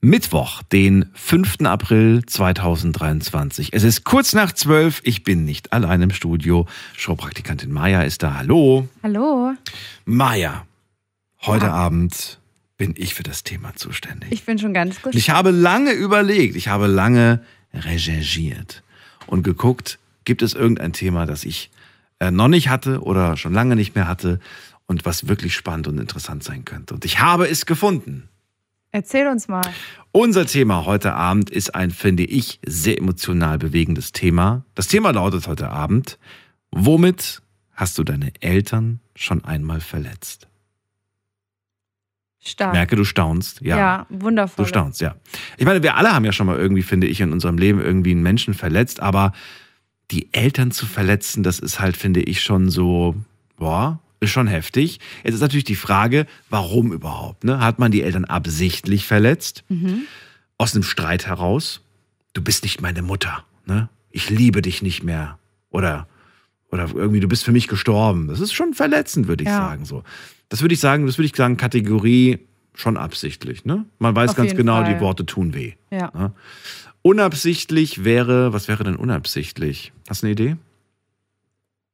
Mittwoch, den 5. April 2023. Es ist kurz nach zwölf. Ich bin nicht allein im Studio. Showpraktikantin Maya ist da. Hallo. Hallo. Maya, heute Abend bin ich für das Thema zuständig. Ich bin schon ganz gut. Ich habe lange überlegt, ich habe lange recherchiert und geguckt, gibt es irgendein Thema, das ich äh, noch nicht hatte oder schon lange nicht mehr hatte und was wirklich spannend und interessant sein könnte. Und ich habe es gefunden. Erzähl uns mal. Unser Thema heute Abend ist ein, finde ich, sehr emotional bewegendes Thema. Das Thema lautet heute Abend, womit hast du deine Eltern schon einmal verletzt? Stark. Merke, du staunst. Ja, ja wundervoll. Du staunst, ja. Ich meine, wir alle haben ja schon mal irgendwie, finde ich, in unserem Leben irgendwie einen Menschen verletzt, aber die Eltern zu verletzen, das ist halt, finde ich, schon so, boah, ist schon heftig. Jetzt ist natürlich die Frage, warum überhaupt? Ne? Hat man die Eltern absichtlich verletzt? Mhm. Aus einem Streit heraus? Du bist nicht meine Mutter. Ne? Ich liebe dich nicht mehr. Oder, oder irgendwie, du bist für mich gestorben. Das ist schon verletzend, würde ich Ja. sagen. So. Das würde ich sagen, das würde ich sagen, Kategorie schon absichtlich. Ne? Man weiß Auf ganz genau, Fall. die Worte tun weh. Ja. Ne? Unabsichtlich wäre, was wäre denn unabsichtlich? Hast du eine Idee?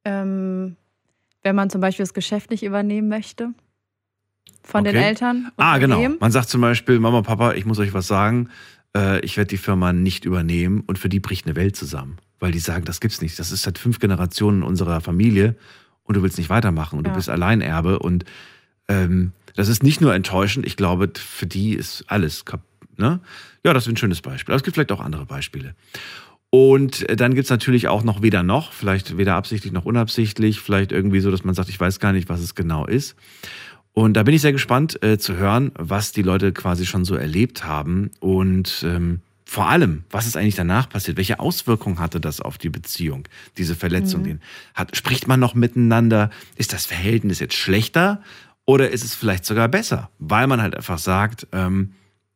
Ähm, wenn man zum Beispiel das Geschäft nicht übernehmen möchte von den Okay. Eltern. Ah, genau. Man sagt zum Beispiel, Mama, Papa, ich muss euch was sagen. Äh, ich werde die Firma nicht übernehmen und für die bricht eine Welt zusammen. Weil die sagen, das gibt's nicht. Das ist seit fünf Generationen unserer Familie und du willst nicht weitermachen und Ja. du bist Alleinerbe und ähm, das ist nicht nur enttäuschend, ich glaube, für die ist alles kap ne? Ja, das ist ein schönes Beispiel. Aber es gibt vielleicht auch andere Beispiele. Und äh, dann gibt's natürlich auch noch weder noch, vielleicht weder absichtlich noch unabsichtlich, vielleicht irgendwie so, dass man sagt, ich weiß gar nicht, was es genau ist. Und da bin ich sehr gespannt äh, zu hören, was die Leute quasi schon so erlebt haben und ähm, vor allem, was ist eigentlich danach passiert? Welche Auswirkungen hatte das auf die Beziehung, diese Verletzung? Den Hat, spricht man noch miteinander? Ist das Verhältnis jetzt schlechter oder ist es vielleicht sogar besser? Weil man halt einfach sagt, ähm,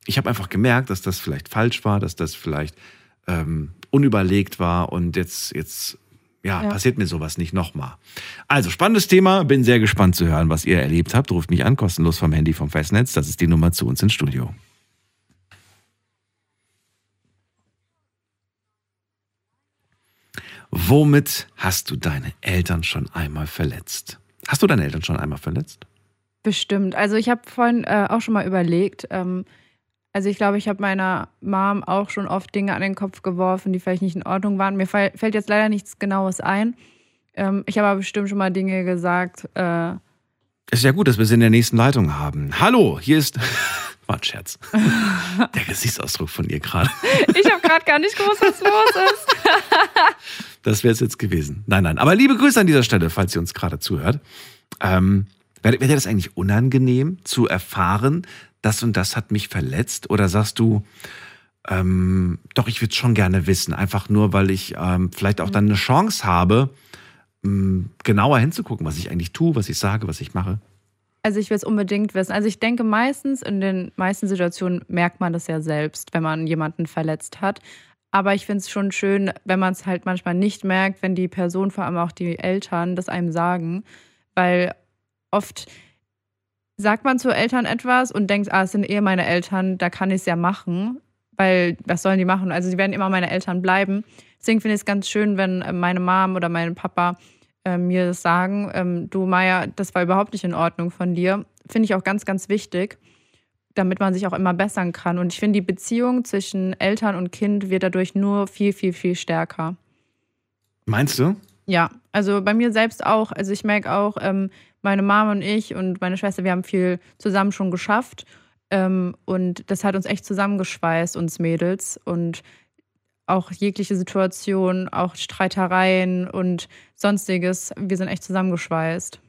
ich habe einfach gemerkt, dass das vielleicht falsch war, dass das vielleicht ähm, unüberlegt war und jetzt, jetzt ja, Ja. passiert mir sowas nicht nochmal. Also, spannendes Thema. Bin sehr gespannt zu hören, was ihr erlebt habt. Ruft mich an, kostenlos vom Handy vom Festnetz. Das ist die Nummer zu uns ins Studio. Womit hast du deine Eltern schon einmal verletzt? Hast du deine Eltern schon einmal verletzt? Bestimmt. Also ich habe vorhin äh, auch schon mal überlegt. Ähm, also ich glaube, ich habe meiner Mom auch schon oft Dinge an den Kopf geworfen, die vielleicht nicht in Ordnung waren. Mir fällt jetzt leider nichts Genaues ein. Ähm, ich habe aber bestimmt schon mal Dinge gesagt. Äh, Ist ja gut, dass wir sie in der nächsten Leitung haben. Hallo, hier ist. War ein Scherz. Der Gesichtsausdruck von ihr gerade. ich habe gerade gar nicht gewusst, was los ist. Das wäre es jetzt gewesen. Nein, nein. Aber liebe Grüße an dieser Stelle, falls ihr uns gerade zuhört. Ähm, Wäre wäre dir das eigentlich unangenehm zu erfahren, das und das hat mich verletzt? Oder sagst du, ähm, doch, ich würde es schon gerne wissen, einfach nur, weil ich ähm, vielleicht auch dann eine Chance habe, ähm, genauer hinzugucken, was ich eigentlich tue, was ich sage, was ich mache? Also ich will es unbedingt wissen. Also ich denke meistens, in den meisten Situationen merkt man das ja selbst, wenn man jemanden verletzt hat. Aber ich finde es schon schön, wenn man es halt manchmal nicht merkt, wenn die Person, vor allem auch die Eltern, das einem sagen. Weil oft sagt man zu Eltern etwas und denkt, ah, es sind eh meine Eltern, da kann ich es ja machen. Weil was sollen die machen? Also sie werden immer meine Eltern bleiben. Deswegen finde ich es ganz schön, wenn äh, meine Mom oder mein Papa äh, mir das sagen, ähm, du Maya, das war überhaupt nicht in Ordnung von dir. Finde ich auch ganz, ganz wichtig, damit man sich auch immer bessern kann. Und ich finde, die Beziehung zwischen Eltern und Kind wird dadurch nur viel, viel, viel stärker. Meinst du? Ja, also bei mir selbst auch. Also ich merke auch, ähm, meine Mama und ich und meine Schwester, wir haben viel zusammen schon geschafft. Ähm, und das hat uns echt zusammengeschweißt, uns Mädels. Und auch jegliche Situation, auch Streitereien und sonstiges, wir sind echt zusammengeschweißt.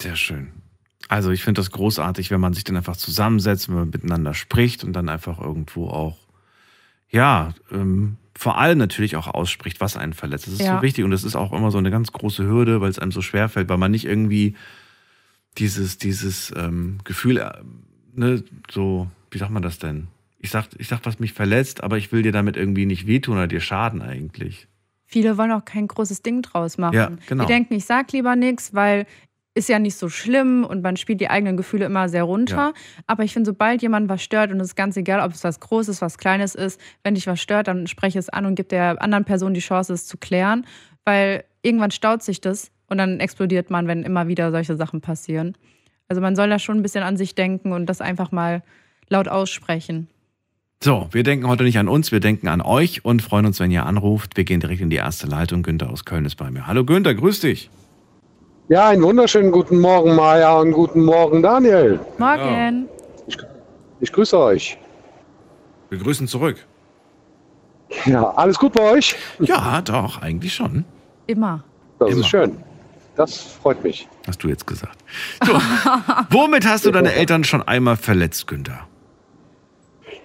Sehr schön. Also ich finde das großartig, wenn man sich dann einfach zusammensetzt, wenn man miteinander spricht und dann einfach irgendwo auch ja, ähm, vor allem natürlich auch ausspricht, was einen verletzt. Das ist Ja. so wichtig und das ist auch immer so eine ganz große Hürde, weil es einem so schwer fällt, weil man nicht irgendwie dieses, dieses ähm, Gefühl, äh, ne, so, wie sagt man das denn? Ich sag, ich sag, was mich verletzt, aber ich will dir damit irgendwie nicht wehtun oder dir schaden eigentlich. Viele wollen auch kein großes Ding draus machen. Ja, genau. Die denken, ich sag lieber nichts, weil ist ja nicht so schlimm und man spielt die eigenen Gefühle immer sehr runter. Ja. Aber ich finde, sobald jemand was stört, und es ist ganz egal, ob es was Großes, was Kleines ist, wenn dich was stört, dann spreche es an und gib der anderen Person die Chance, es zu klären. Weil irgendwann staut sich das und dann explodiert man, wenn immer wieder solche Sachen passieren. Also man soll da schon ein bisschen an sich denken und das einfach mal laut aussprechen. So, wir denken heute nicht an uns, wir denken an euch und freuen uns, wenn ihr anruft. Wir gehen direkt in die erste Leitung. Günther aus Köln ist bei mir. Hallo Günther, grüß dich. Ja, einen wunderschönen guten Morgen, Maja, und guten Morgen, Daniel. Morgen. Ich grüße euch. Wir grüßen zurück. Ja, alles gut bei euch? Ja, doch, eigentlich schon. Immer. Das Immer. ist schön. Das freut mich. Hast du jetzt gesagt. So, womit hast du deine Eltern schon einmal verletzt, Günther?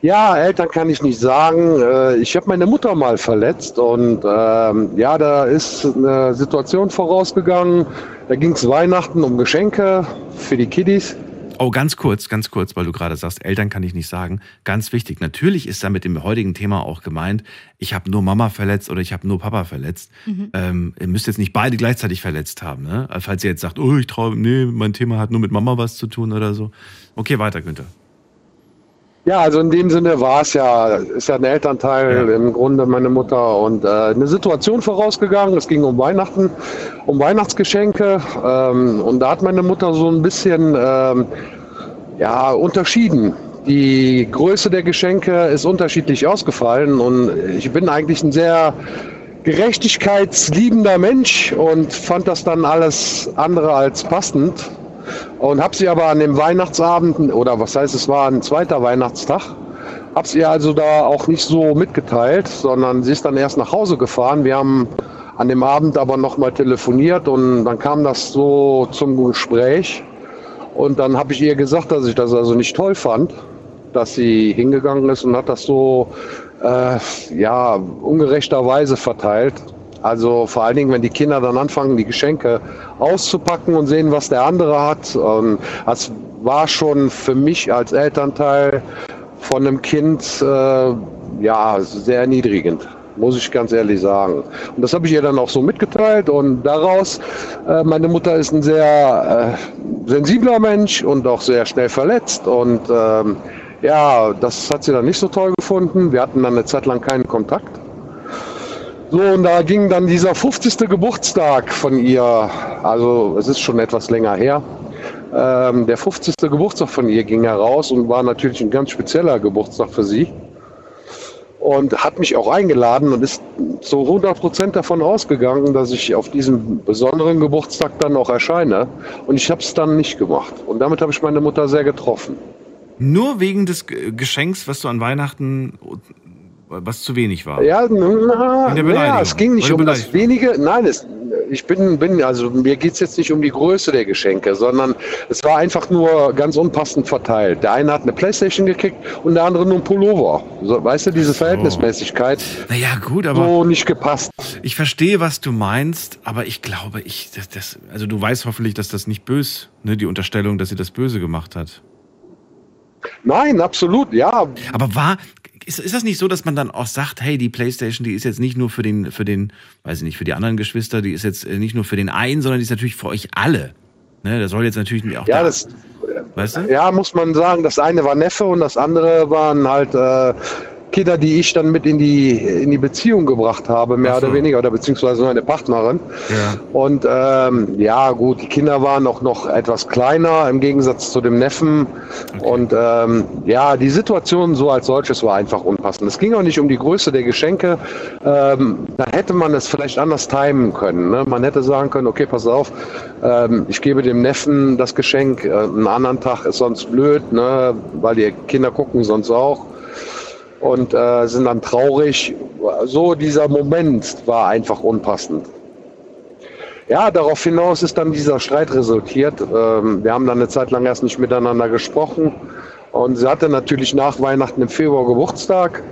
Ja, Eltern kann ich nicht sagen. Äh, Ich habe meine Mutter mal verletzt und ähm, ja, da ist eine Situation vorausgegangen. Da ging es Weihnachten um Geschenke für die Kiddies. Oh, ganz kurz, ganz kurz, weil du gerade sagst, Eltern kann ich nicht sagen. Ganz wichtig. Natürlich ist da mit dem heutigen Thema auch gemeint, ich habe nur Mama verletzt oder ich habe nur Papa verletzt. Ähm, ihr müsst jetzt nicht beide gleichzeitig verletzt haben, ne? Falls ihr jetzt sagt, oh, ich traue, nee, mein Thema hat nur mit Mama was zu tun oder so. Okay, weiter, Günther. Ja, also in dem Sinne war es ja, ist ja ein Elternteil Ja. im Grunde meine Mutter und äh, eine Situation vorausgegangen. Es ging um Weihnachten, um Weihnachtsgeschenke ähm, und da hat meine Mutter so ein bisschen ähm, ja unterschieden. Die Größe der Geschenke ist unterschiedlich ausgefallen und ich bin eigentlich ein sehr gerechtigkeitsliebender Mensch und fand das dann alles andere als passend und habe sie aber an dem Weihnachtsabend oder was heißt es war ein zweiter Weihnachtstag habe sie also da auch nicht so mitgeteilt sondern sie ist dann erst nach Hause gefahren. Wir haben an dem Abend aber noch mal telefoniert und dann kam das so zum Gespräch. Und dann habe ich ihr gesagt dass ich das also nicht toll fand dass sie hingegangen ist und hat das so äh, ja ungerechterweise verteilt also vor allen Dingen, wenn die Kinder dann anfangen, die Geschenke auszupacken und sehen, was der andere hat. Und das war schon für mich als Elternteil von einem Kind äh, ja sehr erniedrigend, muss ich ganz ehrlich sagen. Und das habe ich ihr dann auch so mitgeteilt und daraus, äh, meine Mutter ist ein sehr äh, sensibler Mensch und auch sehr schnell verletzt und ähm, ja, das hat sie dann nicht so toll gefunden. Wir hatten dann eine Zeit lang keinen Kontakt. So, und da ging dann dieser 50. Geburtstag von ihr, also es ist schon etwas länger her, ähm, der 50. Geburtstag von ihr ging heraus und war natürlich ein ganz spezieller Geburtstag für sie. Und hat mich auch eingeladen und ist zu 100 Prozent davon ausgegangen, dass ich auf diesem besonderen Geburtstag dann auch erscheine. Und ich habe es dann nicht gemacht. Und damit habe ich meine Mutter sehr getroffen. Nur wegen des Geschenks, was du an Weihnachten, was zu wenig war. Ja, na, Beleidigung. es ging nicht um das wenige. Nein, es, ich bin, bin, also mir geht's jetzt nicht um die Größe der Geschenke, sondern es war einfach nur ganz unpassend verteilt. Der eine hat eine Playstation gekriegt und der andere nur einen Pullover. So, weißt du, diese Verhältnismäßigkeit Naja, gut, aber so nicht gepasst. ich verstehe, was du meinst, aber ich glaube, ich, das, das, also du weißt hoffentlich, dass das nicht bös, ne, die Unterstellung, dass sie das Böse gemacht hat. Nein, absolut, ja. Aber war, ist, ist das nicht so, dass man dann auch sagt, hey, die Playstation, die ist jetzt nicht nur für den, für den, weiß ich nicht, für die anderen Geschwister, die ist jetzt äh, nicht nur für den einen, sondern die ist natürlich für euch alle. Ne, das soll jetzt natürlich auch Ja, da, das, weißt du? ja, muss man sagen, das eine war Neffe und das andere waren halt äh, Kinder, die ich dann mit in die, in die Beziehung gebracht habe, mehr so. oder weniger, oder beziehungsweise meine Partnerin. Ja. Und ähm, ja, gut, die Kinder waren auch noch etwas kleiner im Gegensatz zu dem Neffen. Und ähm, ja, die Situation so als solches war einfach unpassend. Es ging auch nicht um die Größe der Geschenke. Ähm, da hätte man es vielleicht anders timen können. Ne? Man hätte sagen können, okay, pass auf, ähm, ich gebe dem Neffen das Geschenk, äh, einen anderen Tag ist sonst blöd, ne? weil die Kinder gucken sonst auch und äh, sind dann traurig. So dieser Moment war einfach unpassend. Ja, darauf hinaus ist dann dieser Streit resultiert. Ähm, wir haben dann eine Zeit lang erst nicht miteinander gesprochen. Und sie hatte natürlich nach Weihnachten im Februar Geburtstag.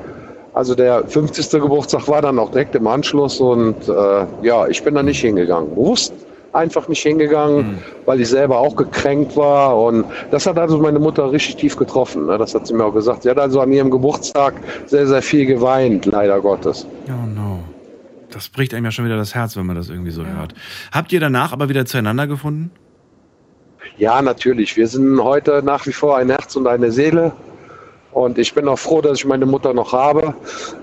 Also der 50. Geburtstag war dann auch direkt im Anschluss und äh, ja, ich bin da nicht hingegangen. Bewusst einfach nicht hingegangen, weil ich selber auch gekränkt war und das hat also meine Mutter richtig tief getroffen. Ne? Das hat sie mir auch gesagt. Sie hat also an ihrem Geburtstag sehr, sehr viel geweint, leider Gottes. Oh no. Das bricht einem ja schon wieder das Herz, wenn man das irgendwie so hört. Habt ihr danach aber wieder zueinander gefunden? Ja, natürlich. Wir sind heute nach wie vor ein Herz und eine Seele. Und ich bin auch froh, dass ich meine Mutter noch habe.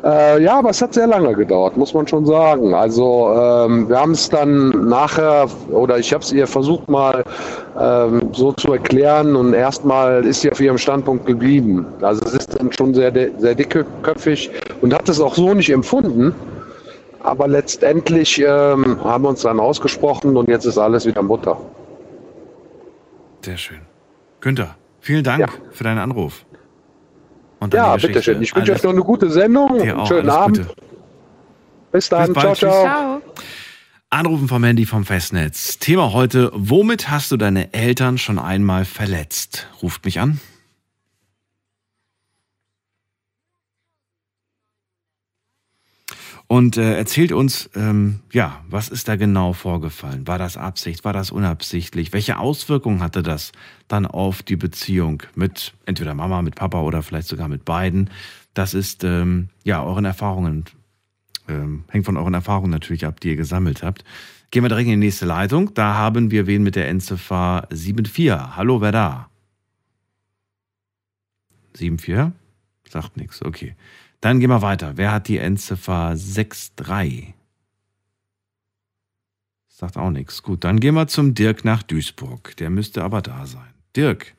Äh, ja, aber es hat sehr lange gedauert, muss man schon sagen. Also ähm, wir haben es dann nachher, oder ich habe es ihr versucht mal ähm, so zu erklären und erstmal ist sie auf ihrem Standpunkt geblieben. Also es ist dann schon sehr, sehr dickköpfig und hat es auch so nicht empfunden. Aber letztendlich ähm, haben wir uns dann ausgesprochen und jetzt ist alles wieder Mutter. Sehr schön. Günther, vielen Dank Ja. für deinen Anruf. Und Ja, bitteschön. Ich wünsche euch noch eine gute Sendung. Einen schönen Abend. Gute. Bis dann. Bis ciao. Ciao. Anrufen vom Handy vom Festnetz. Thema heute, womit hast du deine Eltern schon einmal verletzt? Ruft mich an. Und äh, erzählt uns, ähm, ja, was ist da genau vorgefallen? War das Absicht? War das unabsichtlich? Welche Auswirkungen hatte das dann auf die Beziehung mit entweder Mama, mit Papa oder vielleicht sogar mit beiden? Das ist ähm, ja euren Erfahrungen ähm, hängt von euren Erfahrungen natürlich ab, die ihr gesammelt habt. Gehen wir direkt in die nächste Leitung. Da haben wir wen mit der Endziffer 74. Hallo, wer da? 74? Sagt nichts, okay. Dann gehen wir weiter. Wer hat die Endziffer 63? Sagt auch nichts. Gut, dann gehen wir zum Dirk nach Duisburg. Der müsste aber da sein. Dirk,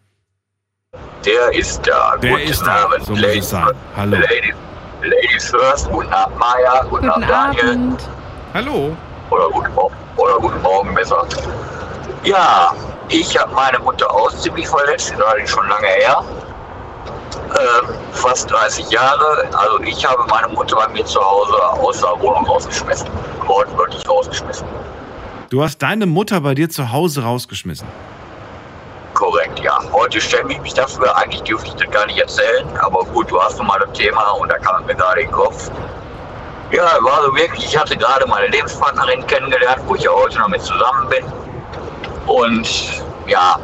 Der ist da. der Guten ist da. Abend, So muss es Ladies, sein. Hallo. Ladies, Ladies first. Guten Abend, Maya. Guten, Guten Abend, Daniel. Abend. Hallo. Oder guten, Morgen, oder guten Morgen, besser. Ja, ich habe meine Mutter auch ziemlich verletzt. Das war schon lange her. Ähm, fast 30 Jahre. Also ich habe meine Mutter bei mir zu Hause aus der Wohnung rausgeschmissen. Wortwörtlich rausgeschmissen. Du hast deine Mutter bei dir zu Hause rausgeschmissen. Korrekt, ja. Heute schäme ich mich dafür. Eigentlich dürfte ich das gar nicht erzählen. Aber gut, du hast nun mal das Thema und da kam mir gerade in den Kopf. Ja, war so wirklich, ich hatte gerade meine Lebenspartnerin kennengelernt, wo ich ja heute noch mit zusammen bin. Und ja,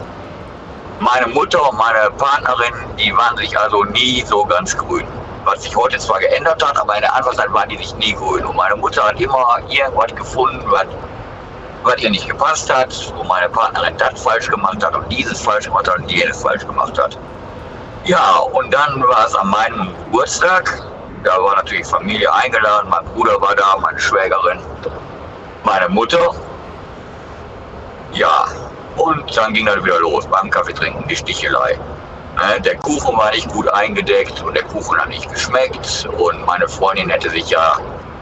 meine Mutter und meine Partnerin, die waren sich also nie so ganz grün. Was sich heute zwar geändert hat, aber in der Anfangszeit waren die sich nie grün. Und meine Mutter hat immer irgendwas gefunden, was was ihr nicht gepasst hat, wo meine Partnerin das falsch gemacht hat und dieses falsch gemacht hat und jenes falsch gemacht hat. Ja, und dann war es an meinem Geburtstag. Da war natürlich Familie eingeladen, mein Bruder war da, meine Schwägerin, meine Mutter. Ja, und dann ging das wieder los beim Kaffee trinken, die Stichelei. Ne, Der Kuchen war nicht gut eingedeckt und der Kuchen hat nicht geschmeckt und meine Freundin hätte sich ja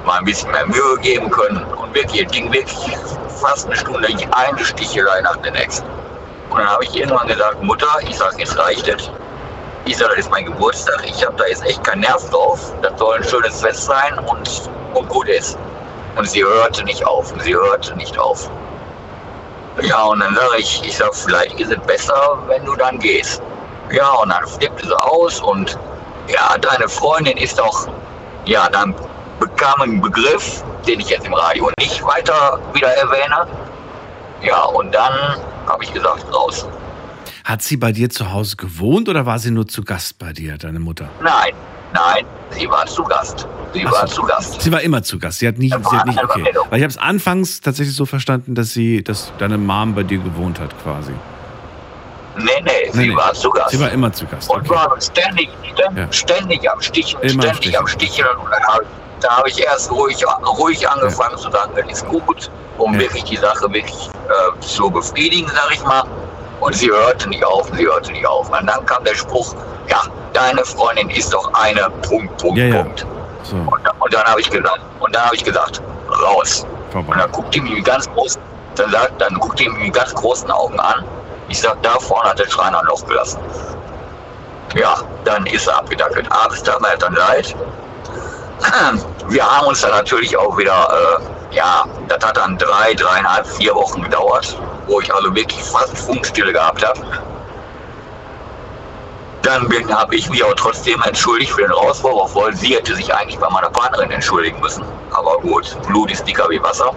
mal ein bisschen mehr Mühe geben können und wirklich, es ging wirklich fast eine Stunde eine Stichelei nach der nächsten. Und dann habe ich irgendwann gesagt, Mutter, ich sage, jetzt reicht es. Ich sage, das ist mein Geburtstag, ich habe da jetzt echt keinen Nerv drauf. Das soll ein schönes Fest sein und, und gut ist. Und sie hörte nicht auf, sie hörte nicht auf. Ja, und dann sage ich, ich sage, vielleicht ist es besser, wenn du dann gehst. Ja, und dann flippte sie aus und ja, deine Freundin ist doch, ja, dann bekam ein Begriff, den ich jetzt im Radio nicht weiter wieder erwähne. Ja, und dann habe ich gesagt, raus. Hat sie bei dir zu Hause gewohnt oder war sie nur zu Gast bei dir, deine Mutter? Nein, nein, sie war zu Gast. Sie Ach war so. zu Gast. Sie war immer zu Gast. Sie hat nicht, sie hat nicht okay. Weil ich habe es anfangs tatsächlich so verstanden, dass sie, dass deine Mom bei dir gewohnt hat, quasi. Nee, nee, sie Nee, war zu Gast. Sie war immer zu Gast. und Okay. war ständig, ständig, Ja. am Sticheln, Immer ständig am Sticheln. Und dann hab, da habe ich erst ruhig, ruhig angefangen zu sagen, das ist gut, um Ja. wirklich die Sache wirklich äh, zu befriedigen, sag ich mal. Und sie hörte nicht auf, sie hörte nicht auf. Und dann kam der Spruch, ja, deine Freundin ist doch eine Punkt, Punkt, Ja, ja. Punkt. So, Und, und dann habe ich gesagt, und dann habe ich gesagt, raus. Und vorbei. dann guckt die mich mit ganz großen, dann sagt, dann guckt die mich mit ganz großen Augen an. Ich sag, da vorne hat der Schreiner ein Loch gelassen. Ja, dann ist er abgedackelt. Abends tat mir dann leid. Wir haben uns dann natürlich auch wieder, äh, ja, das hat dann drei, dreieinhalb, vier Wochen gedauert, wo ich also wirklich fast Funkstille gehabt habe. Dann habe ich mich aber trotzdem entschuldigt für den Rauswurf, obwohl sie hätte sich eigentlich bei meiner Partnerin entschuldigen müssen. Aber gut, Blut ist dicker wie Wasser.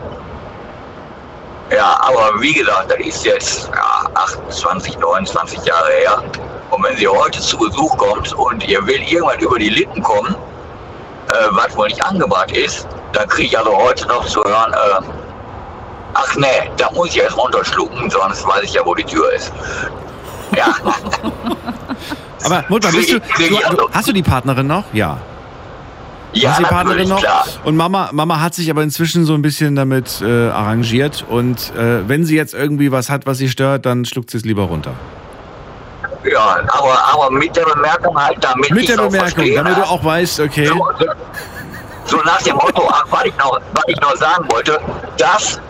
Ja, aber wie gesagt, das ist jetzt ja, 28, 29 Jahre her. Und wenn sie heute zu Besuch kommt und ihr will irgendwann über die Lippen kommen, äh, was wohl nicht angebracht ist, dann kriege ich also heute noch zu hören, äh, ach nee, da muss ich erst runterschlucken, sonst weiß ich ja, wo die Tür ist. Ja. Aber Mutter, bist du, du, also- hast du die Partnerin noch? Ja. ja, hast du die Partnerin noch? klar. Und Mama, Mama hat sich aber inzwischen so ein bisschen damit äh, arrangiert. Und äh, wenn sie jetzt irgendwie was hat, was sie stört, dann schluckt sie es lieber runter. Ja, aber, aber mit der Bemerkung halt, damit Mit der Bemerkung, verstehe, damit du auch weißt, okay. So, so, so nach dem Motto, ach, was ich noch, was ich noch sagen wollte, das,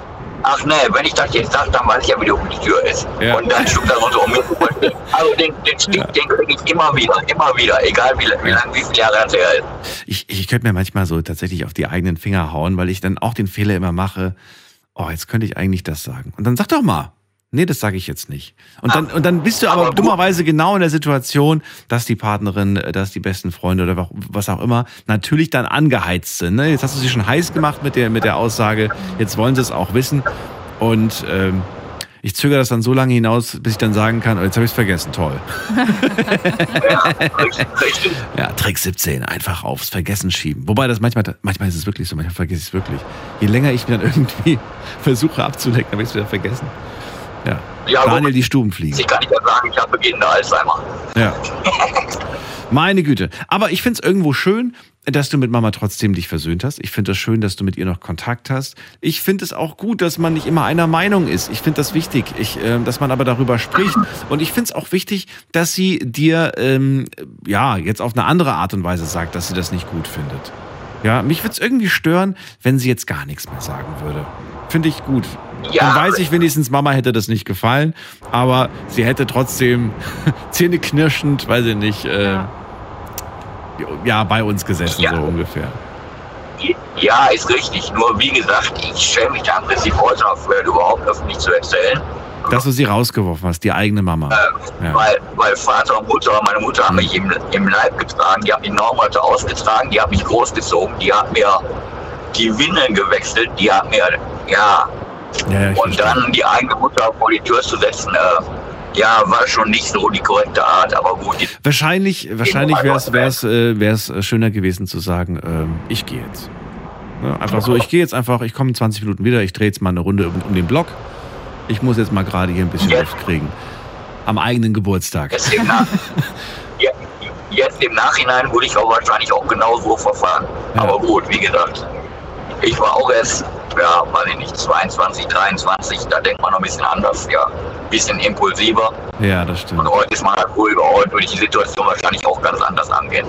ach nee, wenn ich das jetzt sage, dann weiß ich ja, wie die um die Tür ist. Ja. Und dann schlug das runter um mir. Also den, den Stick, den kriege ich immer wieder, immer wieder, egal wie, wie lange, wie viele Jahre das her ist. Ich, ich könnte mir manchmal so tatsächlich auf die eigenen Finger hauen, weil ich dann auch den Fehler immer mache, oh, jetzt könnte ich eigentlich das sagen. Und dann sag doch mal. Nee, das sage ich jetzt nicht. Und dann, und dann bist du aber Aber dummerweise genau in der Situation, dass die Partnerin, äh, dass die besten Freunde oder was auch immer natürlich dann angeheizt sind. Ne? Jetzt hast du sie schon heiß gemacht mit der, mit der Aussage, jetzt wollen sie es auch wissen. Und ähm, ich zögere das dann so lange hinaus, bis ich dann sagen kann, oh, jetzt habe ich es vergessen, toll. Ja, Trick 17, einfach aufs Vergessen schieben. Wobei das manchmal, manchmal ist es wirklich so, manchmal vergesse ich es wirklich. Je länger ich mir dann irgendwie versuche abzulenken, habe ich es wieder vergessen. Ja. Ja, Daniel, die Stuben fliegen. Ich kann nicht sagen, ich habe beginnende Alzheimer. Ja. Meine Güte. Aber ich finde es irgendwo schön, dass du mit Mama trotzdem dich versöhnt hast. Ich finde es das schön, dass du mit ihr noch Kontakt hast. Ich finde es auch gut, dass man nicht immer einer Meinung ist. Ich finde das wichtig, ich, äh, dass man aber darüber spricht. Und ich finde es auch wichtig, dass sie dir ähm, ja jetzt auf eine andere Art und Weise sagt, dass sie das nicht gut findet. Ja, mich würde es irgendwie stören, wenn sie jetzt gar nichts mehr sagen würde. Finde ich gut. Ja, Dann weiß ich wenigstens, Mama hätte das nicht gefallen, aber sie hätte trotzdem zähneknirschend, weiß ich nicht, äh, Ja. ja, bei uns gesessen, Ja. so ungefähr. Ja, ist richtig. Nur wie gesagt, ich schäme mich da im Prinzip heute für, überhaupt öffentlich zu erzählen. Dass du sie rausgeworfen hast, die eigene Mama. Äh, Ja. weil, weil Vater und Mutter, meine Mutter haben mich im, im Leib getragen, die haben mich neun Monate ausgetragen, die haben mich großgezogen, die haben mir die Windeln gewechselt, die haben mir, ja, Ja, ja, und dann die eigene Mutter vor die Tür zu setzen, äh, ja, war schon nicht so die korrekte Art, aber gut. Wahrscheinlich, wahrscheinlich wäre es wär's, äh, wär's schöner gewesen zu sagen, ähm, ich gehe jetzt. Ne? Einfach so, ich gehe jetzt einfach, ich komme in 20 Minuten wieder, ich drehe jetzt mal eine Runde um, um den Block. Ich muss jetzt mal gerade hier ein bisschen Ja. Luft kriegen. Am eigenen Geburtstag. jetzt, im Nach ja, jetzt im Nachhinein würde ich auch wahrscheinlich auch genau so verfahren. Ja. Aber gut, wie gesagt, ich war auch erst, ja, weiß ich nicht, 22, 23, da denkt man noch ein bisschen anders, ja, ein bisschen impulsiver. Ja, das stimmt. Und heute ist man halt ruhiger, heute würde ich die Situation wahrscheinlich auch ganz anders angehen.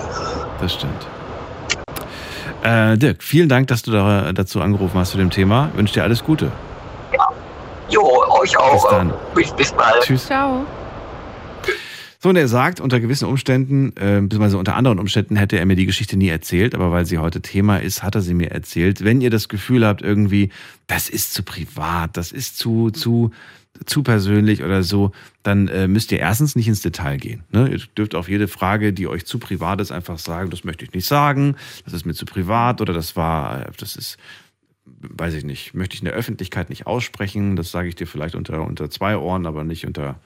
Das stimmt. Äh, Dirk, vielen Dank, dass du da, dazu angerufen hast zu dem Thema. Wünsche dir alles Gute. Jo, euch auch. Bis dann. Bis, bis bald. Tschüss. Ciao. So, und er sagt, unter gewissen Umständen, äh, beziehungsweise unter anderen Umständen hätte er mir die Geschichte nie erzählt, aber weil sie heute Thema ist, hat er sie mir erzählt. Wenn ihr das Gefühl habt, irgendwie, das ist zu privat, das ist zu, zu, zu persönlich oder so, dann äh, müsst ihr erstens nicht ins Detail gehen. Ne? Ihr dürft auf jede Frage, die euch zu privat ist, einfach sagen, das möchte ich nicht sagen, das ist mir zu privat oder das war, äh, das ist, weiß ich nicht, möchte ich in der Öffentlichkeit nicht aussprechen, das sage ich dir vielleicht unter, unter zwei Ohren, aber nicht unter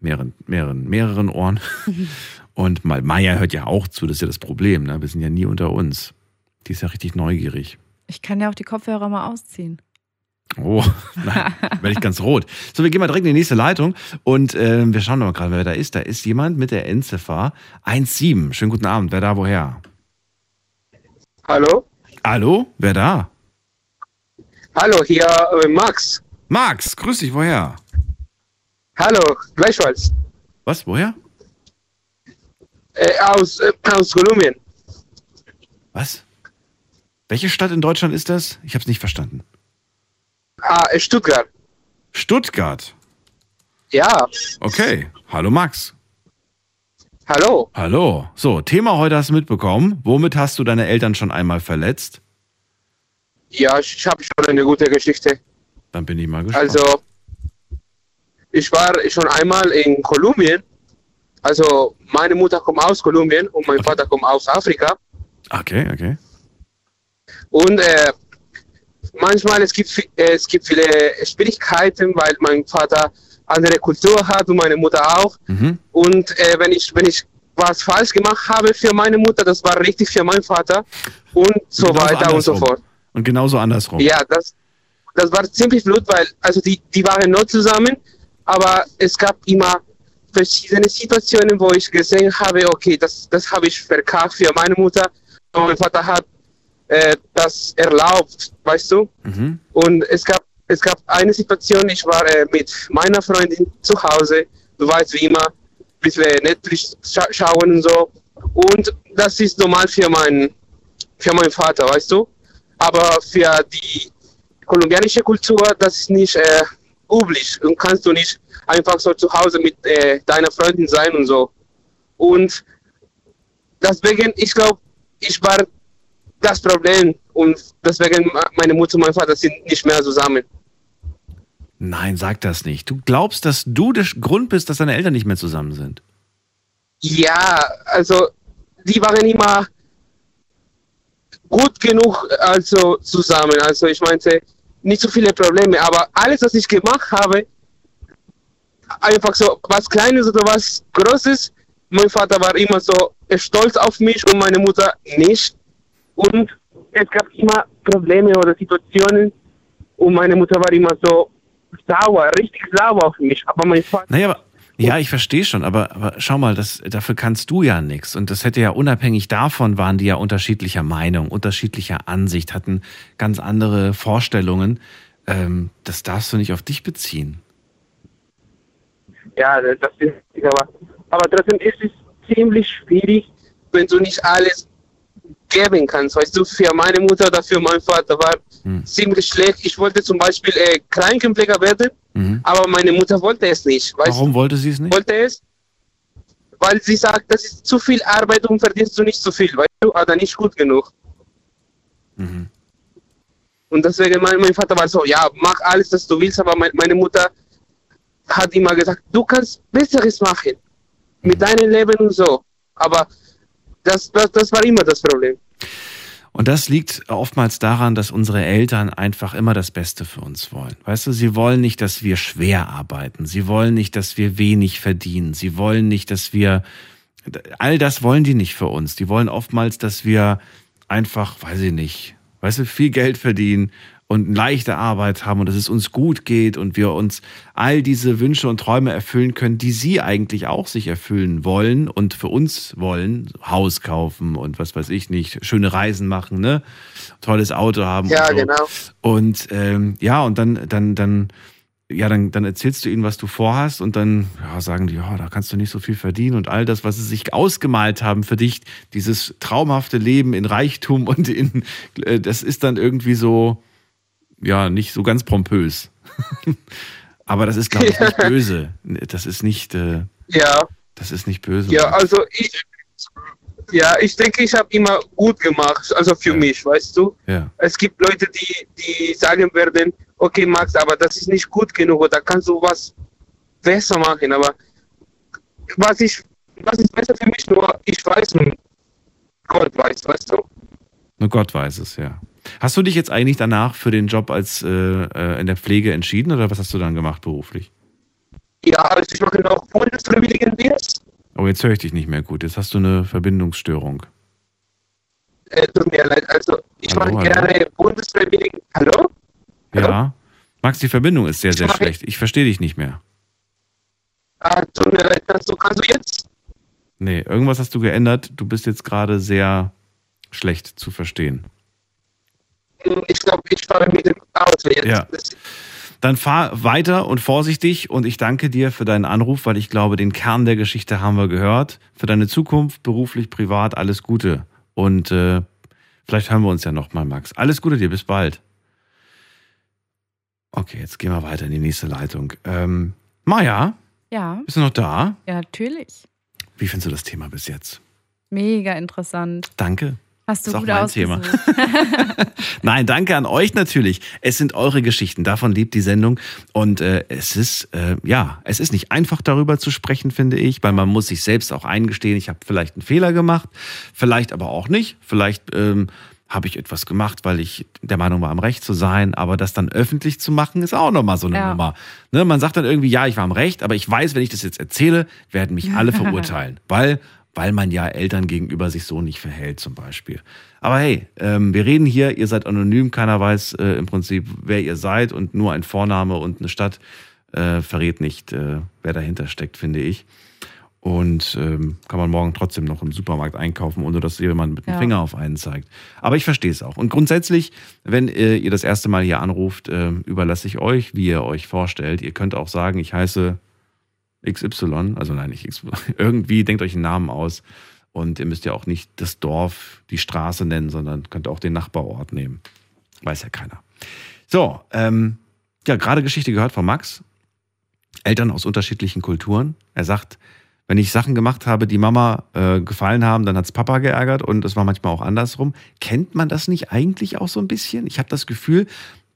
mehreren, mehreren, mehreren Ohren. Und mal Maya hört ja auch zu, das ist ja das Problem. Ne? Wir sind ja nie unter uns. Die ist ja richtig neugierig. Ich kann ja auch die Kopfhörer mal ausziehen. Oh, nein, werde ich ganz rot. So, wir gehen mal direkt in die nächste Leitung und ähm, wir schauen doch mal gerade, wer da ist. Da ist jemand mit der Endziffer 17. Schönen guten Abend. Wer da, woher? Hallo? Hallo? Wer da? Hallo, hier äh, Max. Max, grüß dich, woher? Hallo, gleichfalls. Was, woher? Äh, aus, äh, aus Kolumbien. Was? Welche Stadt in Deutschland ist das? Ich habe es nicht verstanden. Ah, äh, Stuttgart. Stuttgart. Ja, Okay. Hallo Max. hallo. Hallo. So, Thema heute hast du mitbekommen. Womit hast du deine Eltern schon einmal verletzt? Ja, ich habe schon eine gute Geschichte. Dann bin ich mal gespannt. Also, ich war schon einmal in Kolumbien, Also meine Mutter kommt aus Kolumbien und mein Vater kommt aus Afrika. Okay, okay. Und äh, manchmal es gibt es gibt viele Schwierigkeiten, weil mein Vater andere Kultur hat und meine Mutter auch. Mhm. Und äh, wenn ich wenn ich was falsch gemacht habe für meine Mutter, das war richtig für meinen Vater und so Genauso weiter und so andersrum. fort. Und genauso andersrum. Ja, das, das war ziemlich blöd, weil also die, die waren noch zusammen, aber es gab immer verschiedene Situationen, wo ich gesehen habe, okay, das, das habe ich verkackt für meine Mutter. Und mein Vater hat äh, das erlaubt, weißt du? Mhm. Und es gab, es gab eine Situation, ich war äh, mit meiner Freundin zu Hause, du weißt wie immer, bis wir Netflix scha schauen und so. Und das ist normal für meinen, für meinen Vater, weißt du? Aber für die kolumbianische Kultur, das ist nicht äh, üblich. Und kannst du nicht einfach so zu Hause mit äh, deiner Freundin sein und so. Und deswegen, ich glaube, ich war das Problem und deswegen meine Mutter und mein Vater sind nicht mehr zusammen. Nein, sag das nicht. Du glaubst, dass du der Grund bist, dass deine Eltern nicht mehr zusammen sind. Ja, also die waren immer gut genug also zusammen. Also ich meinte nicht so viele Probleme, aber alles, was ich gemacht habe, einfach so was Kleines oder was Großes, mein Vater war immer so stolz auf mich und meine Mutter nicht. Und es gab immer Probleme oder Situationen und meine Mutter war immer so sauer, richtig sauer auf mich. Aber mein Vater Naja, aber, ja, ich verstehe schon, aber, aber schau mal, das, dafür kannst du ja nichts. Und das hätte ja unabhängig davon, waren die ja unterschiedlicher Meinung, unterschiedlicher Ansicht, hatten ganz andere Vorstellungen. Ähm, das darfst du nicht auf dich beziehen. Ja, das ist aber, aber trotzdem ist es ziemlich schwierig, wenn du nicht alles geben kannst. Weißt du, für meine Mutter oder für meinen Vater war Hm. ziemlich schlecht. Ich wollte zum Beispiel äh, Krankenpfleger werden, Mhm. aber meine Mutter wollte es nicht. Warum wollte sie es nicht? wollte es, weil sie sagt, das ist zu viel Arbeit und verdienst du nicht zu viel, weißt du, oder nicht gut genug. Mhm. Und deswegen mein, mein Vater war so, ja, mach alles, was du willst, aber mein, meine Mutter hat immer gesagt, du kannst Besseres machen mit deinem Leben und so. Aber das, das, das war immer das Problem. Und das liegt oftmals daran, dass unsere Eltern einfach immer das Beste für uns wollen. Weißt du, sie wollen nicht, dass wir schwer arbeiten. Sie wollen nicht, dass wir wenig verdienen. Sie wollen nicht, dass wir, all das wollen die nicht für uns. Die wollen oftmals, dass wir einfach, weiß ich nicht, weißt du, viel Geld verdienen und eine leichte Arbeit haben und dass es uns gut geht und wir uns all diese Wünsche und Träume erfüllen können, die sie eigentlich auch sich erfüllen wollen und für uns wollen, Haus kaufen und was weiß ich nicht, schöne Reisen machen, ne? Tolles Auto haben. Ja, und so. genau. Und ähm, ja, und dann, dann, dann, ja, dann, dann erzählst du ihnen, was du vorhast und dann ja, sagen die, ja, da kannst du nicht so viel verdienen und all das, was sie sich ausgemalt haben für dich, dieses traumhafte Leben in Reichtum und in, äh, das ist dann irgendwie so, ja, nicht so ganz pompös. Aber das ist, glaube ich, nicht böse. Das ist nicht, äh, Ja, das ist nicht böse. ja, also ich, ja, ich denke, ich habe immer gut gemacht, also für Ja. mich, weißt du. ja. Es gibt Leute, die, die sagen werden, okay, Max, aber das ist nicht gut genug oder kannst du was besser machen, aber was ich, was ist besser für mich, nur ich weiß und Gott weiß, weißt du. Nur Gott weiß es, ja. Hast du dich jetzt eigentlich danach für den Job als äh, äh, in der Pflege entschieden oder was hast du dann gemacht beruflich? Ja, also ich mache noch Bundesfreiwilligendienst. Oh, jetzt höre ich dich nicht mehr gut. Jetzt hast du eine Verbindungsstörung. Äh, tut mir leid, also ich Hallo, mache hallo? gerne Bundesfreiwilligen. Hallo? Ja? Max, die Verbindung ist sehr, sehr Ich schlecht. Ich verstehe dich nicht mehr. Ah, tut mir leid, kannst du, kannst du jetzt? Nee, irgendwas hast du geändert. Du bist jetzt gerade sehr schlecht zu verstehen. Ich glaube, ich fahre mit dem Auto jetzt. Ja. Dann fahr weiter und vorsichtig und ich danke dir für deinen Anruf, weil ich glaube, den Kern der Geschichte haben wir gehört. Für deine Zukunft, beruflich, privat, alles Gute. Und äh, vielleicht hören wir uns ja nochmal, Max. Alles Gute dir, bis bald. Okay, jetzt gehen wir weiter in die nächste Leitung. Ähm, Maja, Ja, bist du noch da? ja, natürlich. Wie findest du das Thema bis jetzt? Mega interessant. Danke. Hast du Ist auch gut mein Thema. Nein, danke an euch natürlich. Es sind eure Geschichten, davon lebt die Sendung. Und äh, es ist, äh, ja, es ist nicht einfach darüber zu sprechen, finde ich, weil man muss sich selbst auch eingestehen, ich habe vielleicht einen Fehler gemacht, vielleicht aber auch nicht. Vielleicht ähm, habe ich etwas gemacht, weil ich der Meinung war, am Recht zu sein. Aber das dann öffentlich zu machen, ist auch nochmal so eine Ja. Nummer. Ne, man sagt dann irgendwie, ja, ich war am Recht, aber ich weiß, wenn ich das jetzt erzähle, werden mich alle verurteilen. Weil, weil man ja Eltern gegenüber sich so nicht verhält, zum Beispiel. Aber hey, ähm, wir reden hier, ihr seid anonym, keiner weiß äh, im Prinzip, wer ihr seid und nur ein Vorname und eine Stadt äh, verrät nicht, äh, wer dahinter steckt, finde ich. Und ähm, kann man morgen trotzdem noch im Supermarkt einkaufen, ohne dass jemand mit dem Ja. Finger auf einen zeigt. Aber ich verstehe es auch. Und grundsätzlich, wenn äh, ihr das erste Mal hier anruft, äh, überlasse ich euch, wie ihr euch vorstellt. Ihr könnt auch sagen, ich heiße XY, also nein, nicht XY. Irgendwie denkt euch einen Namen aus. Und ihr müsst ja auch nicht das Dorf, die Straße nennen, sondern könnt auch den Nachbarort nehmen. Weiß ja keiner. So, ähm, ja, gerade Geschichte gehört von Max. Eltern aus unterschiedlichen Kulturen. Er sagt, wenn ich Sachen gemacht habe, die Mama äh, gefallen haben, dann hat's Papa geärgert und es war manchmal auch andersrum. Kennt man das nicht eigentlich auch so ein bisschen? Ich habe das Gefühl,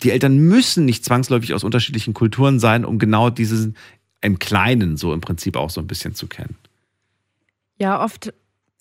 die Eltern müssen nicht zwangsläufig aus unterschiedlichen Kulturen sein, um genau diesen im Kleinen so im Prinzip auch so ein bisschen zu kennen. Ja, oft,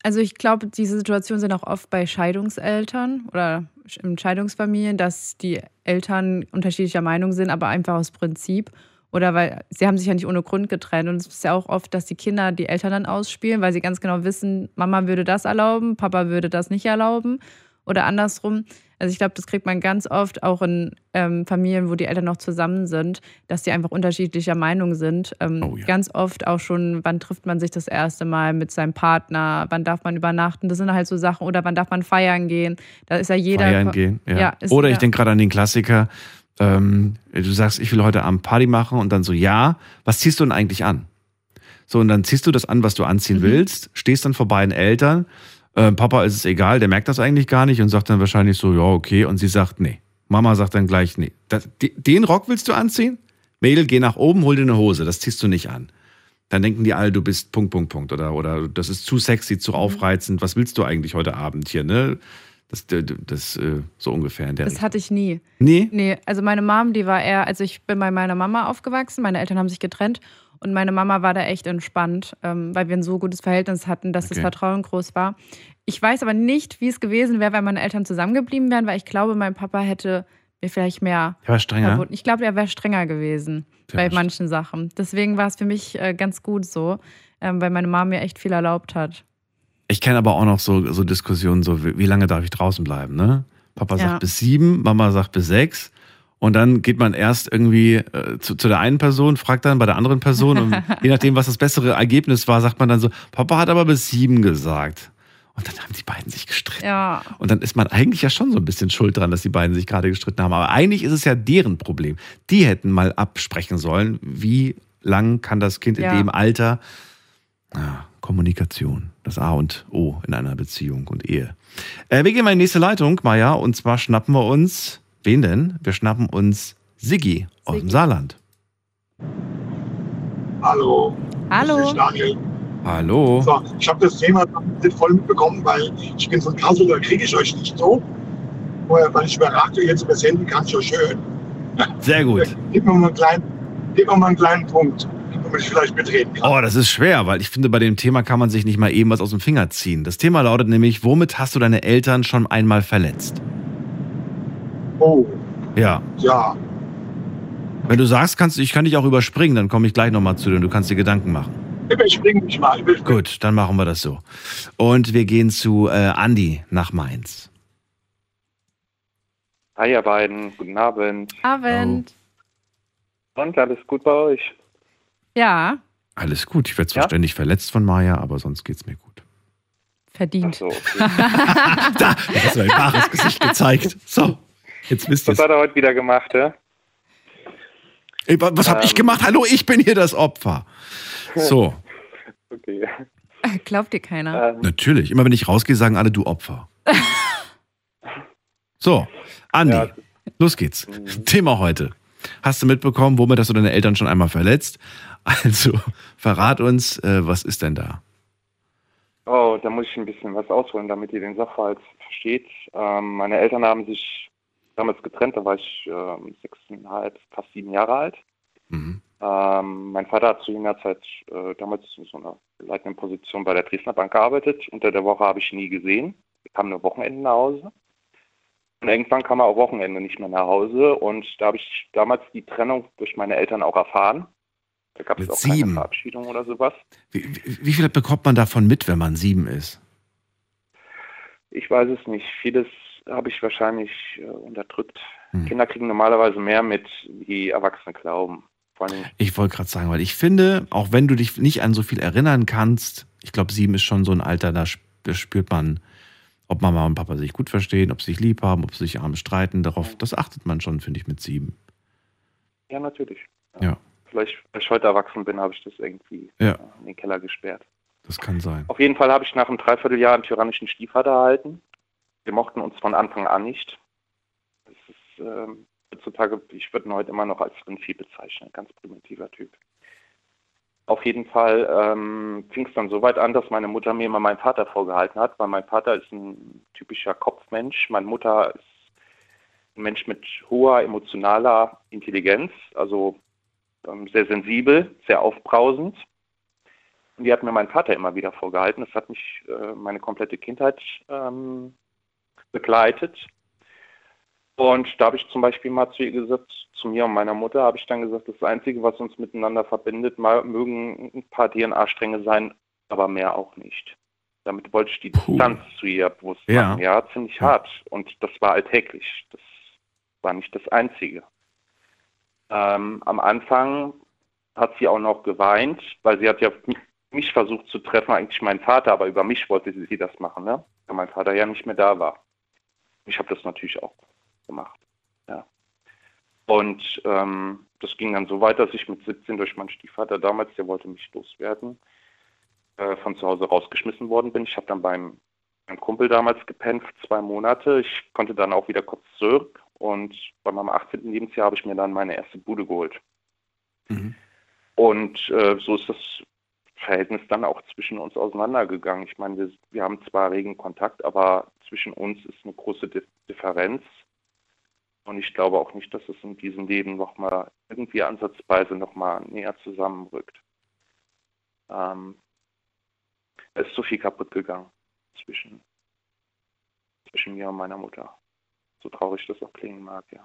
also ich glaube, diese Situationen sind auch oft bei Scheidungseltern oder in Scheidungsfamilien, dass die Eltern unterschiedlicher Meinung sind, aber einfach aus Prinzip. Oder weil sie haben sich ja nicht ohne Grund getrennt. Und es ist ja auch oft, dass die Kinder die Eltern dann ausspielen, weil sie ganz genau wissen, Mama würde das erlauben, Papa würde das nicht erlauben. Oder andersrum. Also ich glaube, das kriegt man ganz oft auch in ähm, Familien, wo die Eltern noch zusammen sind, dass die einfach unterschiedlicher Meinung sind. Ähm, Oh ja. Ganz oft auch schon, wann trifft man sich das erste Mal mit seinem Partner, wann darf man übernachten, das sind halt so Sachen, oder wann darf man feiern gehen. Da ist ja jeder. Feiern gehen. Ja. Ja, Oder ich jeder- denke gerade an den Klassiker. Ähm, du sagst, ich will heute Abend Party machen und dann so, ja, was ziehst du denn eigentlich an? So, und dann ziehst du das an, was du anziehen Mhm. willst, stehst dann vor beiden Eltern. Ähm, Papa ist es egal, der merkt das eigentlich gar nicht und sagt dann wahrscheinlich so, ja, okay. Und sie sagt, nee. Mama sagt dann gleich, nee. Das, de- den Rock willst du anziehen? Mädel, geh nach oben, hol dir eine Hose, das ziehst du nicht an. Dann denken die alle, du bist Punkt, Punkt, Punkt. Oder, oder das ist zu sexy, Mhm. zu aufreizend. Was willst du eigentlich heute Abend hier, ne? Das, das, das äh, so ungefähr in der Das Richtung. hatte ich nie. Nee? Nee, also meine Mom, die war eher, also ich bin bei meiner Mama aufgewachsen, meine Eltern haben sich getrennt und meine Mama war da echt entspannt, ähm, weil wir ein so gutes Verhältnis hatten, dass das Okay. Vertrauen groß war. Ich weiß aber nicht, wie es gewesen wäre, wenn meine Eltern zusammengeblieben wären, weil ich glaube, mein Papa hätte mir vielleicht mehr Der war strenger. verboten. Ich glaube, er wäre strenger gewesen Der bei manchen Sachen. Deswegen war es für mich äh, ganz gut so, ähm, weil meine Mom mir echt viel erlaubt hat. Ich kenne aber auch noch so, so Diskussionen, so wie, wie lange darf ich draußen bleiben, ne? Papa Ja. sagt bis sieben, Mama sagt bis sechs. Und dann geht man erst irgendwie äh, zu, zu der einen Person, fragt dann bei der anderen Person und je nachdem, was das bessere Ergebnis war, sagt man dann so, Papa hat aber bis sieben gesagt. Und dann haben die beiden sich gestritten. Ja, Und dann ist man eigentlich ja schon so ein bisschen schuld dran, dass die beiden sich gerade gestritten haben. Aber eigentlich ist es ja deren Problem. Die hätten mal absprechen sollen, wie lang kann das Kind in Ja. dem Alter. Ah, Kommunikation, das A und O in einer Beziehung und Ehe. Äh, wir gehen mal in die nächste Leitung, Maja, und zwar schnappen wir uns, wen denn? Wir schnappen uns Siggi aus dem. Saarland. Hallo. hallo. Ich bin Daniel. Hallo. So, ich habe das Thema nicht voll mitbekommen, weil ich bin von Kassel, da kriege ich euch nicht so. Weil ich über Radio jetzt über Handy kann ich hören. Sehr gut. Gib mir mal einen kleinen, gib mir mal einen kleinen Punkt, damit ich vielleicht mitreden kann. Oh, das ist schwer, weil ich finde, bei dem Thema kann man sich nicht mal eben was aus dem Finger ziehen. Das Thema lautet nämlich, womit hast du deine Eltern schon einmal verletzt? Oh, Ja. ja. Wenn du sagst, kannst du, ich kann dich auch überspringen, dann komme ich gleich nochmal zu dir und du kannst dir Gedanken machen. Überspringen mich mal. Überspringen. Gut, dann machen wir das so. Und wir gehen zu äh, Andi nach Mainz. Hi ihr beiden, guten Abend. Abend. Und alles gut bei euch? Ja, Alles gut. Ich werde zwar Ja? ständig verletzt von Maja, aber sonst geht's mir gut. verdient. So, okay. Da, da hast du dein wahres Gesicht gezeigt. So, jetzt wisst ihr Was hat er heute wieder gemacht, ja? Was habe ich Ähm. gemacht? Hallo, ich bin hier das Opfer. So, Okay. Glaubt dir keiner. Ähm, natürlich. Immer wenn ich rausgehe, sagen alle, du Opfer. So, Andi, Ja. los geht's. Thema heute. Hast du mitbekommen, womit hast du deine Eltern schon einmal verletzt? Also, verrat uns, äh, was ist denn da? oh, da muss ich ein bisschen was ausholen, damit ihr den Sachverhalt versteht. Ähm, meine Eltern haben sich damals getrennt, da war ich ähm, sechseinhalb, fast sieben Jahre alt. Mhm. Ähm, mein Vater hat zu jener Zeit äh, damals in so einer leitenden Position bei der Dresdner Bank gearbeitet. Unter der Woche habe ich ihn nie gesehen. Er kam nur Wochenende nach Hause. Und irgendwann kam er auch Wochenende nicht mehr nach Hause. Und da habe ich damals die Trennung durch meine Eltern auch erfahren. Da gab es auch keine sieben? Verabschiedung oder sowas. Wie, wie, wie viel bekommt man davon mit, wenn man sieben ist? Ich weiß es nicht. Vieles habe ich wahrscheinlich äh, unterdrückt. Hm. Kinder kriegen normalerweise mehr mit, wie Erwachsene glauben. Ich wollte gerade sagen, weil ich finde, auch wenn du dich nicht an so viel erinnern kannst, ich glaube, sieben ist schon so ein Alter, da sp- da spürt man, ob Mama und Papa sich gut verstehen, ob sie sich lieb haben, ob sie sich abends streiten. Darauf, das achtet man schon, finde ich, mit sieben. ja, natürlich. Ja. Vielleicht, weil ich heute erwachsen bin, habe ich das irgendwie Ja. äh, in den Keller gesperrt. Das kann sein. Auf jeden Fall habe ich nach einem Dreivierteljahr einen tyrannischen Stiefvater erhalten. Wir mochten uns von Anfang an nicht. Das ist ähm, heutzutage, ich würde ihn heute immer noch als Rindvieh bezeichnen, ganz primitiver Typ. Auf jeden Fall ähm, fing es dann so weit an, dass meine Mutter mir immer meinen Vater vorgehalten hat, weil mein Vater ist ein typischer Kopfmensch. Meine Mutter ist ein Mensch mit hoher emotionaler Intelligenz, also ähm, sehr sensibel, sehr aufbrausend. Und die hat mir mein Vater immer wieder vorgehalten. Das hat mich äh, meine komplette Kindheit ähm, begleitet. Und da habe ich zum Beispiel mal zu ihr gesagt, zu mir und meiner Mutter, habe ich dann gesagt, das Einzige, was uns miteinander verbindet, mal, mögen ein paar DNA-Stränge sein, aber mehr auch nicht. Damit wollte ich die Puh. Distanz zu ihr bewusst Ja. machen. Ja, ziemlich Ja. hart. Und das war alltäglich. Das war nicht das Einzige. Ähm, am Anfang hat sie auch noch geweint, weil sie hat ja mich versucht zu treffen, eigentlich meinen Vater, aber über mich wollte sie, sie das machen, ne? weil mein Vater ja nicht mehr da war. Ich habe das natürlich auch gemacht. Ja. Und ähm, das ging dann so weit, dass ich mit 17 durch meinen Stiefvater damals, der wollte mich loswerden, äh, von zu Hause rausgeschmissen worden bin. Ich habe dann beim, beim Kumpel damals gepennt zwei Monate. Ich konnte dann auch wieder kurz zurück und bei meinem 18. Lebensjahr habe ich mir dann meine erste Bude geholt. Mhm. Und äh, so ist das Verhältnis dann auch zwischen uns auseinandergegangen. Ich meine, wir, wir haben zwar regen Kontakt, aber zwischen uns ist eine große Di Differenz. Und ich glaube auch nicht, dass es in diesem Leben nochmal irgendwie ansatzweise nochmal näher zusammenrückt. Ähm, es ist so viel kaputt gegangen zwischen, zwischen mir und meiner Mutter. So traurig das auch klingen mag, ja.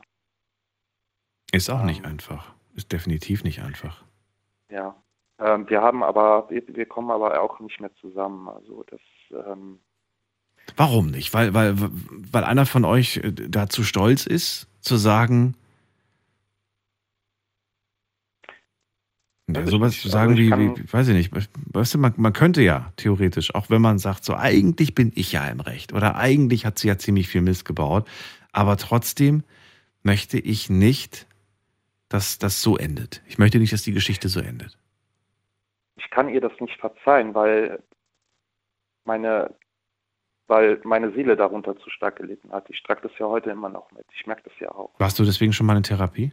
Ist auch nicht Ähm. einfach. Ist definitiv nicht einfach. Ja. Ähm, wir haben aber, wir, wir kommen aber auch nicht mehr zusammen. Also das, ähm, Warum nicht? Weil, weil, weil einer von euch äh, dazu stolz ist, zu sagen, ja, ich sowas zu Also sagen ich wie, wie, weiß ich nicht, weißt du, man, man könnte ja theoretisch, auch wenn man sagt, so eigentlich bin ich ja im Recht oder eigentlich hat sie ja ziemlich viel Mist gebaut, aber trotzdem möchte ich nicht, dass das so endet. Ich möchte nicht, dass die Geschichte so endet. ich kann ihr das nicht verzeihen, weil meine, weil meine Seele darunter zu stark gelitten hat. Ich trage das ja heute immer noch mit. Ich merke das ja auch. Warst du deswegen schon mal in Therapie?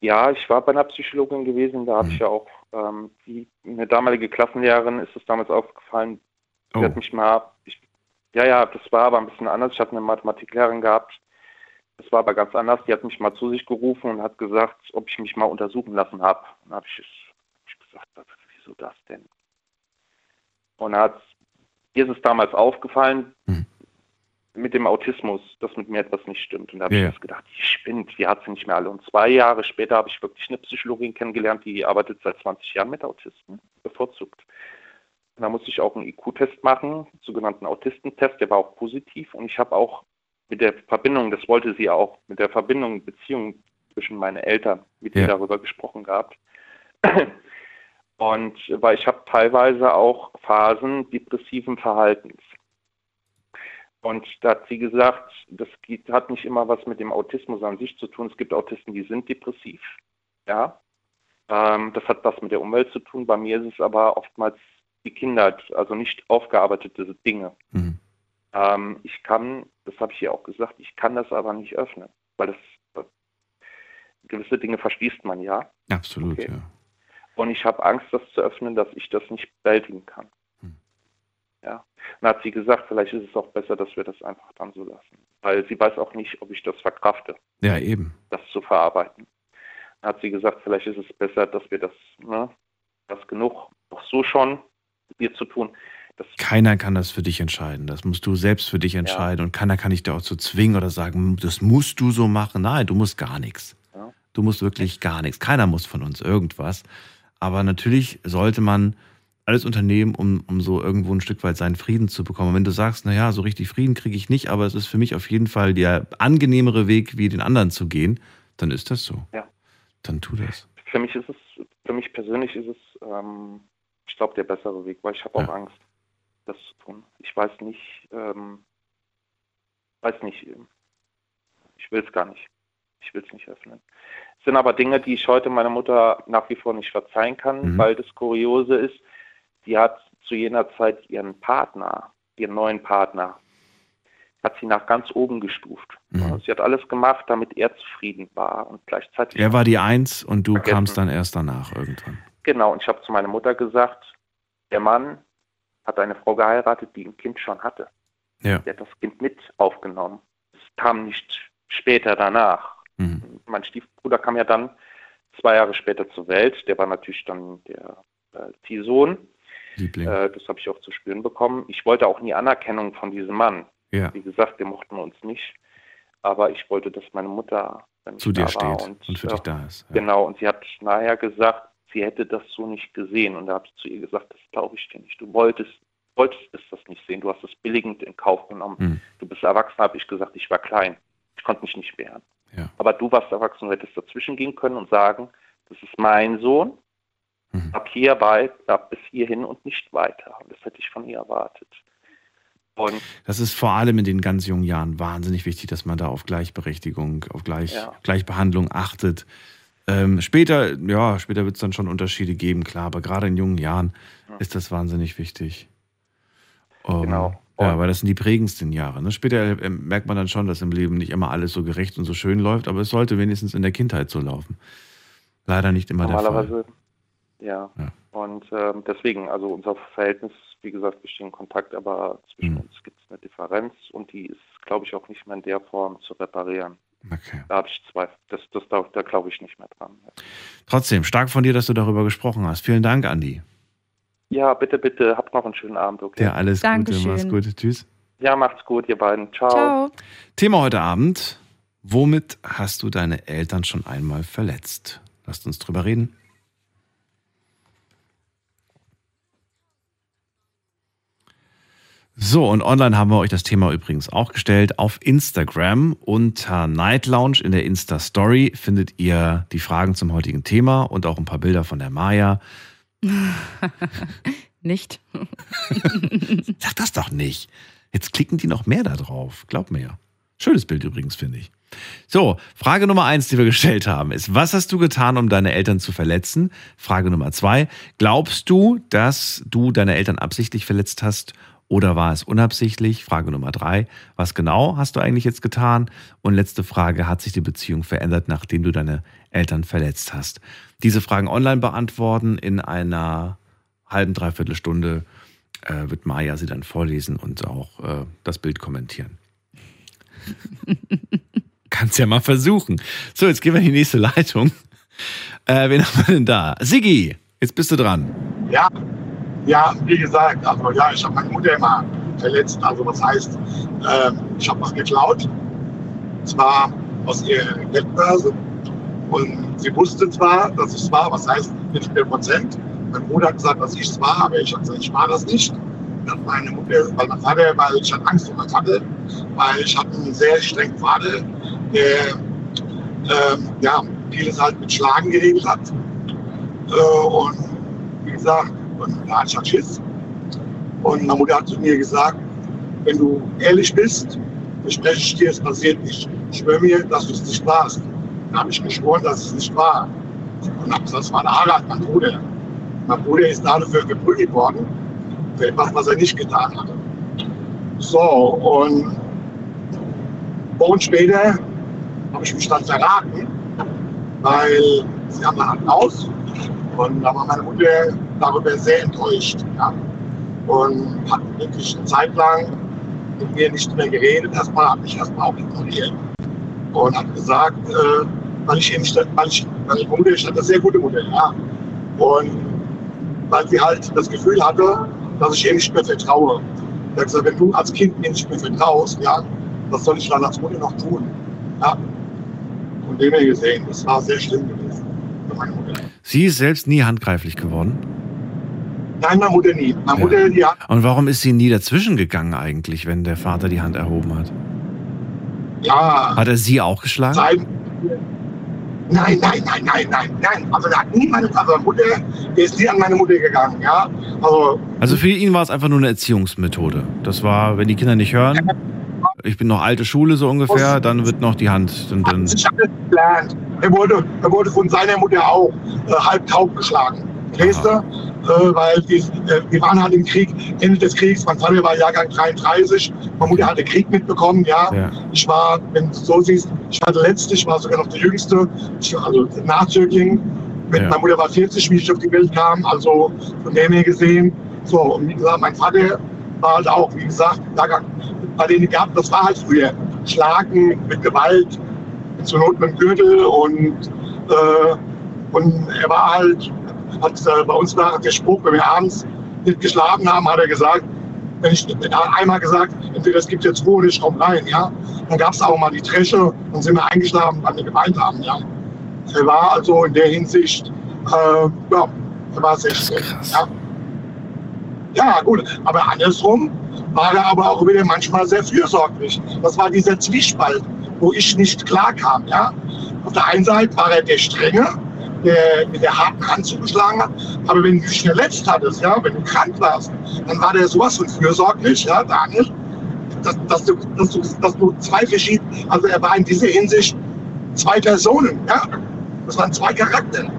Ja, ich war bei einer Psychologin gewesen, da habe Mhm. ich ja auch, ähm, die, eine damalige Klassenlehrerin ist es damals aufgefallen, Oh. die hat mich mal, ich, ja, ja, das war aber ein bisschen anders. Ich hatte eine Mathematiklehrerin gehabt, das war aber ganz anders. Die hat mich mal zu sich gerufen und hat gesagt, ob ich mich mal untersuchen lassen habe. Und habe ich, hab ich gesagt, wieso das denn? Und hat, ihr ist es damals aufgefallen, Mhm. mit dem Autismus, dass mit mir etwas nicht stimmt. Und da habe Ja, ich jetzt gedacht, die spinnt, die hat sie nicht mehr alle. Und zwei Jahre später habe ich wirklich eine Psychologin kennengelernt, die arbeitet seit 20 Jahren mit Autisten, bevorzugt. Und da musste ich auch einen IQ-Test machen, einen sogenannten Autistentest, der war auch positiv. Und ich habe auch mit der Verbindung, das wollte sie auch, mit der Verbindung, Beziehung zwischen meinen Eltern, mit Ja. ihr darüber gesprochen gehabt. Und weil ich habe teilweise auch Phasen depressiven Verhaltens. Und da hat sie gesagt, das geht, hat nicht immer was mit dem Autismus an sich zu tun. Es gibt Autisten, die sind depressiv. Ja. Ähm, das hat was mit der Umwelt zu tun. Bei mir ist es aber oftmals die Kindheit, also nicht aufgearbeitete Dinge. Mhm. Ähm, ich kann, das habe ich ja auch gesagt, ich kann das aber nicht öffnen, weil das gewisse Dinge verschließt man ja. Absolut, Okay. ja. Und ich habe Angst, das zu öffnen, dass ich das nicht bewältigen kann. Hm. Ja. Dann hat sie gesagt, vielleicht ist es auch besser, dass wir das einfach dann so lassen. Weil sie weiß auch nicht, ob ich das verkrafte, Ja, eben. das zu verarbeiten. Dann hat sie gesagt, vielleicht ist es besser, dass wir das, ne, das genug, auch so schon mit dir zu tun. Keiner kann das für dich entscheiden. Das musst du selbst für dich entscheiden. Und keiner kann dich da auch zu zwingen oder sagen, das musst du so machen. Nein, du musst gar nichts. Ja. Du musst wirklich gar nichts. Keiner muss von uns irgendwas. Aber natürlich sollte man alles unternehmen, um, um so irgendwo ein Stück weit seinen Frieden zu bekommen. Und wenn du sagst, naja, so richtig Frieden kriege ich nicht, aber es ist für mich auf jeden Fall der angenehmere Weg, wie den anderen zu gehen, dann ist das so. Ja. Dann tu das. für mich ist es, für mich persönlich ist es, ähm, ich glaube, der bessere Weg, weil ich habe auch Ja. Angst, das zu tun. Ich weiß nicht, ähm, weiß nicht, ich will es gar nicht. Ich will es nicht öffnen. Es sind aber Dinge, die ich heute meiner Mutter nach wie vor nicht verzeihen kann, Mhm. weil das Kuriose ist, sie hat zu jener Zeit ihren Partner, ihren neuen Partner, hat sie nach ganz oben gestuft. Mhm. Sie hat alles gemacht, damit er zufrieden war und gleichzeitig Er war die Eins und du Vergessen. kamst dann erst danach irgendwann. Genau, und ich habe zu meiner Mutter gesagt, der Mann hat eine Frau geheiratet, die ein Kind schon hatte. Ja. Der hat das Kind mit aufgenommen. Es kam nicht später danach. Mhm. Mein Stiefbruder kam ja dann zwei Jahre später zur Welt. Der war natürlich dann der äh, Ziehsohn. Liebling. Äh, das habe ich auch zu spüren bekommen. Ich wollte auch nie Anerkennung von diesem Mann. ja. Wie gesagt, wir mochten uns nicht. Aber ich wollte, dass meine Mutter Zu dir steht und, für äh, dich da ist. Ja. Genau, und sie hat nachher gesagt, sie hätte das so nicht gesehen. Und da habe ich zu ihr gesagt, das glaube ich dir nicht. Du wolltest, wolltest es das nicht sehen. Du hast es billigend in Kauf genommen. Mhm. Du bist erwachsen, habe ich gesagt, ich war klein. Ich konnte mich nicht wehren. Ja. Aber du warst erwachsen und hättest dazwischen gehen können und sagen, das ist mein Sohn, Mhm. ab hier weit, ab bis hierhin und nicht weiter. Und das hätte ich von ihr erwartet. Und Das ist vor allem in den ganz jungen Jahren wahnsinnig wichtig, dass man da auf Gleichberechtigung, auf Gleich, Ja. Gleichbehandlung achtet. Ähm, später, ja, später wird es dann schon Unterschiede geben, klar, aber gerade in jungen Jahren Ja. ist das wahnsinnig wichtig. Um, Genau. Ja, weil das sind die prägendsten Jahre. Ne? Später ähm, merkt man dann schon, dass im Leben nicht immer alles so gerecht und so schön läuft, aber es sollte wenigstens in der Kindheit so laufen. Leider nicht immer der Fall. Normalerweise, ja. Ja. Und ähm, deswegen, also unser Verhältnis, wie gesagt, besteht in Kontakt, aber zwischen Mhm. uns gibt es eine Differenz und die ist, glaube ich, auch nicht mehr in der Form zu reparieren. Okay. Da habe ich Zweifel. Das, das, da, da glaube ich nicht mehr dran. Trotzdem, stark von dir, dass du darüber gesprochen hast. Vielen Dank, Andi. Ja, bitte, bitte, habt noch einen schönen Abend, okay? Ja, alles Dankeschön. Gute, mach's gut. Tschüss. Ja, macht's gut, ihr beiden. Ciao. Ciao. Thema heute Abend. Womit hast du deine Eltern schon einmal verletzt? Lasst uns drüber reden. So, und online haben wir euch das Thema übrigens auch gestellt. Auf Instagram unter Night Lounge in der Insta-Story findet ihr die Fragen zum heutigen Thema und auch ein paar Bilder von der Maya. Nicht. Sag das doch nicht. Jetzt klicken die noch mehr da drauf. Glaub mir. Schönes Bild übrigens, finde ich. So, Frage Nummer eins, die wir gestellt haben, ist, was hast du getan, um deine Eltern zu verletzen? Frage Nummer zwei, glaubst du, dass du deine Eltern absichtlich verletzt hast oder war es unabsichtlich? Frage Nummer drei, was genau hast du eigentlich jetzt getan? Und letzte Frage, hat sich die Beziehung verändert, nachdem du deine Eltern verletzt hast? Diese Fragen online beantworten in einer halben, dreiviertel Stunde äh, wird Maya sie dann vorlesen und auch äh, das Bild kommentieren. Kannst ja mal versuchen. So, jetzt gehen wir in die nächste Leitung. Äh, wen haben wir denn da? Siggi, jetzt bist du dran. Ja, ja, wie gesagt, also ja, ich habe meine Mutter immer verletzt. Also was heißt, ähm, ich habe was geklaut. Zwar aus ihrer Geldbörse. Und sie wusste zwar, dass ich es war, was heißt nicht 100 Prozent. Mein Bruder hat gesagt, dass ich es war, aber ich habe gesagt, ich war das nicht. Hat meine Mutter, weil mein Vater, weil ich hatte Angst vor meinem Vater, weil ich hatte einen sehr strengen Vater, der ähm, ja, vieles halt mit Schlagen geregelt hat. Äh, und wie gesagt, und da hatte ich halt Schiss. Und meine Mutter hat zu mir gesagt, wenn du ehrlich bist, verspreche ich dir, es passiert nicht. Ich schwöre mir, dass du es nicht warst. Dann habe ich geschworen, dass es nicht war. Und habe gesagt, es war der Harald, mein Bruder. Mein Bruder ist dafür verprügelt worden, für etwas, was er nicht getan hatte. So, und Wochen später habe ich mich dann verraten, weil sie haben dann halt raus. Und da war meine Mutter darüber sehr enttäuscht. Ja. und hat wirklich eine Zeit lang mit mir nicht mehr geredet. Erstmal hat mich erstmal auch ignoriert und hat gesagt, äh, ich ich, weil ich Mutter, ich hatte eine sehr gute Mutter, ja. Und weil sie halt das Gefühl hatte, dass ich ihr nicht mehr vertraue. Er hat gesagt, wenn du als Kind mir nicht mehr vertraust, ja, was soll ich dann als Mutter noch tun? Ja. Von dem her gesehen, das war sehr schlimm gewesen für meine Mutter. Sie ist selbst nie handgreiflich geworden. Nein, meine Mutter nie. Meine Ja. Mutter, die hat, Und warum ist sie nie dazwischen gegangen eigentlich, wenn der Vater die Hand erhoben hat? ja, Hat er sie auch geschlagen? sein. Nein, nein, nein, nein, nein, nein. Also da hat nie meine also Mutter, der ist nie an meine Mutter gegangen, ja. Also Also für ihn war es einfach nur eine Erziehungsmethode. Das war, wenn die Kinder nicht hören, ich bin noch alte Schule so ungefähr, dann wird noch die Hand. Dann, dann, gelernt. Er wurde, er wurde von seiner Mutter auch äh, halb taub geschlagen. Du? Äh, weil die, äh, die waren halt im Krieg, Ende des Kriegs. Mein Vater war Jahrgang 33. Meine Mutter hatte Krieg mitbekommen, ja. Ja. Ich war, wenn du so siehst, ich war der Letzte, ich war sogar noch der Jüngste. Ich, also Nachzögling. Mit, Ja. Meine Mutter war 40, wie ich auf die Welt kam. Also von dem her gesehen. So, und wie gesagt, mein Vater war halt auch, wie gesagt, Jahrgang, bei denen gab, das war halt früher. Schlagen mit Gewalt, zur Not mit dem Gürtel und, äh, und er war halt, hat äh, bei uns der Spruch, wenn wir abends nicht geschlafen haben, hat er gesagt, wenn ich hat einmal gesagt, entweder es gibt jetzt Ruhe oder ich komm rein, ja. Dann gab es auch mal die Tresche und sind wir eingeschlafen, weil wir geweint haben, ja. Er war also in der Hinsicht, äh, ja, er war sehr streng, krass. ja. Ja, gut, aber andersrum war er aber auch wieder manchmal sehr fürsorglich. Das war dieser Zwiespalt, wo ich nicht klar kam. Ja? Auf der einen Seite war er der Strenge, der mit der harten Hand zugeschlagen hat, aber wenn du dich verletzt hattest, ja, wenn du krank warst, dann war der sowas von fürsorglich, ja, Daniel, dass, dass, du, dass, du, dass du zwei verschiedene, also er war in dieser Hinsicht zwei Personen, ja, das waren zwei Charaktere.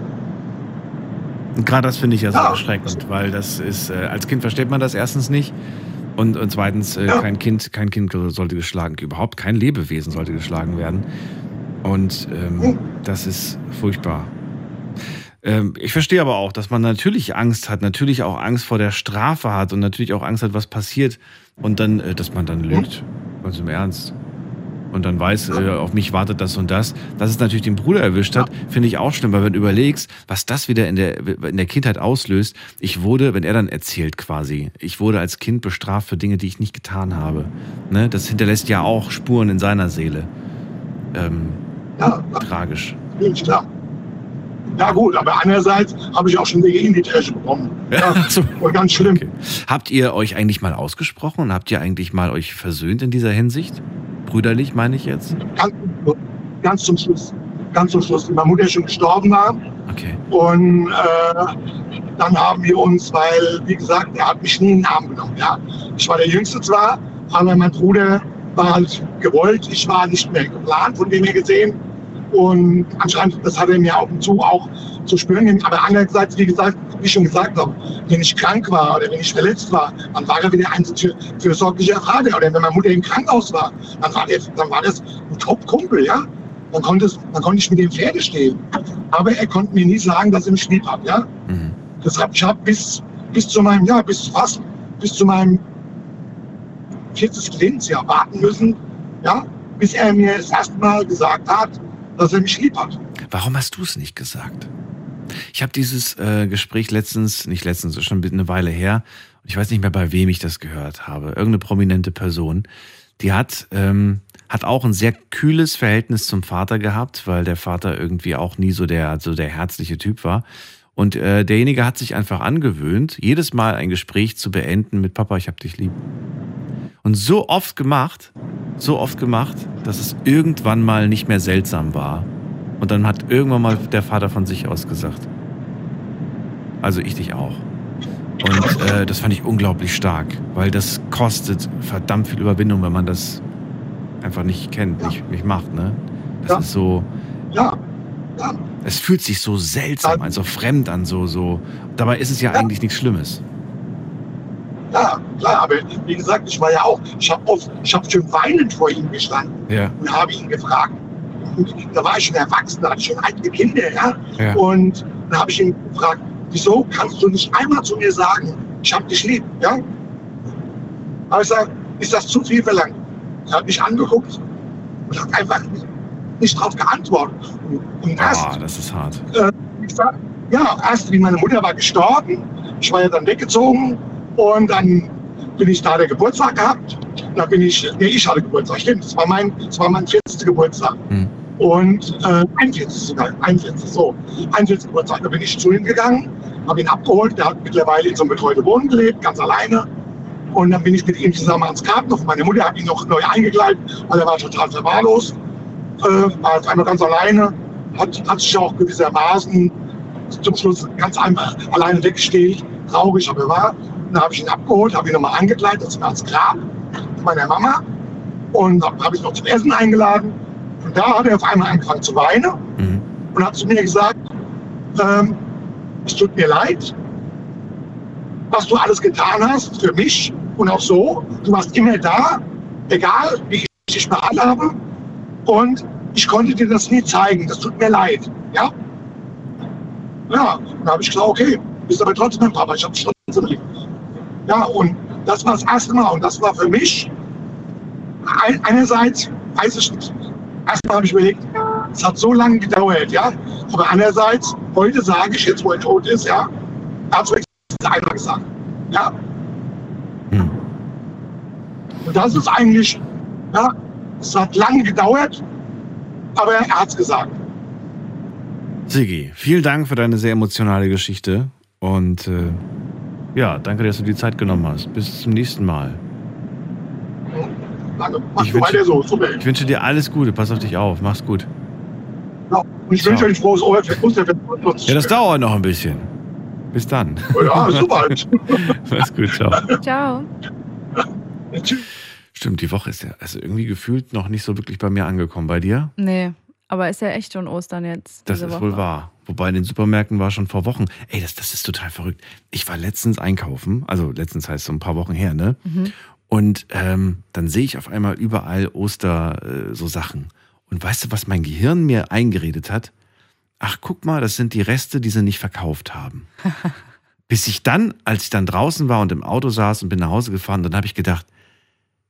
Und Gerade das finde ich ja so Ja. erschreckend, weil das ist, äh, als Kind versteht man das erstens nicht. Und, und zweitens, äh, Ja. kein Kind, kein Kind sollte geschlagen, überhaupt kein Lebewesen sollte geschlagen werden. Und ähm, Hm. das ist furchtbar. Ähm, ich verstehe aber auch, dass man natürlich Angst hat, natürlich auch Angst vor der Strafe hat und natürlich auch Angst hat, was passiert. Und dann, äh, dass man dann lügt. Ganz im Ernst. Und dann weiß, äh, auf mich wartet das und das. Dass es natürlich den Bruder erwischt hat, finde ich auch schlimm, weil wenn du überlegst, was das wieder in der, in der Kindheit auslöst. Ich wurde, wenn er dann erzählt quasi, ich wurde als Kind bestraft für Dinge, die ich nicht getan habe. Ne? Das hinterlässt ja auch Spuren in seiner Seele. Ähm, Ja, tragisch. Natürlich, klar. Ja gut, aber andererseits habe ich auch schon Dinge in die Tasche bekommen. Ja, so. und ganz schlimm. Okay. Habt ihr euch eigentlich mal ausgesprochen und habt ihr eigentlich mal euch versöhnt in dieser Hinsicht? Brüderlich meine ich jetzt? Ganz, ganz zum Schluss. Ganz zum Schluss, meine Mutter schon gestorben war. Okay. Und äh, dann haben wir uns, weil, wie gesagt, er hat mich nie in den Arm genommen. Ja. Ich war der Jüngste zwar, aber mein Bruder war halt gewollt. Ich war nicht mehr geplant, von dem her gesehen. Und anscheinend, das hat er mir ab und zu auch zu spüren gegeben. Aber andererseits, wie gesagt, wie ich schon gesagt habe, wenn ich krank war oder wenn ich verletzt war, dann war er wieder ein für, fürsorglicher Vater. Oder wenn meine Mutter im Krankenhaus war, dann war, der, dann war das ein Top-Kumpel, ja. Dann konnte, es, dann konnte ich mit dem Pferde stehen. Aber er konnte mir nie sagen, dass er mich lieb hat, ja. Mhm. Deshalb, ich habe bis, bis zu meinem, ja, bis fast, bis zu meinem 40. Lebensjahr warten müssen, ja, bis er mir das erste Mal gesagt hat, dass er mich lieb hat. Warum hast du es nicht gesagt? Ich habe dieses äh, Gespräch letztens, nicht letztens, schon eine Weile her, ich weiß nicht mehr, bei wem ich das gehört habe. Irgendeine prominente Person, die hat, ähm, hat auch ein sehr kühles Verhältnis zum Vater gehabt, weil der Vater irgendwie auch nie so der, so der herzliche Typ war. Und äh, derjenige hat sich einfach angewöhnt, jedes Mal ein Gespräch zu beenden mit Papa, ich hab dich lieb. Und so oft gemacht, so oft gemacht, dass es irgendwann mal nicht mehr seltsam war. Und dann hat irgendwann mal der Vater von sich aus gesagt. Also ich dich auch. Und äh, das fand ich unglaublich stark, weil das kostet verdammt viel Überwindung, wenn man das einfach nicht kennt, nicht, nicht macht. Ne? Das Ja. ist so, Ja, ja, es fühlt sich so seltsam an, so fremd an, so, so. Dabei ist es ja, Ja. eigentlich nichts Schlimmes. Ja, klar, aber wie gesagt, ich war ja auch, ich habe hab schon weinend vor ihm gestanden Ja, und habe ihn gefragt. Und da war ich schon erwachsen, da hatte ich schon eigene Kinder, ja. ja. Und dann habe ich ihn gefragt, wieso kannst du nicht einmal zu mir sagen, ich habe dich lieb, ja? Aber ich sage, ist das zu viel verlangt? Er hat mich angeguckt und hat einfach nicht, nicht drauf geantwortet. Und, und erst, Ah, das ist hart. äh, ich war, ja, erst wie meine Mutter war gestorben, ich war ja dann weggezogen und dann bin ich da der Geburtstag gehabt. Dann bin ich, nee, ich hatte Geburtstag, stimmt, das war mein, das war mein 40. Geburtstag. Hm. Und äh, 41 sogar, 41, so, 41 Geburtstag, da bin ich zu ihm gegangen, habe ihn abgeholt, der hat mittlerweile in so einem betreuten Wohnen gelebt, ganz alleine. Und dann bin ich mit ihm zusammen ans Kartenhof. Meine Mutter hat ihn noch neu eingekleidet, weil er war total verwahrlost. Äh, war auf einmal ganz alleine, hat, hat sich auch gewissermaßen zum Schluss ganz einfach alleine weggestellt, traurig, aber er war. Dann habe ich ihn abgeholt, habe ihn nochmal angekleidet, das war ans Grab von meiner Mama. Und habe hab ich noch zum Essen eingeladen. Und da hat er auf einmal angefangen zu weinen Mhm. und hat zu mir gesagt, ähm, es tut mir leid, was du alles getan hast für mich und auch so. Du warst immer da, egal wie ich dich behandelt habe. Und ich konnte dir das nie zeigen. Das tut mir leid. Ja? Ja, dann habe ich gesagt, okay, bist aber trotzdem mein Papa. Ich habe dich trotzdem lieb. Ja, und das war das erste Mal. Und das war für mich ein, einerseits, weiß ich nicht, erstmal habe ich überlegt, es hat so lange gedauert, ja. Aber andererseits, heute sage ich, jetzt wo er tot ist, ja, hat es wenigstens einmal gesagt. Ja. Hm. Und das ist eigentlich, ja, es hat lange gedauert, aber er hat es gesagt. Sigi, vielen Dank für deine sehr emotionale Geschichte. Und äh, ja, danke, dass du die Zeit genommen hast. Bis zum nächsten Mal. Danke. Mach Ich du wünsche- weiter so. Ich wünsche dir alles Gute. Pass auf dich auf. Mach's gut. Ja, und ich wünsche Ciao. euch ein frohes Osterfest. Ja, das dauert noch ein bisschen. Bis dann. Ja, super. Mach's gut. Ciao. Ciao. Tschüss. Stimmt, die Woche ist ja also irgendwie gefühlt noch nicht so wirklich bei mir angekommen. Bei dir? Nee, aber ist ja echt schon Ostern jetzt. Das ist Woche. wohl wahr. Wobei in den Supermärkten war schon vor Wochen. Ey, das, das ist total verrückt. Ich war letztens einkaufen, also letztens heißt so ein paar Wochen her, ne? Mhm. Und ähm, dann sehe ich auf einmal überall Oster äh, so Sachen. Und weißt du, was mein Gehirn mir eingeredet hat? Ach, guck mal, das sind die Reste, die sie nicht verkauft haben. Bis ich dann, als ich dann draußen war und im Auto saß und bin nach Hause gefahren, dann habe ich gedacht,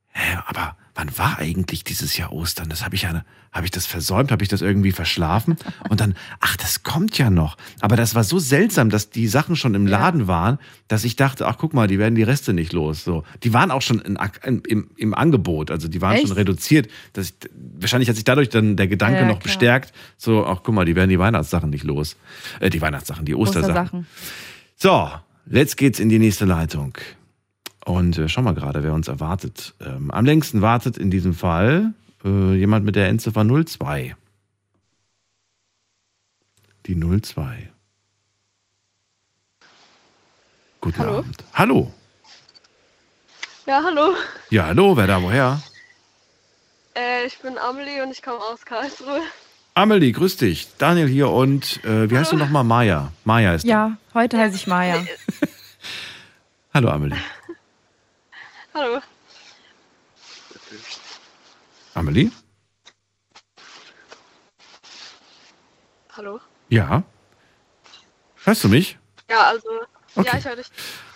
hä, aber wann war eigentlich dieses Jahr Ostern? Das habe ich ja, habe ich das versäumt, habe ich das irgendwie verschlafen? Und dann, ach, das kommt ja noch. Aber das war so seltsam, dass die Sachen schon im. Laden waren, dass ich dachte, ach, guck mal, die werden die Reste nicht los. So, die waren auch schon in, in, im, im Angebot, also die waren Echt? schon reduziert. Dass ich, wahrscheinlich hat sich dadurch dann der Gedanke Ja, noch klar. bestärkt. So, ach, guck mal, die werden die Weihnachtssachen nicht los. Äh, die Weihnachtssachen, die Ostersachen. Ostersachen. So, jetzt geht's in die nächste Leitung. Und äh, schau mal gerade, wer uns erwartet. Ähm, am längsten wartet in diesem Fall äh, jemand mit der Endziffer 02. Die 02. Guten Hallo? Abend. Hallo. Ja, hallo. Ja, hallo, wer da woher? Äh, ich bin Amelie und ich komme aus Karlsruhe. Amelie, grüß dich. Daniel hier und äh, wie heißt du nochmal? Maya. Maya ist da. Ja, heute heiße ich Maya. Hallo Amelie. Hallo. Amelie? Hallo. Ja. Hörst du mich? Ja, also. Okay. Ja, ich höre dich.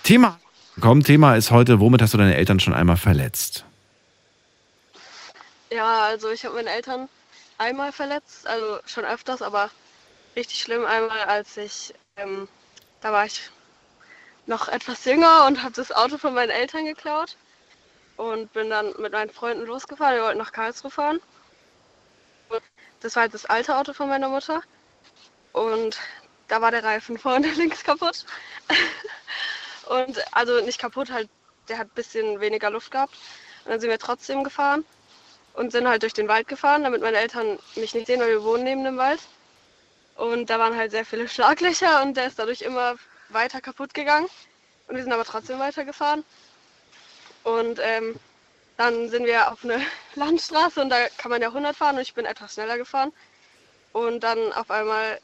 Thema. Komm, Thema ist heute, womit hast du deine Eltern schon einmal verletzt? Ja, also ich habe meine Eltern einmal verletzt, also schon öfters, aber richtig schlimm einmal, als ich, ähm, da war ich noch etwas jünger und habe das Auto von meinen Eltern geklaut und bin dann mit meinen Freunden losgefahren. Wir wollten nach Karlsruhe fahren. Und das war halt das alte Auto von meiner Mutter und da war der Reifen vorne links kaputt. und also nicht kaputt, halt, der hat ein bisschen weniger Luft gehabt. Und dann sind wir trotzdem gefahren und sind halt durch den Wald gefahren, damit meine Eltern mich nicht sehen, weil wir wohnen neben dem Wald. Und da waren halt sehr viele Schlaglöcher und der ist dadurch immer weiter kaputt gegangen. Und wir sind aber trotzdem weitergefahren. Und ähm, dann sind wir auf eine Landstraße und da kann man ja 100 fahren und ich bin etwas schneller gefahren. Und dann auf einmal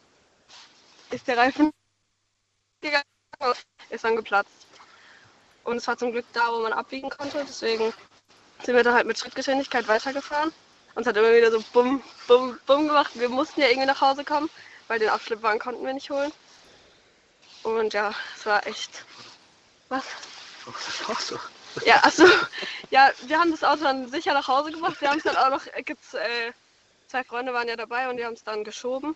ist der Reifen gegangen und ist dann geplatzt. Und es war zum Glück da, wo man abbiegen konnte. Deswegen sind wir dann halt mit Schrittgeschwindigkeit weitergefahren. Und es hat immer wieder so bumm, bumm, bumm gemacht. Wir mussten ja irgendwie nach Hause kommen, weil den Abschleppwagen konnten wir nicht holen. Und ja, es war echt. Was? Was brauchst du? Ja, also, ja, wir haben das Auto dann sicher nach Hause gebracht. Wir haben es dann auch noch, äh, gibt's, äh, zwei Freunde waren ja dabei und die haben es dann geschoben.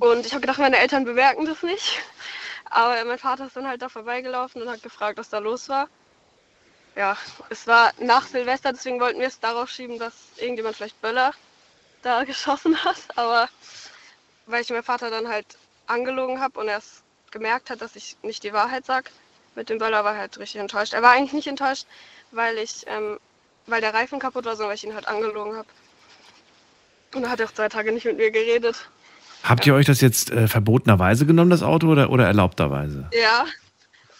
Und ich habe gedacht, meine Eltern bemerken das nicht. Aber mein Vater ist dann halt da vorbeigelaufen und hat gefragt, was da los war. Ja, es war nach Silvester, deswegen wollten wir es darauf schieben, dass irgendjemand vielleicht Böller da geschossen hat. Aber weil ich meinen Vater dann halt angelogen habe und er es gemerkt hat, dass ich nicht die Wahrheit sage, mit dem Böller war er halt richtig enttäuscht. Er war eigentlich nicht enttäuscht, weil ich, ähm, weil der Reifen kaputt war, sondern weil ich ihn halt angelogen habe. Und er hat auch zwei Tage nicht mit mir geredet. Habt ihr euch das jetzt äh, verbotenerweise genommen, das Auto, oder, oder erlaubterweise? Ja.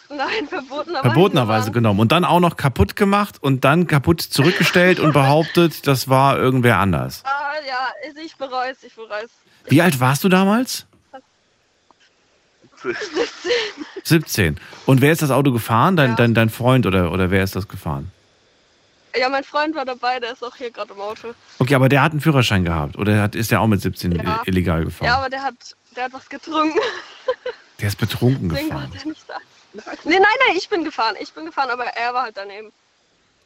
Nein, verbotenerweise. Verbotenerweise genommen. Und dann auch noch kaputt gemacht und dann kaputt zurückgestellt und behauptet, das war irgendwer anders. Ah, ja, ich- ich bereue es, ich bereue es. Wie alt warst du damals? 17. Und wer ist das Auto gefahren? Dein, dein, dein Freund oder, oder wer ist das gefahren? Ja, mein Freund war dabei, der ist auch hier gerade im Auto. Okay, aber der hat einen Führerschein gehabt oder hat, ist der auch mit 17 Ja. illegal gefahren? Ja, aber der hat, der hat was getrunken. Der ist betrunken Deswegen war gefahren. der nicht da. Nee, nein, nein, ich bin gefahren. Ich bin gefahren, aber er war halt daneben.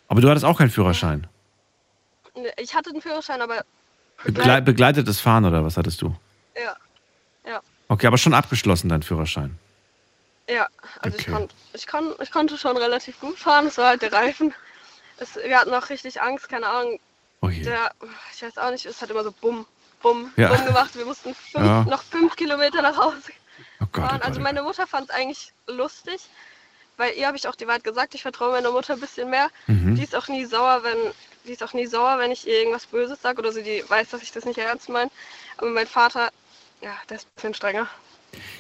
Aber du hattest auch keinen Führerschein. Nee, Ich hatte einen Führerschein, aber Begle begleitetes Fahren oder was hattest du? Okay, aber schon abgeschlossen, dein Führerschein. Ja, also ich, Okay. kon, ich, kon, ich konnte schon relativ gut fahren. Es war halt der Reifen. Es, wir hatten auch richtig Angst, keine Ahnung. Oh je. Der, ich weiß auch nicht, es hat immer so bumm, bumm, Ja. bumm gemacht. Wir mussten fünf, Ja. noch fünf Kilometer nach Hause Oh Gott, oh fahren. Gott, also oh meine Mutter fand es eigentlich lustig, weil ihr habe ich auch die Wahrheit gesagt, ich vertraue meiner Mutter ein bisschen mehr. Mhm. Die ist auch nie sauer, wenn die ist auch nie sauer, wenn ich ihr irgendwas Böses sage oder sie die weiß, dass ich das nicht ernst meine. Aber mein Vater, ja, der ist ein bisschen strenger.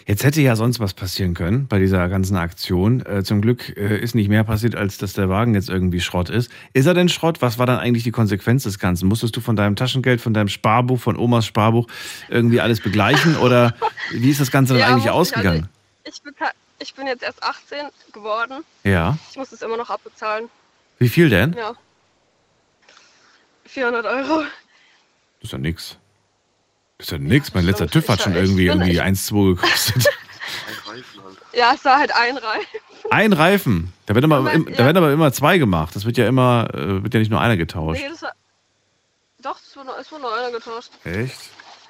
Jetzt hätte ja sonst was passieren können bei dieser ganzen Aktion. Äh, zum Glück äh, ist nicht mehr passiert, als dass der Wagen jetzt irgendwie Schrott ist. Ist er denn Schrott? Was war dann eigentlich die Konsequenz des Ganzen? Musstest du von deinem Taschengeld, von deinem Sparbuch, von Omas Sparbuch irgendwie alles begleichen? Oder wie ist das Ganze dann Ja, eigentlich muss ich, also ausgegangen? Ich bin, ich bin jetzt erst 18 geworden. Ja. Ich muss es immer noch abbezahlen. Wie viel denn? Ja. 400 Euro. Das ist ja nix. Ist ja nix. Mein letzter TÜV hat Ich- schon ich irgendwie irgendwie ich- 1,2 gekostet. Ja, es war halt ein Reifen. Ein Reifen. Da werden aber, im- da werden aber immer zwei gemacht. Das wird ja immer, äh, wird ja nicht nur einer getauscht. Nee, das war. Doch, es wurde, es wurde noch einer getauscht. Echt?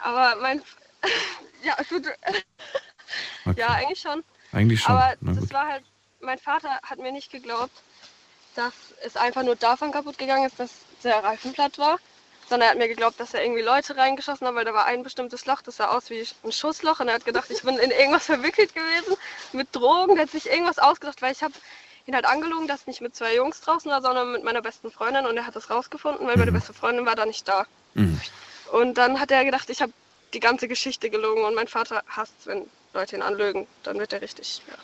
Aber mein. ja, es wurde. Okay. Ja, eigentlich schon. Eigentlich schon. Aber Na das gut. war halt. Mein Vater hat mir nicht geglaubt, dass es einfach nur davon kaputt gegangen ist, dass der Reifen platt war. Sondern er hat mir geglaubt, dass er irgendwie Leute reingeschossen hat, weil da war ein bestimmtes Loch, das sah aus wie ein Schussloch. Und er hat gedacht, ich bin in irgendwas verwickelt gewesen mit Drogen. Der hat sich irgendwas ausgedacht, weil ich habe ihn halt angelogen, dass ich nicht mit zwei Jungs draußen war, sondern mit meiner besten Freundin. Und er hat das rausgefunden, weil meine beste Freundin war da nicht da. Mhm. Und dann hat er gedacht, ich habe die ganze Geschichte gelogen. Und mein Vater hasst, wenn Leute ihn anlügen. Dann wird er richtig. Ja.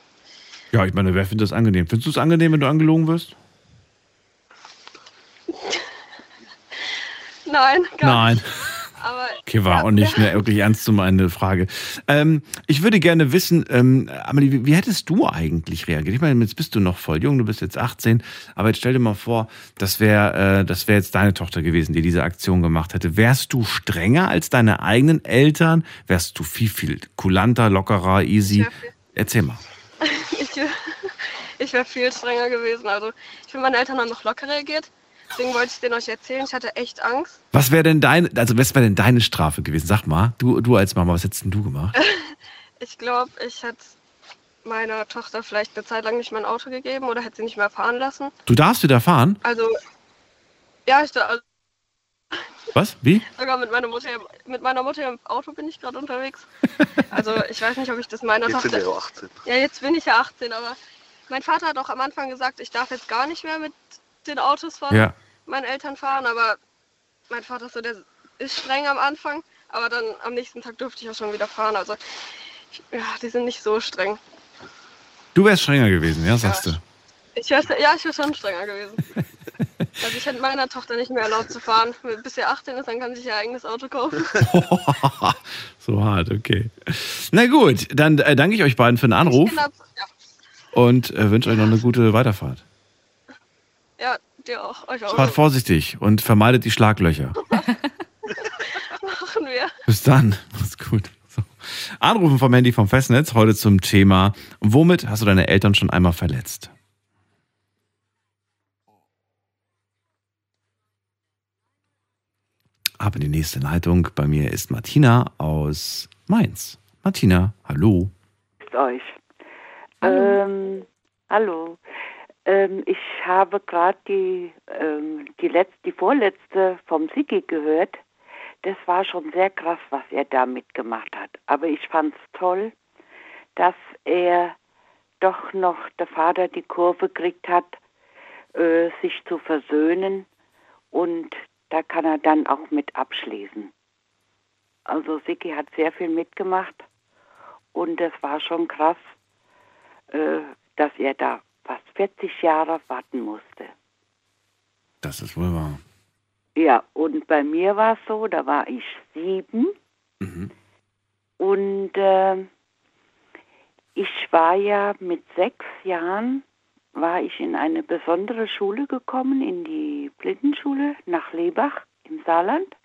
Ja, ich meine, wer findet das angenehm? Findest du es angenehm, wenn du angelogen wirst? Nein, gar Nein. nicht. Aber Okay, war auch nicht eine wirklich ernst zu meinende Frage. Ähm, ich würde gerne wissen, ähm, Amelie, wie, wie hättest du eigentlich reagiert? Ich meine, jetzt bist du noch voll jung, du bist jetzt 18, aber jetzt stell dir mal vor, das wäre äh, das wär jetzt deine Tochter gewesen, die diese Aktion gemacht hätte. Wärst du strenger als deine eigenen Eltern? Wärst du viel, viel kulanter, lockerer, easy? Erzähl mal. ich, wär- ich wäre viel strenger gewesen. Also ich finde, meine Eltern haben noch locker reagiert. Deswegen wollte ich den euch erzählen. Ich hatte echt Angst. Was wäre denn deine, also was wäre denn deine Strafe gewesen? Sag mal, du, du als Mama, was hättest denn du gemacht? Ich glaube, ich hätte meiner Tochter vielleicht eine Zeit lang nicht mein Auto gegeben oder hätte sie nicht mehr fahren lassen. Du darfst wieder fahren? Also, ja, ich da, also Was? Wie? sogar mit meiner Mutter, mit meiner Mutter im Auto bin ich gerade unterwegs. Also ich weiß nicht, ob ich das meiner Jetzt sind Tochter. wir ja 18. Ja, jetzt bin ich ja 18, aber mein Vater hat auch am Anfang gesagt, ich darf jetzt gar nicht mehr mit den Autos von Ja. Meinen Eltern fahren, aber mein Vater ist so, der ist streng am Anfang, aber dann am nächsten Tag durfte ich auch schon wieder fahren. Also ja, die sind nicht so streng. Du wärst strenger gewesen, ja, sagst du. Ich wär, ja, ich wäre schon strenger gewesen. Also ich hätte meiner Tochter nicht mehr erlaubt zu fahren. Bis sie 18 ist, dann kann sie sich ihr eigenes Auto kaufen. so hart, okay. Na gut, dann äh, danke ich euch beiden für den Anruf glaub, ja, und äh, wünsche euch noch eine gute Weiterfahrt. ja, dir auch. Euch auch. Fahrt vorsichtig und vermeidet die Schlaglöcher. Machen wir. Bis dann. Macht's gut. So. Anrufen vom Handy vom Festnetz heute zum Thema: Womit hast du deine Eltern schon einmal verletzt? Ab die nächste Leitung. Bei mir ist Martina aus Mainz. Martina, hallo. Euch. Hallo. Ähm, hallo. Ähm, ich habe gerade die, ähm, die, die vorletzte vom Sigi gehört. Das war schon sehr krass, was er da mitgemacht hat. Aber ich fand es toll, dass er doch noch der Vater die Kurve gekriegt hat, äh, sich zu versöhnen und da kann er dann auch mit abschließen. Also Siki hat sehr viel mitgemacht und es war schon krass, äh, dass er da fast 40 Jahre warten musste. Das ist wohl wahr. Ja, und bei mir war es so, da war ich sieben Mhm. und äh, ich war ja mit sechs Jahren, war ich in eine besondere Schule gekommen, in die Blindenschule nach Lebach im Saarland.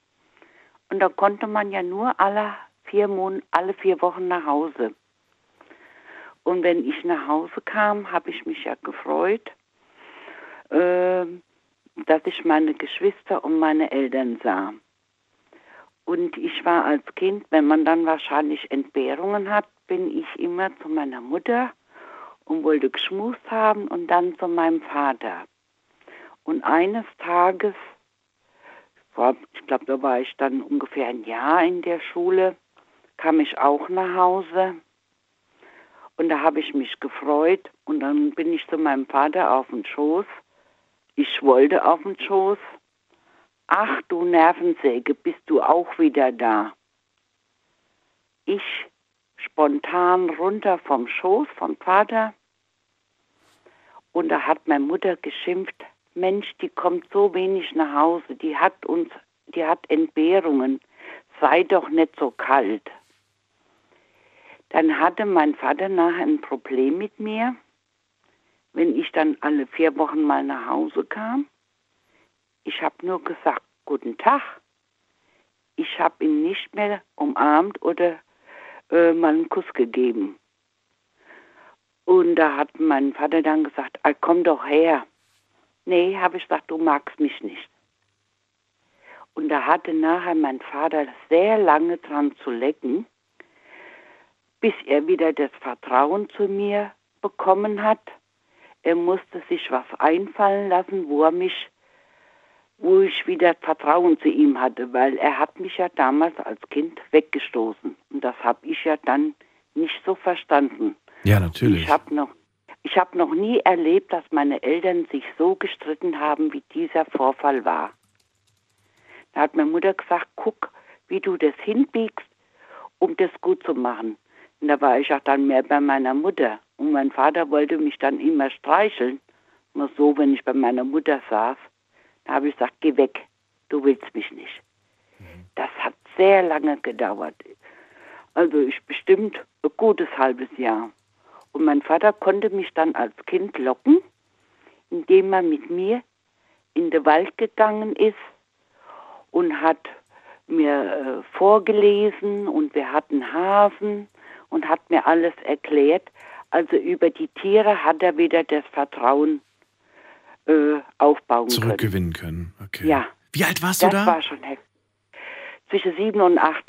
Und da konnte man ja nur alle vier, Mon alle vier Wochen nach Hause. Und wenn ich nach Hause kam, habe ich mich ja gefreut, äh, dass ich meine Geschwister und meine Eltern sah. Und ich war als Kind, wenn man dann wahrscheinlich Entbehrungen hat, bin ich immer zu meiner Mutter und wollte geschmust haben und dann zu meinem Vater. Und eines Tages, ich glaube, da war ich dann ungefähr ein Jahr in der Schule, kam ich auch nach Hause. Und da habe ich mich gefreut und dann bin ich zu meinem Vater auf den Schoß. Ich wollte auf den Schoß. Ach du Nervensäge, bist du auch wieder da? Ich spontan runter vom Schoß vom Vater und da hat meine Mutter geschimpft, Mensch, die kommt so wenig nach Hause, die hat uns, die hat Entbehrungen, sei doch nicht so kalt. Dann hatte mein Vater nachher ein Problem mit mir, wenn ich dann alle vier Wochen mal nach Hause kam. Ich habe nur gesagt, guten Tag. Ich habe ihn nicht mehr umarmt oder äh, mal einen Kuss gegeben. Und da hat mein Vater dann gesagt, ah, komm doch her. Nee, habe ich gesagt, du magst mich nicht. Und da hatte nachher mein Vater sehr lange dran zu lecken, bis er wieder das Vertrauen zu mir bekommen hat. Er musste sich was einfallen lassen, wo er mich, wo ich wieder Vertrauen zu ihm hatte, weil er hat mich ja damals als Kind weggestoßen. Und das habe ich ja dann nicht so verstanden. Ja, natürlich. Ich habe noch, ich habe noch nie erlebt, dass meine Eltern sich so gestritten haben, wie dieser Vorfall war. Da hat meine Mutter gesagt, guck, wie du das hinbiegst, um das gut zu machen. Und da war ich auch dann mehr bei meiner Mutter. Und mein Vater wollte mich dann immer streicheln. Immer so, wenn ich bei meiner Mutter saß. Da habe ich gesagt, geh weg, du willst mich nicht. Das hat sehr lange gedauert. Also ich bestimmt ein gutes halbes Jahr. Und mein Vater konnte mich dann als Kind locken, indem er mit mir in den Wald gegangen ist und hat mir äh, vorgelesen und wir hatten Hasen und hat mir alles erklärt. Also über die Tiere hat er wieder das Vertrauen äh, aufbauen können. Zurückgewinnen können. Okay. Ja. Wie alt warst das du da? war schon heftig. Zwischen sieben und acht.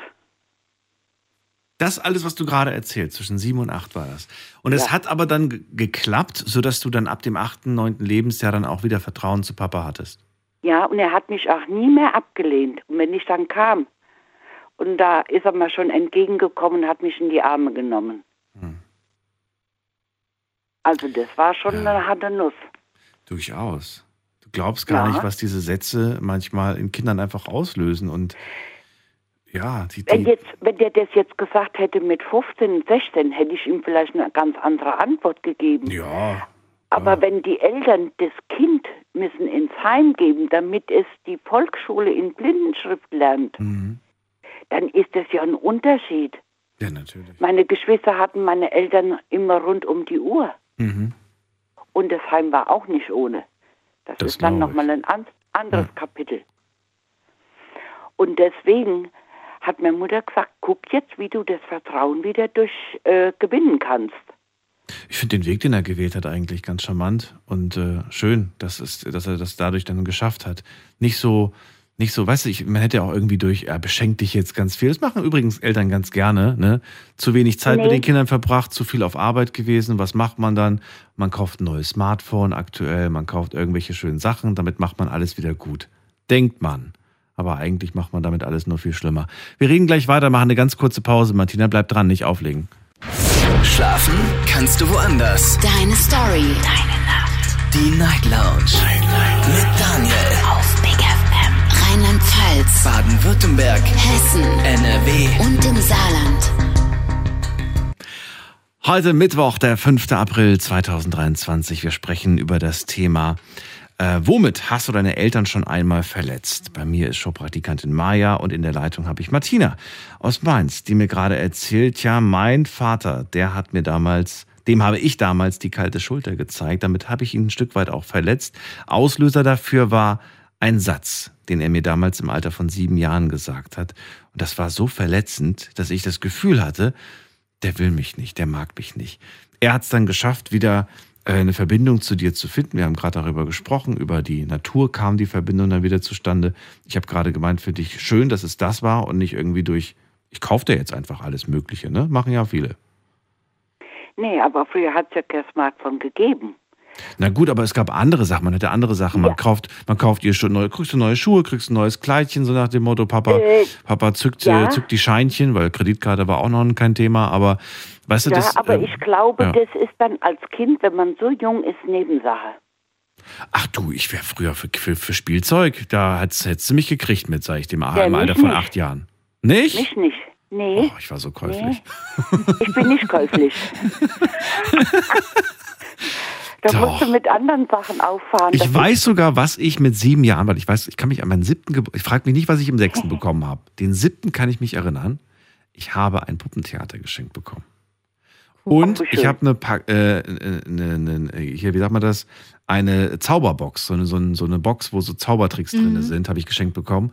Das alles, was du gerade erzählt, zwischen sieben und acht war das. Und es Ja. hat aber dann ge- geklappt, sodass du dann ab dem achten, neunten Lebensjahr dann auch wieder Vertrauen zu Papa hattest. Ja, und er hat mich auch nie mehr abgelehnt. Und wenn ich dann kam, und da ist er mir schon entgegengekommen und hat mich in die Arme genommen. Hm. Also das war schon eine harte Nuss. Durchaus. Du glaubst gar Ja. nicht, was diese Sätze manchmal in Kindern einfach auslösen. Und ja, die, Wenn, die, jetzt, wenn der das jetzt gesagt hätte mit 15, 16, hätte ich ihm vielleicht eine ganz andere Antwort gegeben. ja, Aber wenn die Eltern das Kind müssen ins Heim geben, damit es die Volksschule in Blindenschrift lernt, mhm. Dann ist das ja ein Unterschied. ja, natürlich. Meine Geschwister hatten meine Eltern immer rund um die Uhr. Mhm. Und das Heim war auch nicht ohne. Das, Das ist dann nochmal ein an anderes Kapitel. Und deswegen hat meine Mutter gesagt, guck jetzt, wie du das Vertrauen wieder durch äh, gewinnen kannst. Ich finde den Weg, den er gewählt hat, eigentlich ganz charmant und äh, schön, dass, es, dass er das dadurch dann geschafft hat. Nicht so, nicht so, weißt du, ich, man hätte ja auch irgendwie durch, er beschenkt dich jetzt ganz viel. Das machen übrigens Eltern ganz gerne, ne? Zu wenig Zeit Nee. mit den Kindern verbracht, zu viel auf Arbeit gewesen. Was macht man dann? Man kauft ein neues Smartphone aktuell, man kauft irgendwelche schönen Sachen, damit macht man alles wieder gut. Denkt man. Aber eigentlich macht man damit alles nur viel schlimmer. Wir reden gleich weiter, machen eine ganz kurze Pause. Martina, bleib dran, nicht auflegen. Schlafen kannst du woanders. Deine Story. Deine Nacht. Die Night Lounge. Mit Daniel. Rheinland-Pfalz. Baden-Württemberg. Hessen. NRW. Und im Saarland. Heute Mittwoch, der 5. April 2023. Wir sprechen über das Thema, äh, womit hast du deine Eltern schon einmal verletzt? Bei mir ist Showpraktikantin Maja und in der Leitung habe ich Martina aus Mainz, die mir gerade erzählt, ja, mein Vater, der hat mir damals, dem habe ich damals die kalte Schulter gezeigt. Damit habe ich ihn ein Stück weit auch verletzt. Auslöser dafür war ein Satz, den er mir damals im Alter von sieben Jahren gesagt hat. Und das war so verletzend, dass ich das Gefühl hatte, der will mich nicht, der mag mich nicht. Er hat es dann geschafft, wieder äh, eine Verbindung zu dir zu finden. Wir haben gerade darüber gesprochen, über die Natur kam die Verbindung dann wieder zustande. Ich habe gerade gemeint, für dich schön, dass es das war und nicht irgendwie durch, ich kaufe dir jetzt einfach alles Mögliche, ne? Machen ja viele. Nee, aber früher hat es ja kein Smartphone gegeben. Na gut, aber es gab andere Sachen. Man hatte andere Sachen. Man kauft, man kauft ihr schon neue, kriegst du neue Schuhe, kriegst ein neues Kleidchen, so nach dem Motto, Papa, Äh, Papa zückt, ja. äh, zückt die Scheinchen, weil Kreditkarte war auch noch kein Thema, aber weißt du, ja, das. aber ähm, ich glaube, ja. das ist dann als Kind, wenn man so jung ist, Nebensache. Ach du, ich wäre früher für, für, für Spielzeug, da hättest, du mich gekriegt mit, sag ich dem, Ja, im Alter von nicht. acht Jahren. Nicht? Mich nicht. Nee. Oh, ich war so käuflich. Ich bin nicht käuflich. da Doch. musst du mit anderen Sachen auffahren. Ich weiß sogar, was ich mit sieben Jahren, weil ich weiß, ich kann mich an meinen siebten Geburt, ich frage mich nicht, was ich im sechsten bekommen habe. Den siebten kann ich mich erinnern. Ich habe ein Puppentheater geschenkt bekommen. Und wie ich habe eine, äh, eine, eine, hier, wie sagt man das? Eine Zauberbox, so eine, so eine, so eine Box, wo so Zaubertricks Mhm. drin sind, habe ich geschenkt bekommen.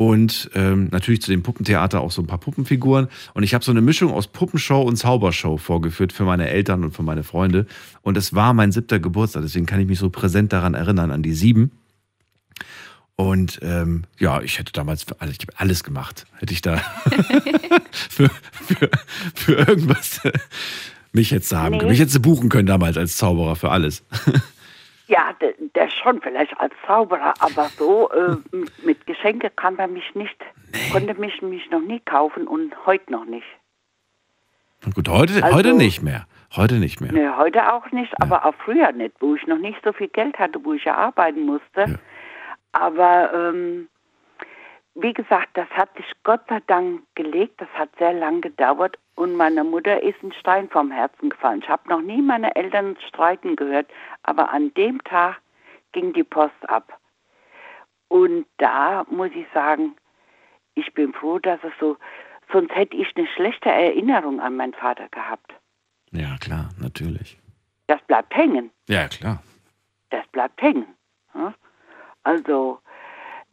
Und ähm, natürlich zu dem Puppentheater auch so ein paar Puppenfiguren. Und ich habe so eine Mischung aus Puppenshow und Zaubershow vorgeführt für meine Eltern und für meine Freunde. Und es war mein siebter Geburtstag, deswegen kann ich mich so präsent daran erinnern, an die sieben. Und ähm, ja, ich hätte damals alles, ich habe alles gemacht. Hätte ich da für, für, für irgendwas mich jetzt haben Nee. können. Mich hätte buchen können damals als Zauberer für alles. Ja, der, der schon vielleicht als Zauberer, aber so äh, mit Geschenke kann man mich nicht, konnte mich, mich noch nie kaufen und heute noch nicht. Gut, heute, Also- heute nicht mehr. Heute nicht mehr. Nee, heute auch nicht, aber auch früher nicht, wo ich noch nicht so viel Geld hatte, wo ich ja arbeiten musste. Aber ähm, wie gesagt, das hat sich Gott sei Dank gelegt, das hat sehr lang gedauert und meiner Mutter ist ein Stein vom Herzen gefallen. Ich habe noch nie meine Eltern streiten gehört, aber an dem Tag ging die Post ab. Und da muss ich sagen, ich bin froh, dass es so, sonst hätte ich eine schlechte Erinnerung an meinen Vater gehabt. Ja, klar, natürlich. Das bleibt hängen. Ja, klar. das bleibt hängen. Also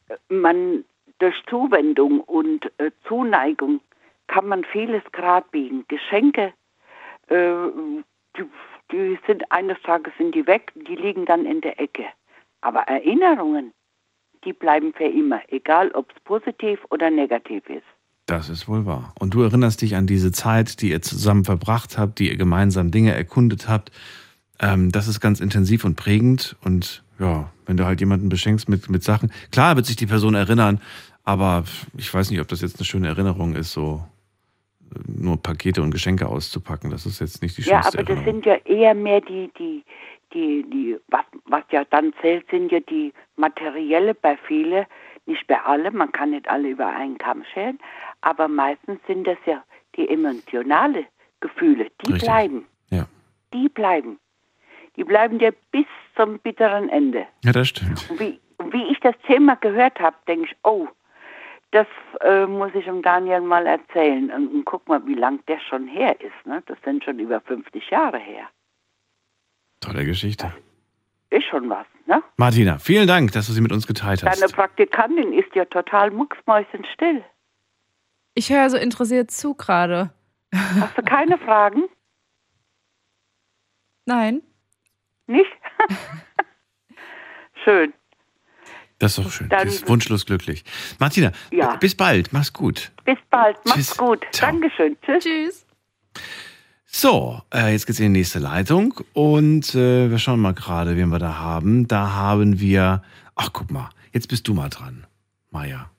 äh, man durch Zuwendung und äh, Zuneigung kann man vieles grad biegen. Geschenke, äh, die, die sind eines Tages sind die weg, die liegen dann in der Ecke. Aber Erinnerungen, die bleiben für immer, egal ob es positiv oder negativ ist. Das ist wohl wahr. Und du erinnerst dich an diese Zeit, die ihr zusammen verbracht habt, die ihr gemeinsam Dinge erkundet habt. Ähm, das ist ganz intensiv und prägend. Und ja, wenn du halt jemanden beschenkst mit, mit Sachen, klar wird sich die Person erinnern, aber ich weiß nicht, ob das jetzt eine schöne Erinnerung ist, so äh, nur Pakete und Geschenke auszupacken. Das ist jetzt nicht die Ja, schönste aber das Erinnerung. sind ja eher mehr die, die, die, die, was, was ja dann zählt, sind ja die materielle bei vielen, nicht bei allen, man kann nicht alle über einen Kamm scheren, aber meistens sind das ja die emotionale Gefühle, die Richtig. bleiben. Ja. Die bleiben. Die bleiben dir bis zum bitteren Ende. ja, das stimmt. Und wie, wie ich das Thema gehört habe, denke ich, oh, das äh, muss ich dem Daniel mal erzählen. Und, und guck mal, wie lang der schon her ist. Ne? Das sind schon über 50 Jahre her. Tolle Geschichte. Ist schon was, ne? Martina, vielen Dank, dass du sie mit uns geteilt hast. Deine Praktikantin ist ja total mucksmäuschenstill. Ich höre so interessiert zu gerade. Hast du keine Fragen? Nein. Nicht? Schön. Das ist doch schön. Dann- ist wunschlos glücklich. Martina, Ja. bis bald. Mach's gut. Bis bald. Macht's Tschüss. gut. Ciao. Dankeschön. Tschüss. Tschüss. So, äh, jetzt geht's in die nächste Leitung und äh, wir schauen mal gerade, wen wir da haben. Da haben wir, ach guck mal, jetzt bist du mal dran, Maja.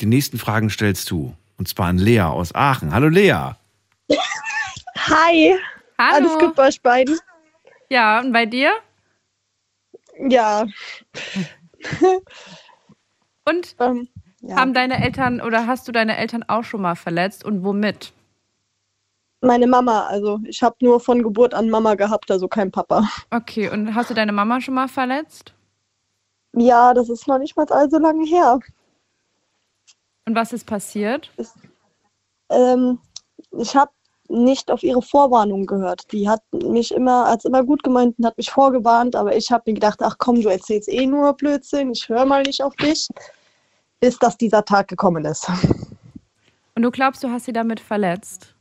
Die nächsten Fragen stellst du. Und zwar an Lea aus Aachen. Hallo Lea. Hi. Hallo. Alles gut bei euch beiden? Ja, und bei dir? Ja. Und Ähm, ja. haben deine Eltern oder hast du deine Eltern auch schon mal verletzt und womit? Meine Mama, also ich habe nur von Geburt an Mama gehabt, also kein Papa. Okay, und hast du deine Mama schon mal verletzt? Ja, das ist noch nicht mal allzu lange her. Und was ist passiert? Ähm, ich habe nicht auf ihre Vorwarnung gehört. Die hat mich immer, als immer gut gemeint und hat mich vorgewarnt, aber ich habe mir gedacht, ach komm, du erzählst eh nur Blödsinn, ich höre mal nicht auf dich, bis dass dieser Tag gekommen ist. Und du glaubst, du hast sie damit verletzt?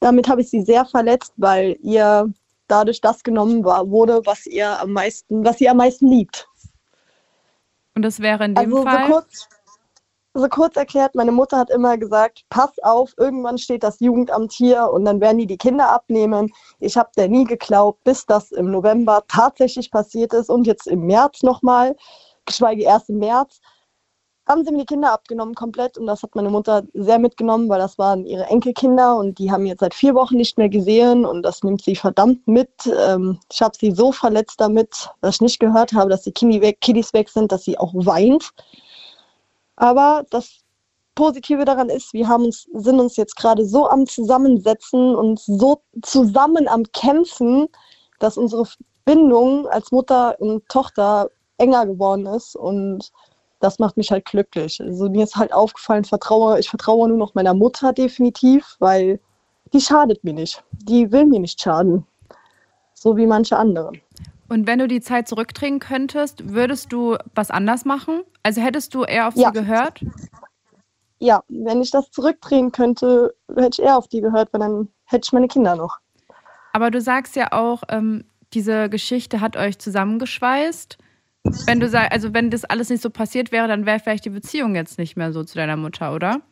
Damit habe ich sie sehr verletzt, weil ihr dadurch das genommen war, wurde, was ihr am meisten, was sie am meisten liebt. Und das wäre in dem Also Fall. so kurz, so kurz erklärt, meine Mutter hat immer gesagt, pass auf, irgendwann steht das Jugendamt hier und dann werden die die Kinder abnehmen. Ich habe der nie geglaubt, bis das im November tatsächlich passiert ist und jetzt im März nochmal, geschweige erst im März, haben sie mir die Kinder abgenommen komplett und das hat meine Mutter sehr mitgenommen, weil das waren ihre Enkelkinder und die haben jetzt seit vier Wochen nicht mehr gesehen und das nimmt sie verdammt mit. Ähm, ich habe sie so verletzt damit, dass ich nicht gehört habe, dass die Kiddies weg sind, dass sie auch weint. Aber das Positive daran ist, wir haben uns, sind uns jetzt gerade so am Zusammensetzen und so zusammen am Kämpfen, dass unsere Bindung als Mutter und Tochter enger geworden ist und das macht mich halt glücklich. Also mir ist halt aufgefallen, vertraue, ich vertraue nur noch meiner Mutter definitiv, weil die schadet mir nicht. Die will mir nicht schaden. So wie manche andere. Und wenn du die Zeit zurückdrehen könntest, würdest du was anders machen? Also hättest du eher auf Ja. sie gehört? Ja, wenn ich das zurückdrehen könnte, hätte ich eher auf die gehört, weil dann hätte ich meine Kinder noch. Aber du sagst ja auch, ähm, diese Geschichte hat euch zusammengeschweißt. Wenn du sagst, also wenn das alles nicht so passiert wäre, dann wäre vielleicht die Beziehung jetzt nicht mehr so zu deiner Mutter, oder?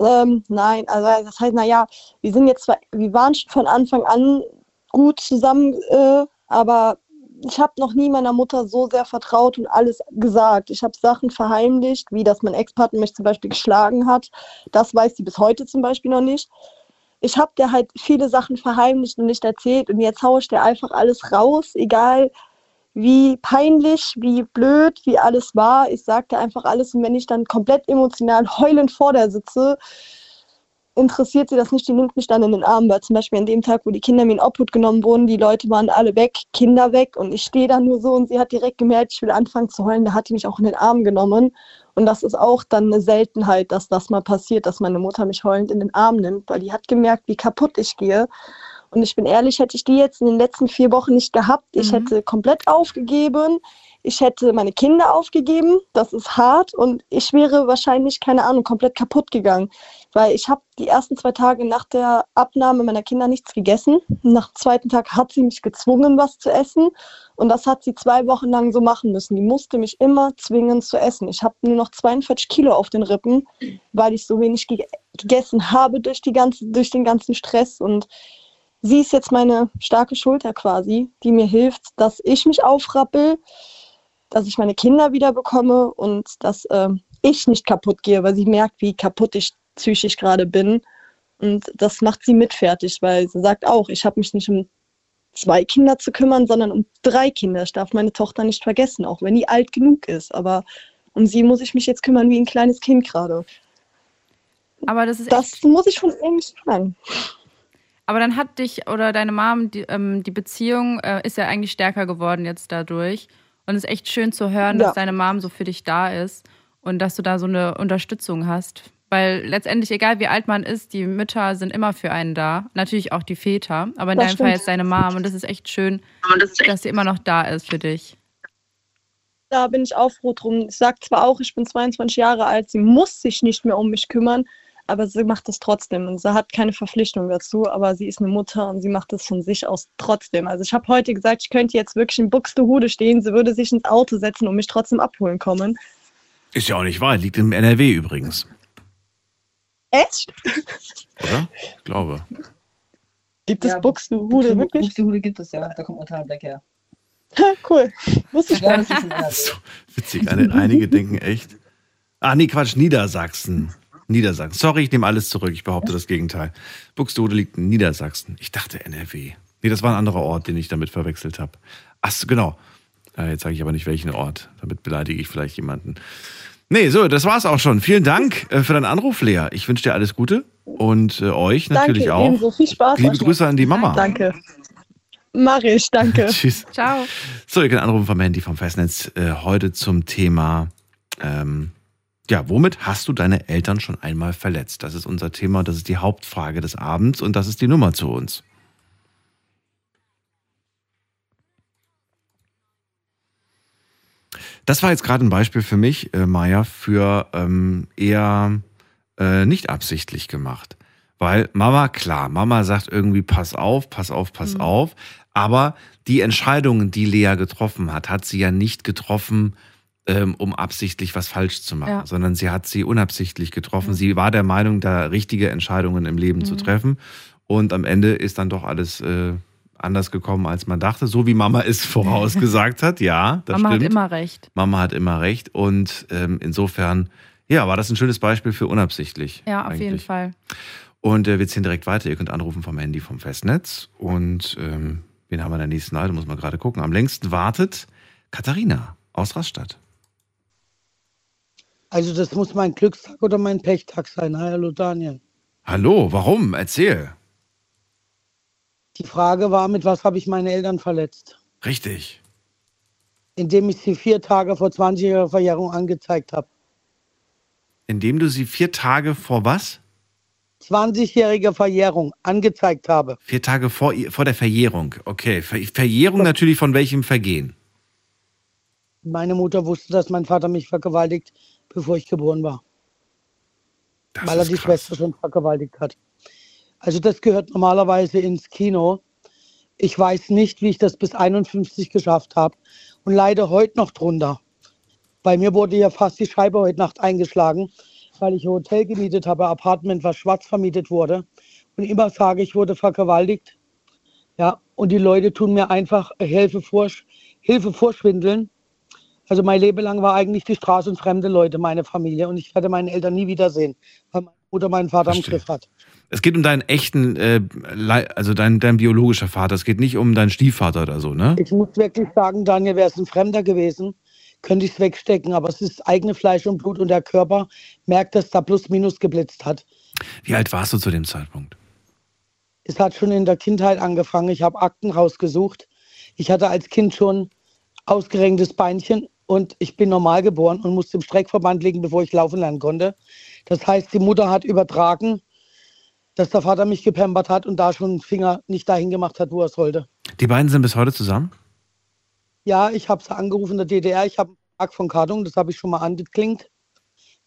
Ähm, nein, also das heißt, naja, wir sind jetzt zwar, wir waren schon von Anfang an gut zusammen, äh, aber ich habe noch nie meiner Mutter so sehr vertraut und alles gesagt. Ich habe Sachen verheimlicht, wie dass mein Ex-Partner mich zum Beispiel geschlagen hat. Das weiß sie bis heute zum Beispiel noch nicht. Ich habe der halt viele Sachen verheimlicht und nicht erzählt und jetzt haue ich dir einfach alles raus, egal wie peinlich, wie blöd, wie alles war. Ich sagte einfach alles und wenn ich dann komplett emotional heulend vor der sitze, interessiert sie das nicht, die nimmt mich dann in den Arm, weil zum Beispiel an dem Tag, wo die Kinder mir in Obhut genommen wurden, die Leute waren alle weg, Kinder weg und ich stehe da nur so und sie hat direkt gemerkt, ich will anfangen zu heulen, da hat die mich auch in den Arm genommen. Und das ist auch dann eine Seltenheit, dass das mal passiert, dass meine Mutter mich heulend in den Arm nimmt, weil die hat gemerkt, wie kaputt ich gehe. Und ich bin ehrlich, hätte ich die jetzt in den letzten vier Wochen nicht gehabt, ich Mhm. hätte komplett aufgegeben, ich hätte meine Kinder aufgegeben, das ist hart und ich wäre wahrscheinlich, keine Ahnung, komplett kaputt gegangen, weil ich habe die ersten zwei Tage nach der Abnahme meiner Kinder nichts gegessen. Nach dem zweiten Tag hat sie mich gezwungen, was zu essen und das hat sie zwei Wochen lang so machen müssen. Die musste mich immer zwingen zu essen. Ich habe nur noch 42 Kilo auf den Rippen, weil ich so wenig ge gegessen habe durch, die ganze, durch den ganzen Stress und sie ist jetzt meine starke Schulter quasi, die mir hilft, dass ich mich aufrappel, dass ich meine Kinder wieder bekomme und dass ähm, ich nicht kaputt gehe, weil sie merkt, wie kaputt ich psychisch gerade bin. Und das macht sie mit fertig, weil sie sagt auch, ich habe mich nicht um zwei Kinder zu kümmern, sondern um drei Kinder. Ich darf meine Tochter nicht vergessen, auch wenn die alt genug ist. Aber um sie muss ich mich jetzt kümmern wie ein kleines Kind gerade. Aber das ist Das muss ich von ihr nicht verlangen. Aber dann hat dich oder deine Mom, die, ähm, die Beziehung äh, ist ja eigentlich stärker geworden jetzt dadurch. Und es ist echt schön zu hören, Ja. dass deine Mom so für dich da ist und dass du da so eine Unterstützung hast. Weil letztendlich, egal wie alt man ist, die Mütter sind immer für einen da. Natürlich auch die Väter, aber in Das deinem Fall stimmt. jetzt deine Mom. Und das ist echt schön, dass sie immer noch da ist für dich. Da bin ich auch froh drum. Ich sage zwar auch, ich bin 22 Jahre alt, sie muss sich nicht mehr um mich kümmern, aber sie macht es trotzdem und sie hat keine Verpflichtung dazu, aber sie ist eine Mutter und sie macht es von sich aus trotzdem. Also ich habe heute gesagt, ich könnte jetzt wirklich in Buxtehude stehen, sie würde sich ins Auto setzen und mich trotzdem abholen kommen. Ist ja auch nicht wahr, liegt im NRW übrigens. Echt? Oder? Ich glaube. Gibt es Buxtehude wirklich? Buxtehude gibt es, ja. Da kommt Montanberg her. cool. Wusste ich Ja, gar nicht. Witzig, einige denken echt. Ah, nee, Quatsch, Niedersachsen. Niedersachsen. Sorry, ich nehme alles zurück. Ich behaupte das Gegenteil. Buxtehude liegt in Niedersachsen. Ich dachte NRW. Nee, das war ein anderer Ort, den ich damit verwechselt habe. Ach so, genau. Äh, jetzt sage ich aber nicht welchen Ort. Damit beleidige ich vielleicht jemanden. Nee, so, das war's auch schon. Vielen Dank äh, für deinen Anruf, Lea. Ich wünsche dir alles Gute und äh, euch natürlich danke, auch. ebenso. Viel Spaß. Liebe. Grüße an die Mama. Danke. Mach ich, danke. Tschüss. Ciao. So, ihr könnt anrufen vom Handy vom Festnetz äh, heute zum Thema, ähm, ja, womit hast du deine Eltern schon einmal verletzt? Das ist unser Thema, das ist die Hauptfrage des Abends und das ist die Nummer zu uns. Das war jetzt gerade ein Beispiel für mich, äh, Maja, für ähm, eher äh, nicht absichtlich gemacht. Weil Mama, klar, Mama sagt irgendwie, pass auf, pass auf, pass auf. Aber die Entscheidungen, die Lea getroffen hat, hat sie ja nicht getroffen, ähm, um absichtlich was falsch zu machen, Ja. sondern sie hat sie unabsichtlich getroffen. Sie war der Meinung, da richtige Entscheidungen im Leben zu Mhm. treffen. Und am Ende ist dann doch alles äh, anders gekommen, als man dachte. So wie Mama es vorausgesagt hat. Ja, das Mama stimmt. hat immer recht. Mama hat immer recht. Und ähm, insofern, ja, war das ein schönes Beispiel für unabsichtlich. Ja, auf jeden eigentlich. Fall. Und äh, wir ziehen direkt weiter. Ihr könnt anrufen vom Handy vom Festnetz. Und ähm, wen haben wir in der nächsten Leitung? Muss man gerade gucken. Am längsten wartet Katharina aus Rastatt. Also das muss mein Glückstag oder mein Pechtag sein. Hi, hallo Daniel. Hallo, warum? Erzähl. Die Frage war, mit was habe ich meine Eltern verletzt? Richtig. Indem ich sie vier Tage vor 20-jähriger Verjährung angezeigt habe. Indem du sie vier Tage vor was? 20-jährige Verjährung angezeigt habe. Vier Tage vor, vor der Verjährung. Okay. Ver Verjährung natürlich von welchem Vergehen? Meine Mutter wusste, dass mein Vater mich vergewaltigt, bevor ich geboren war. Das weil er die krass. Schwester schon vergewaltigt hat. Also das gehört normalerweise ins Kino. Ich weiß nicht, wie ich das bis 51 geschafft habe und leide heute noch drunter. Bei mir wurde ja fast die Scheibe heute Nacht eingeschlagen, weil ich ein Hotel gemietet habe, ein Apartment, was schwarz vermietet wurde. Und immer sage, ich wurde vergewaltigt. Ja, und die Leute tun mir einfach Hilfe, vor, Hilfe vorschwindeln. Also mein Leben lang war eigentlich die Straße und fremde Leute meine Familie und ich werde meine Eltern nie wiedersehen, weil meine Mutter meinen Vater Verstehe. im Griff hat. Es geht um deinen echten, äh, also dein, dein biologischer Vater. Es geht nicht um deinen Stiefvater oder so, ne? Ich muss wirklich sagen, Daniel, wäre es ein Fremder gewesen, könnte ich es wegstecken, aber es ist eigene Fleisch und Blut und der Körper merkt, dass da plus minus geblitzt hat. Wie alt warst du zu dem Zeitpunkt? Es hat schon in der Kindheit angefangen. Ich habe Akten rausgesucht. Ich hatte als Kind schon ausgerenktes Beinchen und ich bin normal geboren und musste im Streckverband liegen, bevor ich laufen lernen konnte. Das heißt, die Mutter hat übertragen, dass der Vater mich gepampert hat und da schon den Finger nicht dahin gemacht hat, wo er sollte. Die beiden sind bis heute zusammen? Ja, ich habe sie angerufen in der DDR. Ich habe einen Vertrag von Kartung, das habe ich schon mal angeklingt.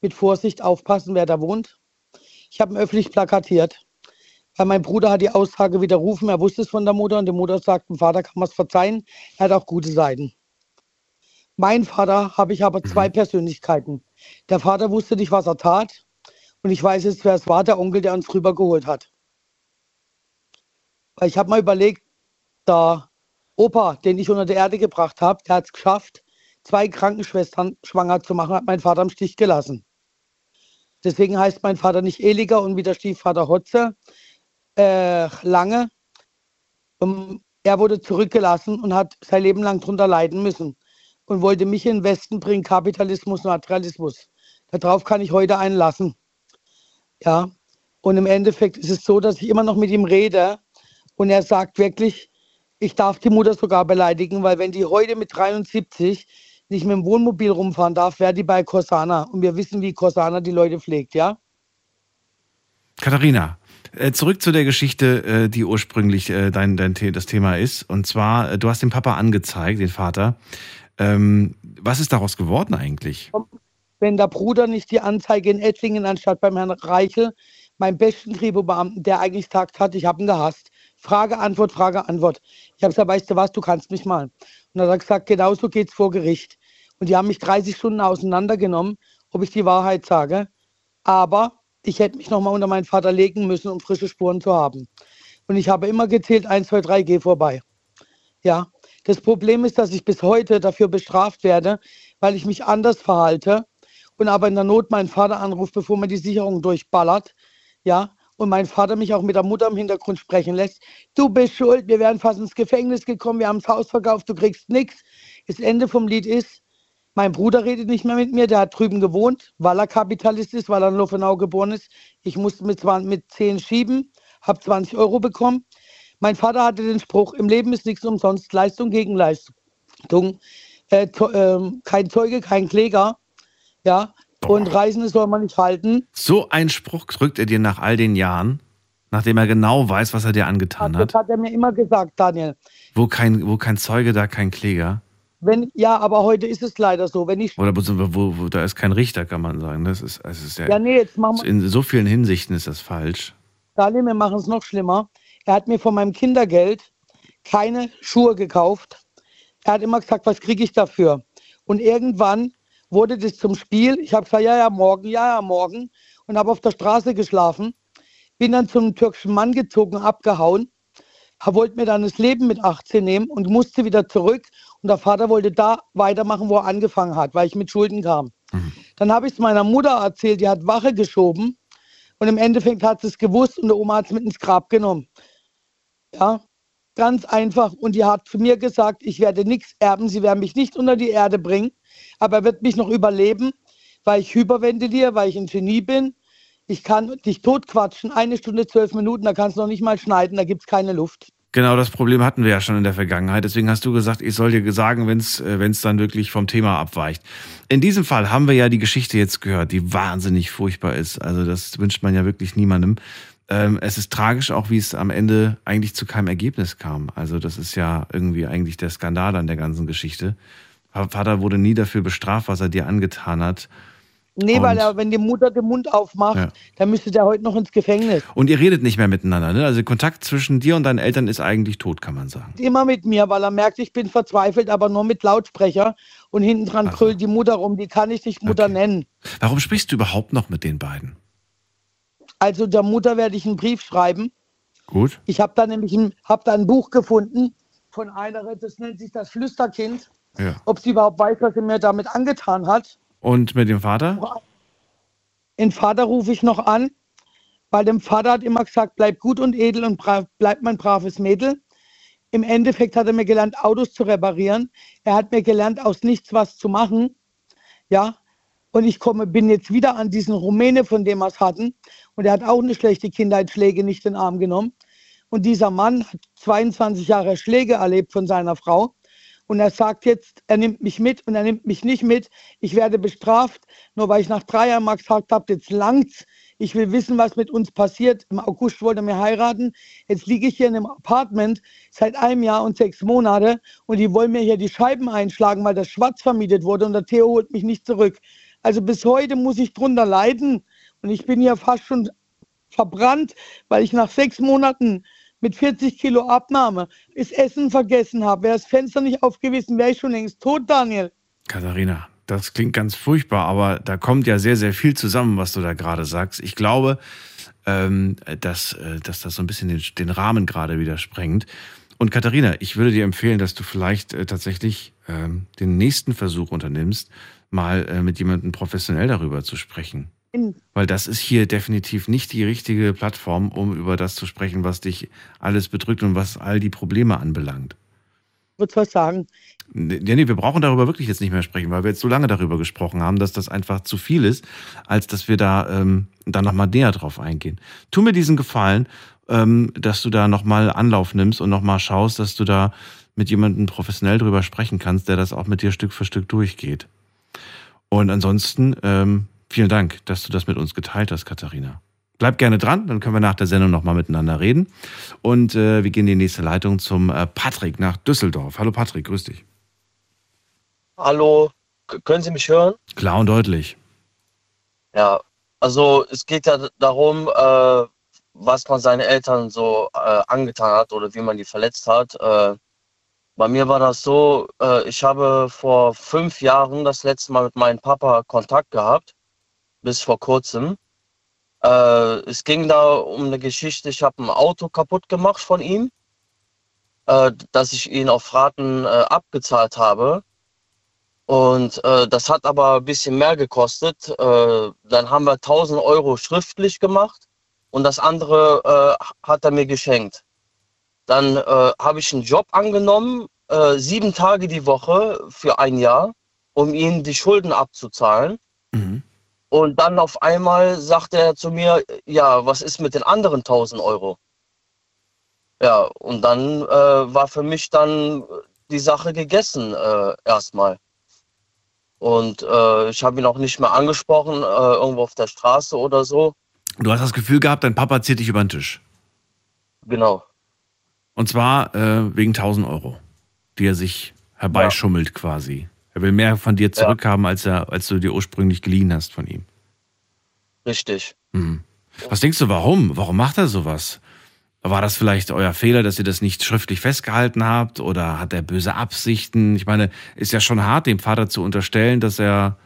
Mit Vorsicht aufpassen, wer da wohnt. Ich habe ihn öffentlich plakatiert. Weil mein Bruder hat die Aussage widerrufen. Er wusste es von der Mutter und die Mutter sagt, dem Vater kann man es verzeihen. Er hat auch gute Seiten. Mein Vater habe ich aber zwei Persönlichkeiten. Der Vater wusste nicht, was er tat. Und ich weiß jetzt, wer es war, der Onkel, der uns rübergeholt hat. Weil ich habe mal überlegt, der Opa, den ich unter die Erde gebracht habe, der hat es geschafft, zwei Krankenschwestern schwanger zu machen, hat mein Vater im Stich gelassen. Deswegen heißt mein Vater nicht Eliger und wie der Stiefvater Hotze äh, lange. Um, er wurde zurückgelassen und hat sein Leben lang drunter leiden müssen und wollte mich in den Westen bringen, Kapitalismus, Materialismus. Darauf kann ich heute einlassen. Ja, und im Endeffekt ist es so, dass ich immer noch mit ihm rede und er sagt wirklich, ich darf die Mutter sogar beleidigen, weil wenn die heute mit 73 nicht mit dem Wohnmobil rumfahren darf, wäre die bei Corsana. Und wir wissen, wie Corsana die Leute pflegt, ja? Katharina, äh, zurück zu der Geschichte, äh, die ursprünglich äh, dein, dein das Thema ist. Und zwar, du hast den Papa angezeigt, den Vater. Ähm, was ist daraus geworden eigentlich? wenn der Bruder nicht die Anzeige in Ettlingen anstatt beim Herrn Reichel, meinem besten Kripo-Beamten, der eigentlich gesagt hat, ich habe ihn gehasst. Frage, Antwort, Frage, Antwort. Ich habe gesagt, weißt du was, du kannst mich mal. Und dann hat er gesagt, genau so geht's vor Gericht. Und die haben mich 30 Stunden auseinandergenommen, ob ich die Wahrheit sage. Aber ich hätte mich nochmal unter meinen Vater legen müssen, um frische Spuren zu haben. Und ich habe immer gezählt, 1, 2, 3, geh vorbei. Ja, das Problem ist, dass ich bis heute dafür bestraft werde, weil ich mich anders verhalte und aber in der Not meinen Vater anruft, bevor man die Sicherung durchballert. Ja, und mein Vater mich auch mit der Mutter im Hintergrund sprechen lässt. Du bist schuld, wir wären fast ins Gefängnis gekommen, wir haben das Haus verkauft, du kriegst nichts. Das Ende vom Lied ist, mein Bruder redet nicht mehr mit mir, der hat drüben gewohnt, weil er Kapitalist ist, weil er in Luffenau geboren ist. Ich musste mit, 20, mit 10 schieben, habe 20 Euro bekommen. Mein Vater hatte den Spruch, im Leben ist nichts umsonst, Leistung gegen Leistung. Äh, äh, kein Zeuge, kein Kläger. Ja, und Reisende soll man nicht halten. So einen Spruch drückt er dir nach all den Jahren, nachdem er genau weiß, was er dir angetan Das hat. hat er mir immer gesagt, Daniel. Wo kein, wo kein Zeuge, da kein Kläger. Wenn, ja, aber heute ist es leider so. Wenn ich Oder wo, wo, da ist kein Richter, kann man sagen. Das ist, es ist ja, Ja, nee, jetzt machen wir- in so vielen Hinsichten ist das falsch. Daniel, wir machen es noch schlimmer. Er hat mir von meinem Kindergeld keine Schuhe gekauft. Er hat immer gesagt, was kriege ich dafür? Und irgendwann wurde das zum Spiel. Ich habe gesagt, ja, ja, morgen, ja, ja, morgen. Und habe auf der Straße geschlafen. Bin dann zum türkischen Mann gezogen, abgehauen. Er wollte mir dann das Leben mit 18 nehmen und musste wieder zurück. Und der Vater wollte da weitermachen, wo er angefangen hat, weil ich mit Schulden kam. Dann habe ich es meiner Mutter erzählt, die hat Wache geschoben. Und im Endeffekt hat sie es gewusst und der Oma hat es mit ins Grab genommen. Ja, ganz einfach. Und die hat zu mir gesagt, ich werde nichts erben, sie werden mich nicht unter die Erde bringen, aber er wird mich noch überleben, weil ich hyperventiliere, weil ich ein Genie bin. Ich kann dich totquatschen, eine Stunde, zwölf Minuten, da kannst du noch nicht mal schneiden, da gibt es keine Luft. Genau, das Problem hatten wir ja schon in der Vergangenheit. Deswegen hast du gesagt, ich soll dir sagen, wenn es wenn's dann wirklich vom Thema abweicht. In diesem Fall haben wir ja die Geschichte jetzt gehört, die wahnsinnig furchtbar ist. Also das wünscht man ja wirklich niemandem. Ähm, es ist tragisch auch, wie es am Ende eigentlich zu keinem Ergebnis kam. Also das ist ja irgendwie eigentlich der Skandal an der ganzen Geschichte. Vater wurde nie dafür bestraft, was er dir angetan hat. Nee, Und- weil er, wenn die Mutter den Mund aufmacht, Ja. dann müsste der heute noch ins Gefängnis. Und ihr redet nicht mehr miteinander, ne? Also Kontakt zwischen dir und deinen Eltern ist eigentlich tot, kann man sagen. Immer mit mir, weil er merkt, ich bin verzweifelt, aber nur mit Lautsprecher. Und hinten dran brüllt die Mutter rum, die kann ich nicht Mutter nennen. Warum sprichst du überhaupt noch mit den beiden? Also der Mutter werde ich einen Brief schreiben. Gut. Ich habe da nämlich ein, hab da ein Buch gefunden von einer, das nennt sich das Flüsterkind. Ja. Ob sie überhaupt weiß, was sie mir damit angetan hat. Und mit dem Vater? Den Vater rufe ich noch an, weil dem Vater hat immer gesagt, bleib gut und edel und bleib mein braves Mädel. Im Endeffekt hat er mir gelernt, Autos zu reparieren. Er hat mir gelernt, aus nichts was zu machen. Ja. Und ich komme, bin jetzt wieder an diesen Rumäne, von dem wir es hatten. Und er hat auch eine schlechte Kindheitsschläge nicht in den Arm genommen. Und dieser Mann hat 22 Jahre Schläge erlebt von seiner Frau. Und er sagt jetzt, er nimmt mich mit und er nimmt mich nicht mit. Ich werde bestraft, nur weil ich nach drei Jahren mal gesagt habe, jetzt langt's. Ich will wissen, was mit uns passiert. Im August wollte er mir heiraten. Jetzt liege ich hier in einem Apartment seit einem Jahr und sechs Monate und die wollen mir hier die Scheiben einschlagen, weil das schwarz vermietet wurde und der Theo holt mich nicht zurück. Also bis heute muss ich drunter leiden und ich bin hier fast schon verbrannt, weil ich nach sechs Monaten mit 40 Kilo Abnahme das Essen vergessen habe. Wäre das Fenster nicht aufgewiesen, wäre ich schon längst tot, Daniel. Katharina, das klingt ganz furchtbar, aber da kommt ja sehr, sehr viel zusammen, was du da gerade sagst. Ich glaube, ähm, dass, äh, dass das so ein bisschen den, den Rahmen gerade wieder sprengt. Und Katharina, ich würde dir empfehlen, dass du vielleicht äh, tatsächlich ähm, den nächsten Versuch unternimmst, mal äh, mit jemandem professionell darüber zu sprechen. Weil das ist hier definitiv nicht die richtige Plattform, um über das zu sprechen, was dich alles bedrückt und was all die Probleme anbelangt. Würdest was sagen? Nee, nee, wir brauchen darüber wirklich jetzt nicht mehr sprechen, weil wir jetzt so lange darüber gesprochen haben, dass das einfach zu viel ist, als dass wir da ähm, dann nochmal näher drauf eingehen. Tu mir diesen Gefallen, ähm, dass du da nochmal Anlauf nimmst und nochmal schaust, dass du da mit jemandem professionell drüber sprechen kannst, der das auch mit dir Stück für Stück durchgeht. Und ansonsten, ähm, vielen Dank, dass du das mit uns geteilt hast, Katharina. Bleib gerne dran, dann können wir nach der Sendung nochmal miteinander reden. Und äh, wir gehen in die nächste Leitung zum äh, Patrick nach Düsseldorf. Hallo Patrick, grüß dich. Hallo, können Sie mich hören? Klar und deutlich. Ja, also es geht ja darum, äh, was man seinen Eltern so äh, angetan hat oder wie man die verletzt hat. Äh, bei mir war das so, äh, ich habe vor fünf Jahren das letzte Mal mit meinem Papa Kontakt gehabt, bis vor kurzem. Äh, es ging da um eine Geschichte, ich habe ein Auto kaputt gemacht von ihm, äh, dass ich ihn auf Raten äh, abgezahlt habe. Und äh, das hat aber ein bisschen mehr gekostet. Äh, dann haben wir 1000 Euro schriftlich gemacht und das andere äh, hat er mir geschenkt. Dann habe ich einen Job angenommen, sieben Tage die Woche für ein Jahr, um ihm die Schulden abzuzahlen. Und dann auf einmal sagte er zu mir, ja, was ist mit den anderen 1000 Euro? Ja, und dann äh, war für mich dann die Sache gegessen äh, erstmal. Und äh, ich habe ihn auch nicht mehr angesprochen, äh, irgendwo auf der Straße oder so. Du hast das Gefühl gehabt, dein Papa zieht dich über den Tisch. Genau. Und zwar äh, wegen 1000 Euro, die er sich herbeischummelt quasi. Er will mehr von dir zurückhaben, als, er, als du dir ursprünglich geliehen hast von ihm. Richtig. Mhm. Was denkst du, warum? Warum macht er sowas? War das vielleicht euer Fehler, dass ihr das nicht schriftlich festgehalten habt? Oder hat er böse Absichten? Ich meine, ist ja schon hart, dem Vater zu unterstellen, dass er,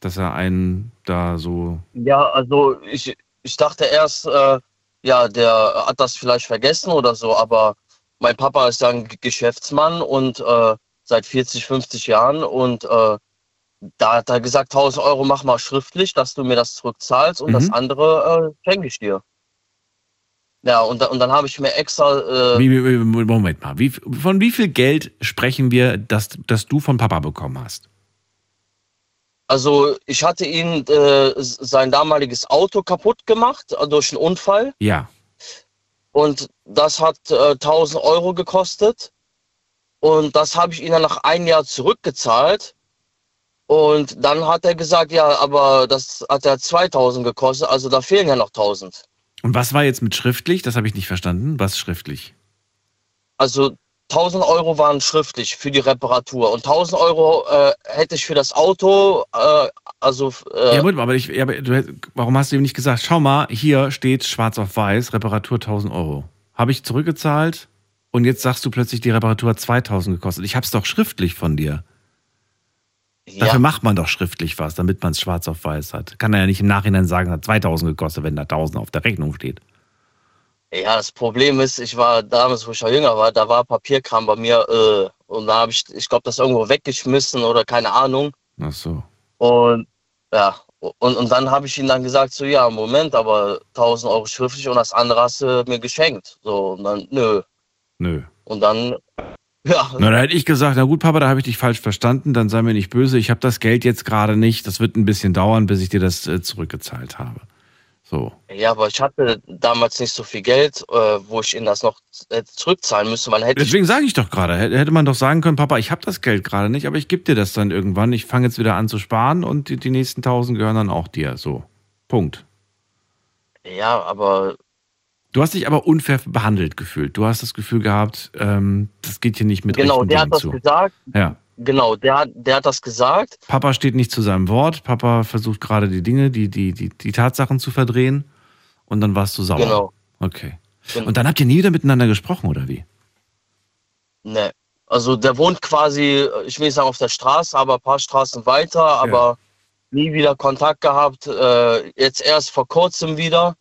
dass er einen da so. Ja, also ich, ich dachte erst, äh, ja, der hat das vielleicht vergessen oder so, aber mein Papa ist ja ein Geschäftsmann und äh, seit 40, 50 Jahren und äh, da hat er gesagt, 1000 Euro mach mal schriftlich, dass du mir das zurückzahlst und das Mhm. andere äh, schenke ich dir. Ja, und, und dann habe ich mir extra, äh, Wie, wie, Moment mal. Wie, von wie viel Geld sprechen wir, dass, dass du von Papa bekommen hast? also ich hatte ihn äh, sein damaliges Auto kaputt gemacht äh, durch einen Unfall. Ja. Und das hat äh, 1000 Euro gekostet. Und das habe ich ihm dann nach einem Jahr zurückgezahlt. Und dann hat er gesagt, ja, aber das hat ja 2000 gekostet, also da fehlen ja noch 1000. Und was war jetzt mit schriftlich? Das habe ich nicht verstanden. Was schriftlich? Also 1000 Euro waren schriftlich für die Reparatur und 1000 Euro äh, hätte ich für das Auto, äh, also äh, ja, mal, aber, ich, ja, aber du, warum hast du ihm nicht gesagt, schau mal, hier steht schwarz auf weiß, Reparatur 1000 Euro. Habe ich zurückgezahlt und jetzt sagst du plötzlich, die Reparatur hat 2000 gekostet. Ich habe es doch schriftlich von dir. Dafür macht man doch schriftlich was, damit man es schwarz auf weiß hat. Kann er ja nicht im Nachhinein sagen, es hat 2000 gekostet, wenn da 1000 auf der Rechnung steht. Ja, das Problem ist, ich war damals, wo ich noch jünger war, da war Papierkram bei mir äh, und da habe ich, ich glaube, das irgendwo weggeschmissen oder keine Ahnung. Ach so. Und ja, und, und dann habe ich ihm dann gesagt, so ja, Moment, aber 1000 Euro schriftlich und das andere hast du mir geschenkt. So, und dann, nö. Nö. Und dann, ja, Na, da hätte ich gesagt, na gut, Papa, da habe ich dich falsch verstanden, dann sei mir nicht böse, ich habe das Geld jetzt gerade nicht, das wird ein bisschen dauern, bis ich dir das äh, zurückgezahlt habe. So. ja, aber ich hatte damals nicht so viel Geld, äh, wo ich ihm das noch äh, zurückzahlen müsste. Man hätte Deswegen sage ich doch gerade, hätte hätte man doch sagen können, Papa, ich habe das Geld gerade nicht, aber ich gebe dir das dann irgendwann. Ich fange jetzt wieder an zu sparen und die, die nächsten tausend gehören dann auch dir. So. Punkt. ja, aber Du hast dich aber unfair behandelt gefühlt. Du hast das Gefühl gehabt, ähm, das geht hier nicht mit genau, der Dingen hat das zu. gesagt. Ja. Genau, der, hat- der hat das gesagt. Papa steht nicht zu seinem Wort. Papa versucht gerade die Dinge, die, die, die, die Tatsachen zu verdrehen. Und dann warst du sauer. Genau. Okay. Genau. Und dann habt ihr nie wieder miteinander gesprochen, oder wie? Ne. Also der wohnt quasi, ich will nicht sagen auf der Straße, aber ein paar Straßen weiter, aber nie wieder Kontakt gehabt. Äh, jetzt erst vor kurzem wieder,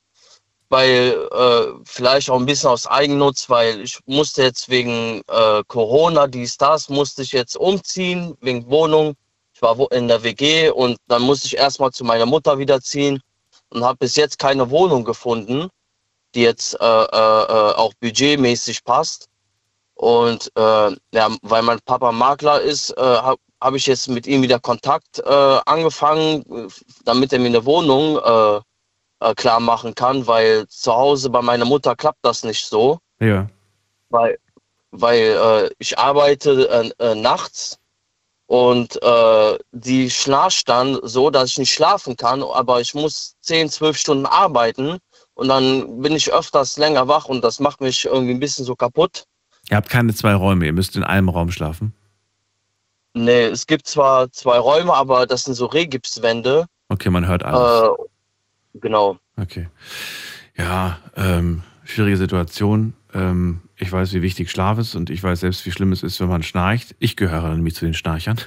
weil äh, vielleicht auch ein bisschen aus Eigennutz, weil ich musste jetzt wegen äh, Corona, dies, das, musste ich jetzt umziehen, wegen Wohnung. Ich war in der WG und dann musste ich erstmal zu meiner Mutter wieder ziehen und habe bis jetzt keine Wohnung gefunden, die jetzt äh, äh, äh, auch budgetmäßig passt. Und äh, ja, weil mein Papa Makler ist, äh, habe hab ich jetzt mit ihm wieder Kontakt äh, angefangen, äh, damit er mir eine Wohnung äh, äh, klar machen kann, weil zu Hause bei meiner Mutter klappt das nicht so, Ja. weil, weil äh, ich arbeite äh, äh, nachts und äh, die schnarcht dann so, dass ich nicht schlafen kann, aber ich muss 10, 12 Stunden arbeiten und dann bin ich öfters länger wach und das macht mich irgendwie ein bisschen so kaputt. Ihr habt keine zwei Räume, ihr müsst in einem Raum schlafen. Nee, es gibt zwar zwei Räume, aber das sind so Regipswände. Okay, man hört alles. Äh, Genau. Okay. Ja, ähm, schwierige Situation. Ähm, ich weiß, wie wichtig Schlaf ist und ich weiß selbst, wie schlimm es ist, wenn man schnarcht. Ich gehöre nämlich zu den Schnarchern.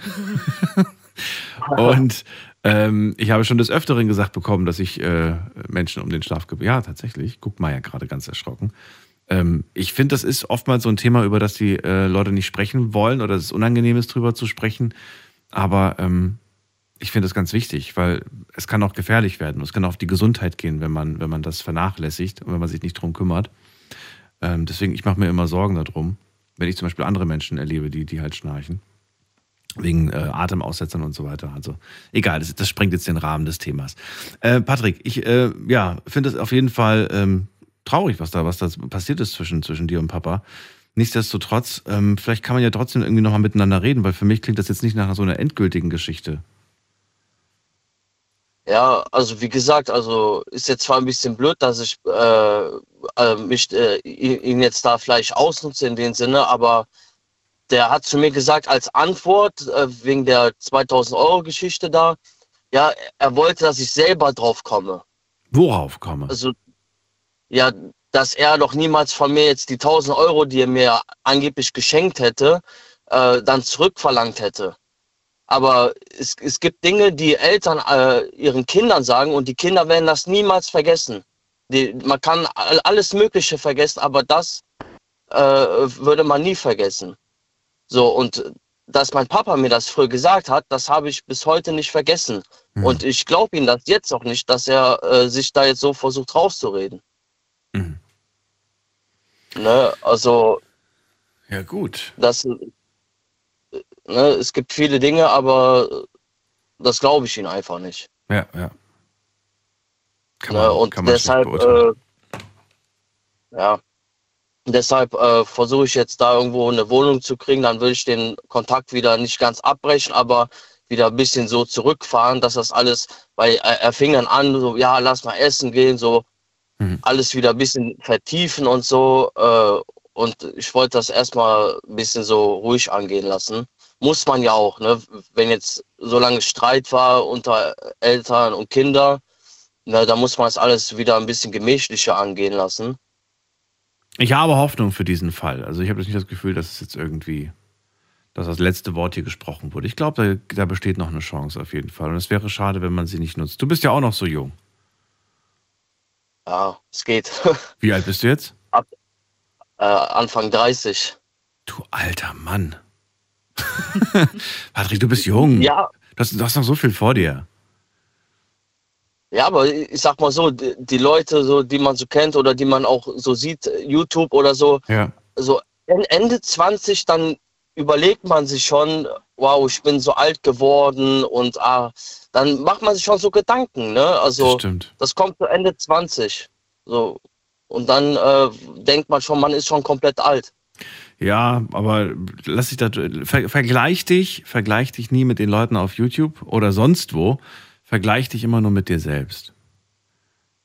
und ähm, ich habe schon des Öfteren gesagt bekommen, dass ich äh, Menschen um den Schlaf gebe. Ja, tatsächlich. Guck mal ja gerade ganz erschrocken. Ähm, ich finde, das ist oftmals so ein Thema, über das die äh, Leute nicht sprechen wollen oder es ist unangenehm ist, drüber zu sprechen. Aber ähm, ich finde das ganz wichtig, weil es kann auch gefährlich werden. Es kann auch auf die Gesundheit gehen, wenn man, wenn man das vernachlässigt und wenn man sich nicht drum kümmert. Ähm, deswegen, ich mache mir immer Sorgen darum, wenn ich zum Beispiel andere Menschen erlebe, die, die halt schnarchen. Wegen äh, Atemaussetzern und so weiter. Also egal, das, das sprengt jetzt den Rahmen des Themas. Äh, Patrick, ich äh, ja, finde es auf jeden Fall ähm, traurig, was da, was da passiert ist zwischen, zwischen dir und Papa. Nichtsdestotrotz, ähm, vielleicht kann man ja trotzdem irgendwie nochmal miteinander reden, weil für mich klingt das jetzt nicht nach so einer endgültigen Geschichte. Ja, also wie gesagt, also ist jetzt zwar ein bisschen blöd, dass ich äh, äh, mich äh, ihn jetzt da vielleicht ausnutze in dem Sinne, aber der hat zu mir gesagt als Antwort äh, wegen der 2000 Euro Geschichte da, ja, er wollte, dass ich selber drauf komme. Worauf komme? Also ja, dass er doch niemals von mir jetzt die 1000 Euro, die er mir angeblich geschenkt hätte, äh, dann zurückverlangt hätte. Aber es, es gibt Dinge, die Eltern äh, ihren Kindern sagen und die Kinder werden das niemals vergessen. Die, man kann alles Mögliche vergessen, aber das äh, würde man nie vergessen. So, und dass mein Papa mir das früher gesagt hat, das habe ich bis heute nicht vergessen. Mhm. Und ich glaube ihm das jetzt auch nicht, dass er äh, sich da jetzt so versucht rauszureden. Mhm. Ne, also. Ja, gut. Das, Ne, es gibt viele Dinge, aber das glaube ich ihnen einfach nicht. Ja, ja. Kann ne, man, ne, und kann man deshalb, äh, ja, deshalb äh, versuche ich jetzt da irgendwo eine Wohnung zu kriegen. Dann würde ich den Kontakt wieder nicht ganz abbrechen, aber wieder ein bisschen so zurückfahren, dass das alles, weil er, er fing dann an, so, ja, lass mal essen gehen, so mhm. alles wieder ein bisschen vertiefen und so. Äh, und ich wollte das erstmal ein bisschen so ruhig angehen lassen muss man ja auch, ne? Wenn jetzt so lange Streit war unter Eltern und Kindern, na, da muss man das alles wieder ein bisschen gemächlicher angehen lassen. Ich habe Hoffnung für diesen Fall. Also ich habe jetzt nicht das Gefühl, dass es jetzt irgendwie, dass das letzte Wort hier gesprochen wurde. Ich glaube, da, da besteht noch eine Chance auf jeden Fall. Und es wäre schade, wenn man sie nicht nutzt. Du bist ja auch noch so jung. Ja, es geht. Wie alt bist du jetzt? Ab, äh, Anfang 30. Du alter Mann. Patrick, du bist jung. Ja. Du hast, du hast noch so viel vor dir. Ja, aber ich sag mal so, die, die, Leute, so, die man so kennt oder die man auch so sieht, YouTube oder so, ja. so Ende 20, dann überlegt man sich schon, wow, ich bin so alt geworden und ah, dann macht man sich schon so Gedanken, ne? Also das, stimmt. das kommt zu Ende 20. So. Und dann äh, denkt man schon, man ist schon komplett alt. Ja, aber lass dich da, ver, vergleich dich, vergleich dich nie mit den Leuten auf YouTube oder sonst wo. Vergleich dich immer nur mit dir selbst.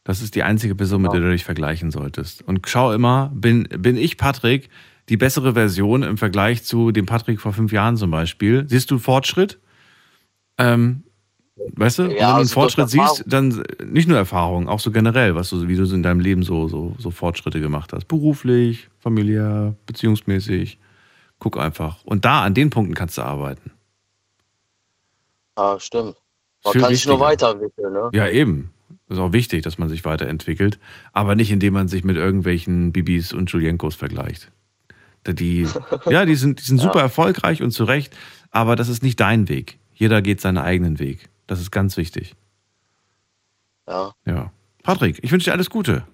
Das ist die einzige Person, mit der du dich vergleichen solltest. Und schau immer, bin, bin ich Patrick die bessere Version im Vergleich zu dem Patrick vor fünf Jahren zum Beispiel? Siehst du Fortschritt? Ähm, Weißt du, ja, wenn du einen also Fortschritt siehst, dann nicht nur Erfahrung, auch so generell, was du, wie du in deinem Leben so, so, so Fortschritte gemacht hast. Beruflich, familiär, beziehungsmäßig. Guck einfach. Und da, an den Punkten kannst du arbeiten. Ja, stimmt. Man kann sich nur weiterentwickeln, ne? Ja, eben. ist auch wichtig, dass man sich weiterentwickelt. Aber nicht, indem man sich mit irgendwelchen Bibis und Julienkos vergleicht. Die, ja, die sind, die sind super ja. erfolgreich und zu Recht, aber das ist nicht dein Weg. Jeder geht seinen eigenen Weg. Das ist ganz wichtig. Ja. Ja. Patrick, ich wünsche dir alles Gute.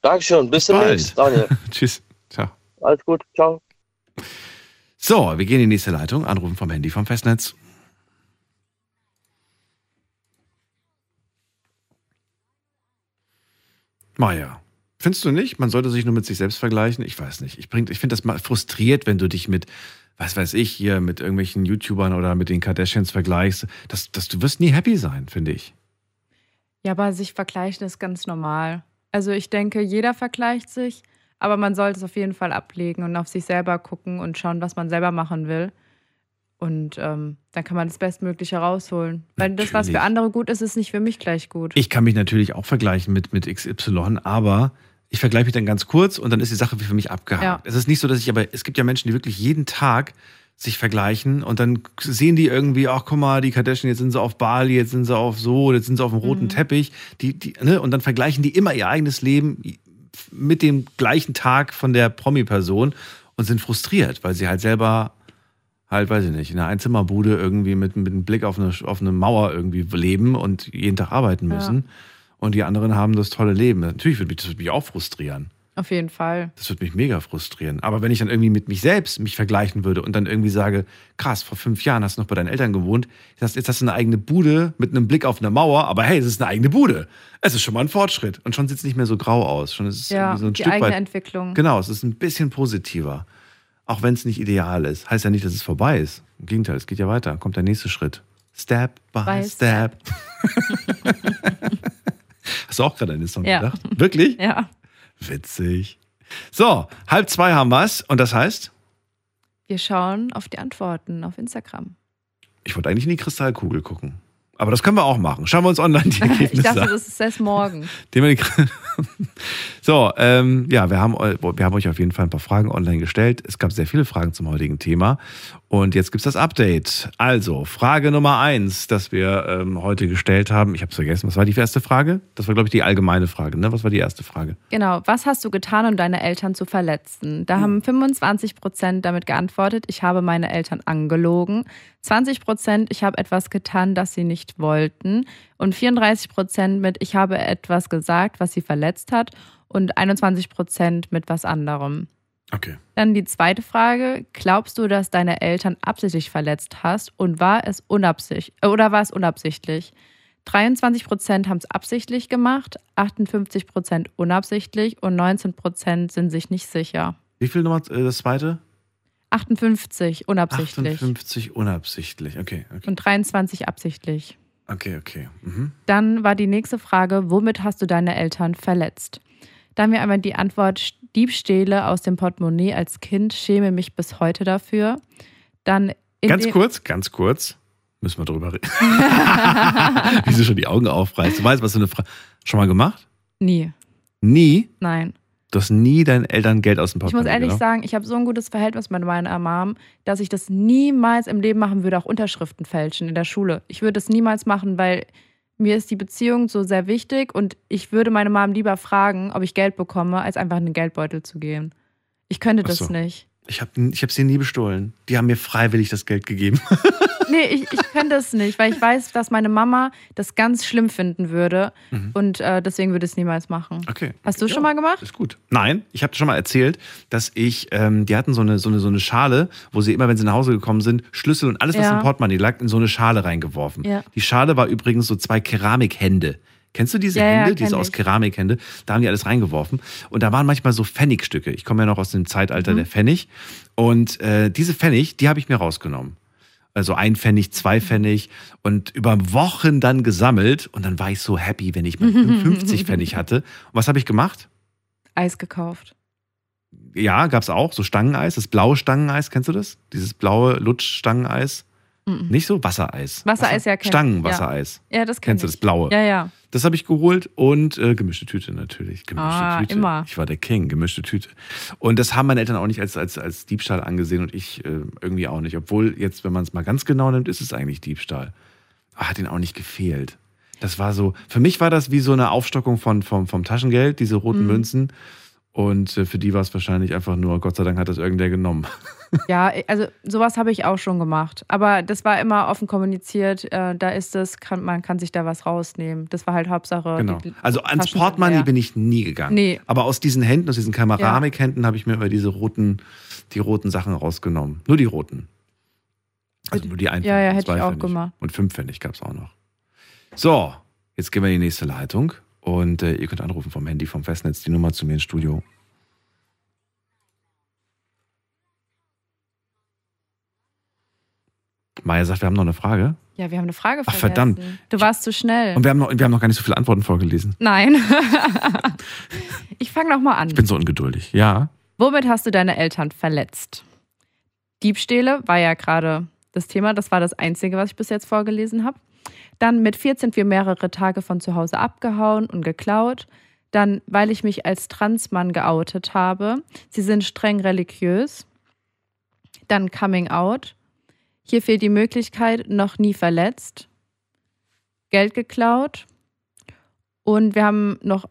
Dankeschön. Bis, demnächst, Daniel. Tschüss. Ciao. Alles gut. Ciao. So, wir gehen in die nächste Leitung. Anrufen vom Handy vom Festnetz. Maja, findest du nicht? Man sollte sich nur mit sich selbst vergleichen? Ich weiß nicht. Ich, ich finde das mal frustriert, wenn du dich mit was weiß ich, hier mit irgendwelchen YouTubern oder mit den Kardashians vergleichst, das, das, du wirst nie happy sein, finde ich. Ja, aber sich vergleichen ist ganz normal. Also ich denke, jeder vergleicht sich, aber man sollte es auf jeden Fall ablegen und auf sich selber gucken und schauen, was man selber machen will. Und ähm, dann kann man das Bestmögliche rausholen. Weil das, was für Natürlich. andere gut ist, ist nicht für mich gleich gut. Ich kann mich natürlich auch vergleichen mit, mit XY, aber ich vergleiche mich dann ganz kurz und dann ist die Sache für mich abgehakt. Ja. Es ist nicht so, dass ich, aber es gibt ja Menschen, die wirklich jeden Tag sich vergleichen und dann sehen die irgendwie, ach guck mal, die Kardashian, jetzt sind sie auf Bali, jetzt sind sie auf so, jetzt sind sie auf dem roten Mhm. Teppich. Die, die, ne? Und dann vergleichen die immer ihr eigenes Leben mit dem gleichen Tag von der Promi-Person und sind frustriert, weil sie halt selber halt, weiß ich nicht, in einer Einzimmerbude irgendwie mit, mit einem Blick auf eine, auf eine Mauer irgendwie leben und jeden Tag arbeiten Ja. Und die anderen haben das tolle Leben. Natürlich würde mich, das würde mich auch frustrieren. Auf jeden Fall. Das würde mich mega frustrieren. Aber wenn ich dann irgendwie mit mich selbst mich vergleichen würde und dann irgendwie sage, krass, vor fünf Jahren hast du noch bei deinen Eltern gewohnt, jetzt hast, du eine eigene Bude mit einem Blick auf eine Mauer, aber hey, es ist eine eigene Bude. Es ist schon mal ein Fortschritt. Und schon sieht es nicht mehr so grau aus. Schon ist es Ja, so ein die Stück eigene weit. Entwicklung. Genau, es ist ein bisschen positiver. Auch wenn es nicht ideal ist. Heißt ja nicht, dass es vorbei ist. Im Gegenteil, es geht ja weiter. Kommt der nächste Schritt. Step by, By step. Hast du auch gerade an den Song Ja. gedacht? Wirklich? Ja. Witzig. So, halb zwei haben wir's. Und das heißt, Wir schauen auf die Antworten auf Instagram. ich wollte eigentlich in die Kristallkugel gucken. Aber das können wir auch machen. Schauen wir uns online die Ergebnisse Ich dachte, an. das ist erst morgen. So, ähm, ja, wir haben, eu- wir haben euch auf jeden Fall ein paar Fragen online gestellt. Es gab sehr viele Fragen zum heutigen Thema. Und jetzt gibt's das Update. Also, Frage Nummer eins, das wir ähm, heute gestellt haben. Ich habe es vergessen. Was war die erste Frage? Das war, glaube ich, die allgemeine Frage. Ne? Was war die erste Frage? Genau. Was hast du getan, um deine Eltern zu verletzen? Da haben 25 Prozent damit geantwortet, ich habe meine Eltern angelogen. 20 Prozent, ich habe etwas getan, das sie nicht wollten. Und 34 Prozent mit, ich habe etwas gesagt, was sie verletzt hat. Und 21 Prozent mit was anderem. Okay. Dann die zweite Frage. Glaubst du, dass deine Eltern absichtlich verletzt hast und war es unabsichtlich oder war es unabsichtlich? 23 Prozent haben es absichtlich gemacht, 58 Prozent unabsichtlich und 19 Prozent sind sich nicht sicher. Wie viel Nummer äh, das zweite? 58 unabsichtlich 58 unabsichtlich. Okay, okay. und 23 absichtlich. Okay, okay. Mhm. Dann war die nächste Frage, womit hast du deine Eltern verletzt? Da wir einmal die Antwort, Diebstähle aus dem Portemonnaie als Kind, schäme mich bis heute dafür. Dann Ganz kurz, ganz kurz. Müssen wir drüber reden. Wie sie schon die Augen aufreißt. Du weißt, was du eine Frage schon mal gemacht? Nie, Nie? nein. Du hast nie deinen Eltern Geld aus dem Ich muss Portemonnaie ehrlich genommen? sagen, ich habe so ein gutes Verhältnis mit meiner Mom, dass ich das niemals im Leben machen würde, auch Unterschriften fälschen in der Schule. Ich würde es niemals machen, weil mir ist die Beziehung so sehr wichtig und ich würde meine Mom lieber fragen, ob ich Geld bekomme, als einfach in den Geldbeutel zu gehen. Ich könnte das so. nicht. Ich habe ich hab sie nie bestohlen. Die haben mir freiwillig das Geld gegeben. Nee, ich, ich könnte es nicht, weil ich weiß, dass meine Mama das ganz schlimm finden würde Mhm. und äh, deswegen würde ich es niemals machen. Okay. Hast du schon mal gemacht? Ist gut. Nein, ich habe schon mal erzählt, dass ich, ähm, die hatten so eine, so, eine, so eine Schale, wo sie immer, wenn sie nach Hause gekommen sind, Schlüssel und alles, was Ja. im Portemonnaie lag, in so eine Schale reingeworfen. Ja. Die Schale war übrigens so zwei Keramikhände. Kennst du diese Ja, ja, Hände, kenn diese aus ich. Keramikhände? Da haben die alles reingeworfen. Und da waren manchmal so Pfennigstücke. Ich komme ja noch aus dem Zeitalter Mhm. der Pfennig. Und äh, diese Pfennig, die habe ich mir rausgenommen. Also ein Pfennig, zwei. Pfennig und über Wochen dann gesammelt. Und dann war ich so happy, wenn ich mal 55 Pfennig hatte. Und was habe ich gemacht? Eis gekauft. Ja, gab's auch, so Stangeneis, das blaue Stangeneis, kennst du das? Dieses blaue Lutsch-Stangeneis? Nicht so? Wassereis. Wassereis, ja, kenn- Stangenwassereis. Ja, ja das kenn Kennst du ich. das blaue? Ja, ja. Das habe ich geholt und äh, gemischte Tüte natürlich. Gemischte Ah, Tüte. immer. Ich war der King, gemischte Tüte. Und das haben meine Eltern auch nicht als, als, als Diebstahl angesehen und ich äh, irgendwie auch nicht. Obwohl jetzt, wenn man es mal ganz genau nimmt, ist es eigentlich Diebstahl. Ah, Hat ihnen auch nicht gefehlt. Das war so, für mich war das wie so eine Aufstockung von, vom, vom Taschengeld, diese roten Mhm. Münzen. Und äh, für die war es wahrscheinlich einfach nur, Gott sei Dank hat das irgendwer genommen. Ja, also sowas habe ich auch schon gemacht. Aber das war immer offen kommuniziert. Äh, da ist es, kann, man kann sich da was rausnehmen. Das war halt Hauptsache. Genau. Also ans Portemonnaie leer. bin ich nie gegangen. Nee. Aber aus diesen Händen, aus diesen Keramikhänden, habe ich mir immer diese roten, die roten Sachen rausgenommen. Nur die roten. Also nur die ein Ja, ja, hätte ich auch Pfennig. gemacht. Und fünf Pfennig gab es auch noch. So, jetzt gehen wir in die nächste Leitung. Und äh, ihr könnt anrufen vom Handy, vom Festnetz, die Nummer zu mir ins Studio. Maya sagt, wir haben noch eine Frage. Ja, wir haben eine Frage Ach, vergessen. verdammt. Du warst zu schnell. Und wir haben noch, wir haben noch gar nicht so viele Antworten vorgelesen. Nein. ich fange nochmal an. Ich bin so ungeduldig. Ja. Womit hast du deine Eltern verletzt? Diebstähle war ja gerade das Thema. Das war das Einzige, was ich bis jetzt vorgelesen habe. Dann mit 14 sind wir mehrere Tage von zu Hause abgehauen und geklaut. Dann, weil ich mich als Transmann geoutet habe. Sie sind streng religiös. Dann Coming Out. Hier fehlt die Möglichkeit, noch nie verletzt. Geld geklaut. Und wir haben noch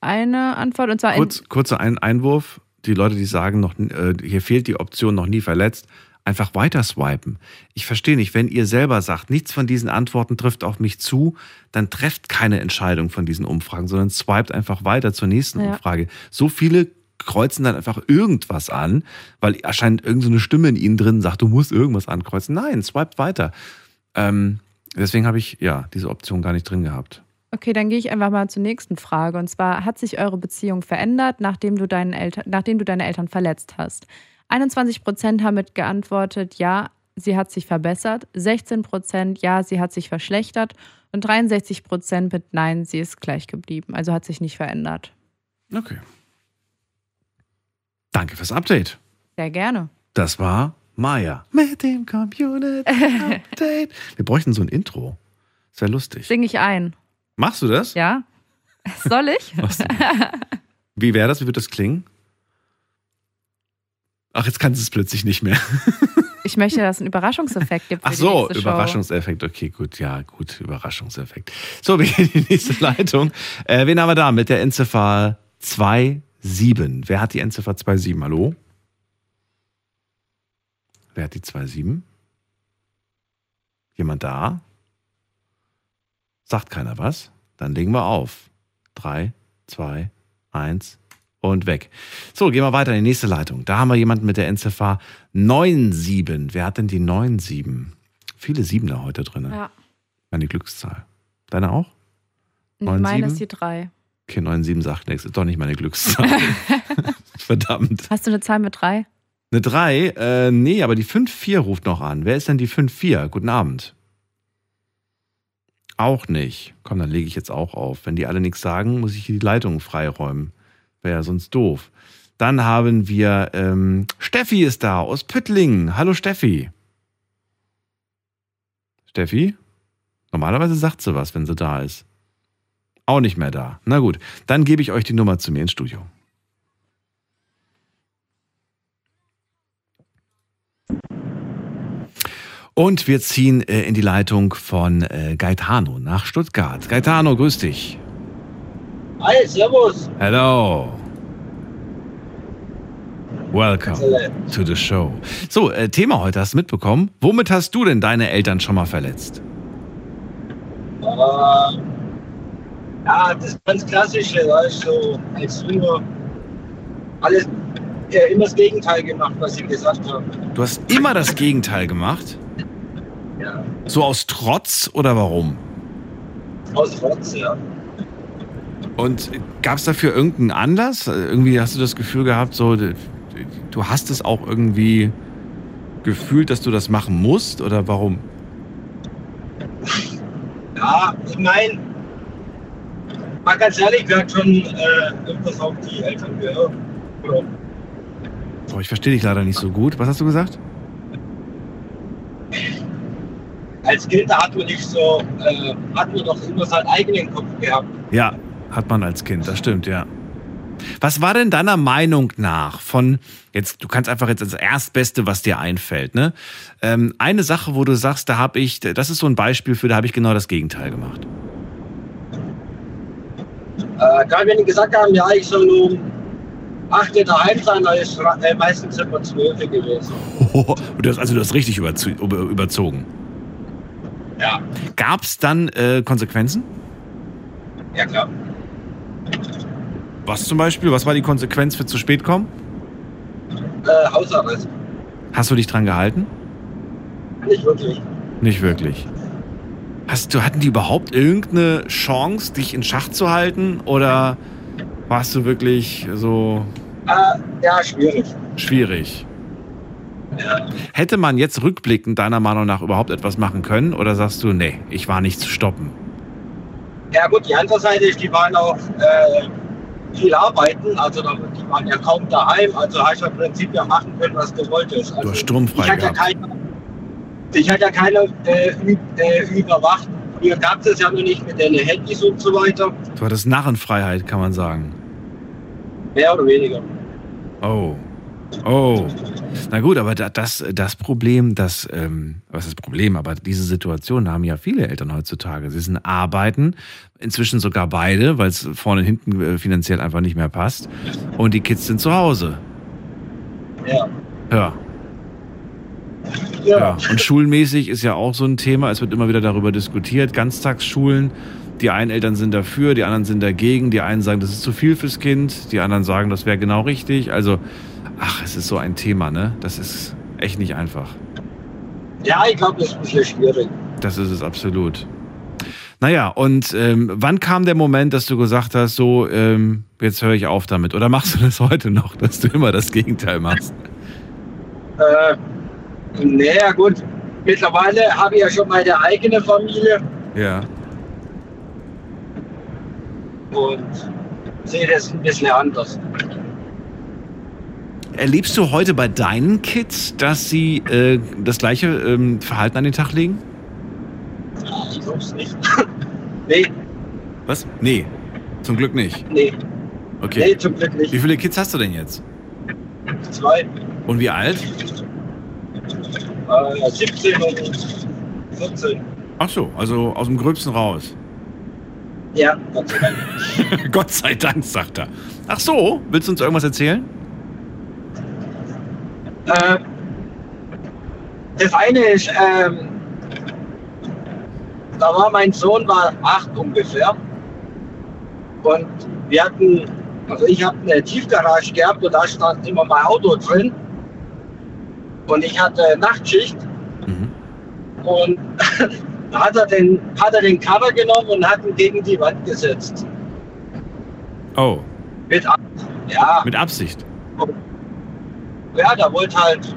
eine Antwort und zwar Kurz, kurzer Ein Einwurf. Die Leute, die sagen, noch, äh, hier fehlt die Option noch nie verletzt, einfach weiter swipen. Ich verstehe nicht, wenn ihr selber sagt, nichts von diesen Antworten trifft auf mich zu, dann trefft keine Entscheidung von diesen Umfragen, sondern swipet einfach weiter zur nächsten Ja. Umfrage. So viele kreuzen dann einfach irgendwas an, weil erscheint irgendeine so Stimme in ihnen drin, sagt, du musst irgendwas ankreuzen. Nein, swipet weiter. Ähm, deswegen habe ich ja diese Option gar nicht drin gehabt. Okay, dann gehe ich einfach mal zur nächsten Frage. Und zwar, hat sich eure Beziehung verändert, nachdem du, deinen Eltern, nachdem du deine Eltern verletzt hast? 21 Prozent haben mit geantwortet, ja, sie hat sich verbessert. 16 Prozent, ja, sie hat sich verschlechtert. Und 63 Prozent mit Nein, sie ist gleich geblieben. Also hat sich nicht verändert. Okay. Danke fürs Update. Sehr gerne. Das war Maya mit dem Community Update. Wir bräuchten so ein Intro. Das wäre lustig. Singe ich ein. Machst du das? Ja? Soll ich? Wie wäre das? Wie wird das klingen? Ach, jetzt kannst du es plötzlich nicht mehr. Ich möchte, dass es einen Überraschungseffekt gibt. Ach so, Show. Überraschungseffekt. Okay, gut. Ja, gut, Überraschungseffekt. So, wir gehen in die nächste Leitung. Äh, wen haben wir da mit der Endziffer 27? Wer hat die Endziffer 27? Hallo? Wer hat die 27? Jemand da? Sagt keiner was? Dann legen wir auf. 3, 2, 1 und weg. So, gehen wir weiter in die nächste Leitung. Da haben wir jemanden mit der Endziffer 97. Wer hat denn die 97? Viele Siebener heute drin. Ja. Meine Glückszahl. Deine auch? Meine 97? ist die drei. Okay, 97 sagt nichts. Ist doch nicht meine Glückszahl. Verdammt. Hast du eine Zahl mit drei? Eine 3? Äh, nee, aber die 5-4 ruft noch an. Wer ist denn die 5-4? Guten Abend. Auch nicht. Komm, dann lege ich jetzt auch auf. Wenn die alle nichts sagen, muss ich hier die Leitungen freiräumen. Wäre sonst doof. Dann haben wir ähm, Steffi ist da aus Püttlingen. Hallo Steffi. Steffi? Normalerweise sagt sie was, wenn sie da ist. Auch nicht mehr da. Na gut, dann gebe ich euch die Nummer zu mir ins Studio. Und wir ziehen äh, in die Leitung von äh, Gaetano nach Stuttgart. Gaetano, grüß dich. Hi, servus. Hello. Welcome to the show. So, äh, Thema heute hast du mitbekommen. Womit hast du denn deine Eltern schon mal verletzt? Äh, ja, das ganz Klassische, weißt so als Jünger alles, äh, immer das Gegenteil gemacht, was ich gesagt habe. Du hast immer das Gegenteil gemacht? Ja. So aus Trotz oder warum? Aus Trotz, ja. Und gab es dafür irgendeinen Anlass? Irgendwie hast du das Gefühl gehabt, so du hast es auch irgendwie gefühlt, dass du das machen musst oder warum? Ja, ich meine, mal ganz ehrlich, wir hat schon äh, irgendwas auf die Eltern gehört. Boah, ich verstehe dich leider nicht so gut. Was hast du gesagt? Als Kind hat man nicht so, äh, hat man doch immer seinen eigenen Kopf gehabt. Ja, hat man als Kind, das stimmt, ja. Was war denn deiner Meinung nach von, jetzt, du kannst einfach jetzt das Erstbeste, was dir einfällt, ne? Ähm, eine Sache, wo du sagst, da habe ich, das ist so ein Beispiel für, da habe ich genau das Gegenteil gemacht. Äh, gerade wenn die gesagt haben, ja, ich soll um 8 Uhr daheim sein, da ist äh, meistens immer 12 Uhr gewesen. du hast, also du hast richtig überzogen. Ja. Gab es dann äh, Konsequenzen? Ja, klar. Was zum Beispiel? Was war die Konsequenz für zu spät kommen? Äh, Hausarrest. Hast du dich dran gehalten? Nicht wirklich. Nicht wirklich. Hast du, hatten die überhaupt irgendeine Chance, dich in Schach zu halten? Oder warst du wirklich so Äh, ja, schwierig. schwierig? Ja. Hätte man jetzt rückblickend deiner Meinung nach überhaupt etwas machen können? Oder sagst du, nee, ich war nicht zu stoppen? Ja gut, die andere Seite ist, die waren auch äh, viel arbeiten, also die waren ja kaum daheim, also hast du im Prinzip ja machen können, was du wolltest. Also, hast sturmfrei ich hatte gehabt. Keine, dich hat ja keiner äh, äh, überwacht. Früher gab es ja noch nicht mit den Handys und so weiter. Du hattest Narrenfreiheit, kann man sagen. Mehr oder weniger. Oh. Oh. Na gut, aber da- das, das Problem, das, ähm, was ist das Problem? Aber diese Situation haben ja viele Eltern heutzutage. Sie sind arbeiten, inzwischen sogar beide, weil es vorne und hinten äh, finanziell einfach nicht mehr passt. Und die Kids sind zu Hause. Ja. Ja. Ja. Und schulmäßig ist ja auch so ein Thema. Es wird immer wieder darüber diskutiert. Ganztagsschulen. Die einen Eltern sind dafür, die anderen sind dagegen. Die einen sagen, das ist zu viel fürs Kind. Die anderen sagen, das wäre genau richtig. Also, ach, es ist so ein Thema, ne? Das ist echt nicht einfach. Ja, ich glaube, das ist ein bisschen schwierig. Das ist es absolut. Naja, und ähm, wann kam der Moment, dass du gesagt hast, so, ähm, jetzt höre ich auf damit? Oder machst du das heute noch, dass du immer das Gegenteil machst? Äh, naja, gut. Mittlerweile habe ich ja schon meine eigene Familie Ja. und sehe das ein bisschen anders. Erlebst du heute bei deinen Kids, dass sie äh, das gleiche ähm, Verhalten an den Tag legen? Ich glaube es nicht. nee, Was? Nee, zum Glück nicht. nee, Okay. nee, zum Glück nicht. Wie viele Kids hast du denn jetzt? Zwei, Und wie alt? äh, 17 und 14. Ach so, also aus dem Gröbsten raus. Ja, Gott sei Dank. Gott sei Dank, sagt er. Ach so, willst du uns irgendwas erzählen? Äh, das eine ist, ähm, da war mein Sohn war acht ungefähr. Und wir hatten, also ich habe eine Tiefgarage gehabt und da stand immer mein Auto drin. Und ich hatte Nachtschicht. Und da hat er den, hat er den Cover genommen und hat ihn gegen die Wand gesetzt. Oh, Mit, Ab- ja, mit Absicht. Ja, der wollte halt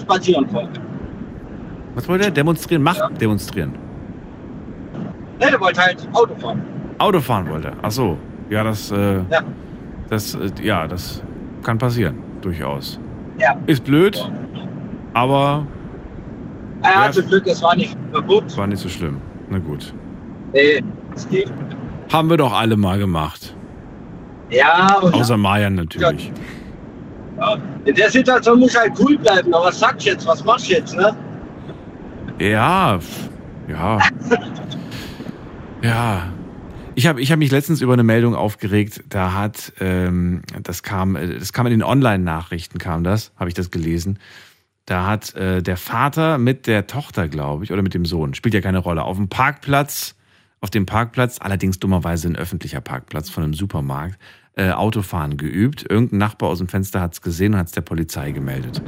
spazieren fahren. Was wollte er? Demonstrieren? Mach demonstrieren. Ne, der wollte halt Auto fahren. Auto fahren wollte er. Ach so. Ja, das, äh, Ja. das, äh, ja, das kann passieren. Durchaus. Ja. Ist blöd, aber Er hatte Glück, es war nicht kaputt. war nicht so schlimm. Na gut. Nee, es geht. Haben wir doch alle mal gemacht. Ja, Außer Marian natürlich. ja, in der Situation muss halt cool bleiben. Aber was sagst du jetzt? Was machst du jetzt, ne? Ja, ja. Ja. Ich habe ich hab mich letztens über eine Meldung aufgeregt, da hat, ähm, das kam, äh, das kam in den Online-Nachrichten, kam das, habe ich das gelesen. Da hat äh, der Vater mit der Tochter, glaube ich, oder mit dem Sohn, spielt ja keine Rolle, auf dem Parkplatz, auf dem Parkplatz, allerdings dummerweise ein öffentlicher Parkplatz von einem Supermarkt, äh, Autofahren geübt. Irgendein Nachbar aus dem Fenster hat es gesehen und hat es der Polizei gemeldet.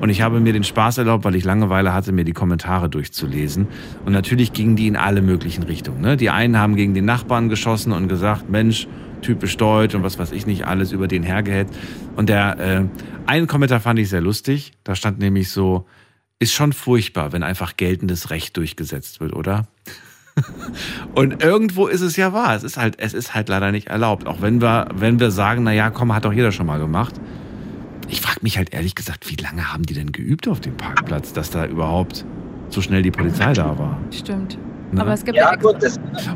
Und ich habe mir den Spaß erlaubt, weil ich Langeweile hatte, mir die Kommentare durchzulesen. Und natürlich gingen die in alle möglichen Richtungen. Ne? Die einen haben gegen den Nachbarn geschossen und gesagt, Mensch, typisch deutsch und was weiß ich nicht, alles über den hergehetzt. Und der, äh, einen Kommentar fand ich sehr lustig. Da stand nämlich so, ist schon furchtbar, wenn einfach geltendes Recht durchgesetzt wird, oder? Und irgendwo ist es ja wahr. Es ist halt, es ist halt leider nicht erlaubt. Auch wenn wir, wenn wir sagen, na ja, komm, hat doch jeder schon mal gemacht. Ich frage mich halt ehrlich gesagt, wie lange haben die denn geübt auf dem Parkplatz, dass da überhaupt so schnell die Polizei da war? Stimmt. Ne? Aber es gibt ja, gut,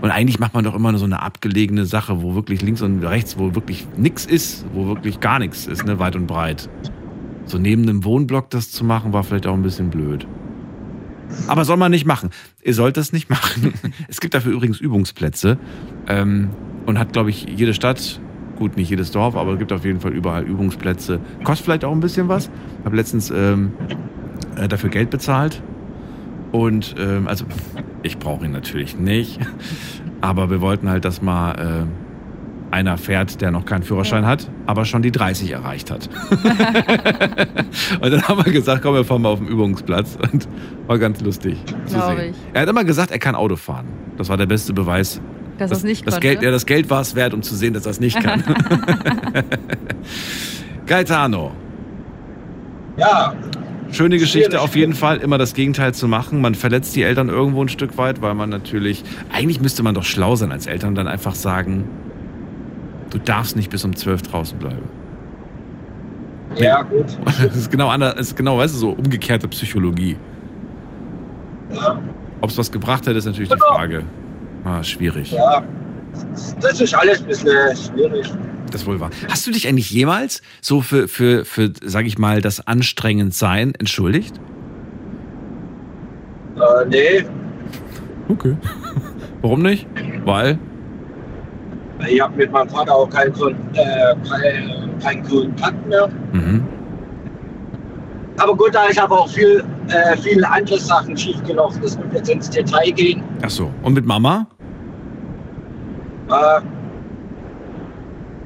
Und eigentlich macht man doch immer so eine abgelegene Sache, wo wirklich links und rechts, wo wirklich nichts ist, wo wirklich gar nichts ist, ne, weit und breit. So neben einem Wohnblock das zu machen, war vielleicht auch ein bisschen blöd. Aber soll man nicht machen. Ihr sollt das nicht machen. Es gibt dafür übrigens Übungsplätze. Ähm, und hat, glaube ich, jede Stadt, gut, nicht jedes Dorf, aber es gibt auf jeden Fall überall Übungsplätze. Kostet vielleicht auch ein bisschen was. Habe letztens ähm, äh, dafür Geld bezahlt. Und ähm, also ich brauche ihn natürlich nicht. Aber wir wollten halt, dass mal äh, einer fährt, der noch keinen Führerschein hat, aber schon die 30 erreicht hat. und dann haben wir gesagt, komm, wir fahren mal auf den Übungsplatz. Und war ganz lustig zu Glaub sehen. ich. Er hat immer gesagt, er kann Auto fahren. Das war der beste Beweis. Dass er's nicht das konnte. Geld, ja, das Geld war es wert, um zu sehen, dass er es nicht kann. Gaetano. Ja. Schöne Geschichte auf jeden Fall, immer das Gegenteil zu machen. Man verletzt die Eltern irgendwo ein Stück weit, weil man natürlich, eigentlich müsste man doch schlau sein als Eltern und dann einfach sagen, du darfst nicht bis um 12 draußen bleiben. Ja, gut. Das ist genau anders, das ist genau, weißt du, so umgekehrte Psychologie. Ob es was gebracht hätte, ist natürlich die Frage. Ah, schwierig. Ja, das ist alles ein bisschen schwierig. Das wohl wahr. Hast du dich eigentlich jemals so für, für, für sag ich mal, das Anstrengendsein entschuldigt? Äh, nee, Okay. Warum nicht? Weil? Ich habe mit meinem Vater auch keinen Kon äh, kein, keinen Kontakt mehr. Mhm. Aber gut, da ist aber auch viel, äh, viele andere Sachen schiefgelaufen. Das wird jetzt ins Detail gehen. Ach so. Und mit Mama? Äh,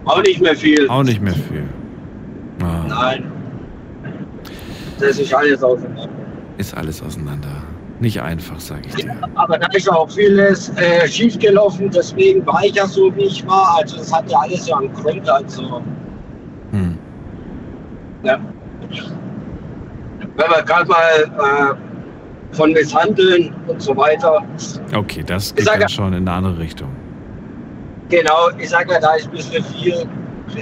auch nicht mehr viel. Auch nicht mehr viel. Ah, Nein. Das ist alles auseinander. ist alles auseinander. Nicht einfach, sag ich dir. Aber da ist auch vieles äh, schiefgelaufen. Deswegen war ich ja so, wie ich war. Also das hat ja alles ja einen Grund. Also, Hm. ja. Wenn wir gerade mal äh, von Misshandeln und so weiter. Okay, das geht dann ja- schon in eine andere Richtung. Genau, ich sage ja, da ist ein bisschen viel,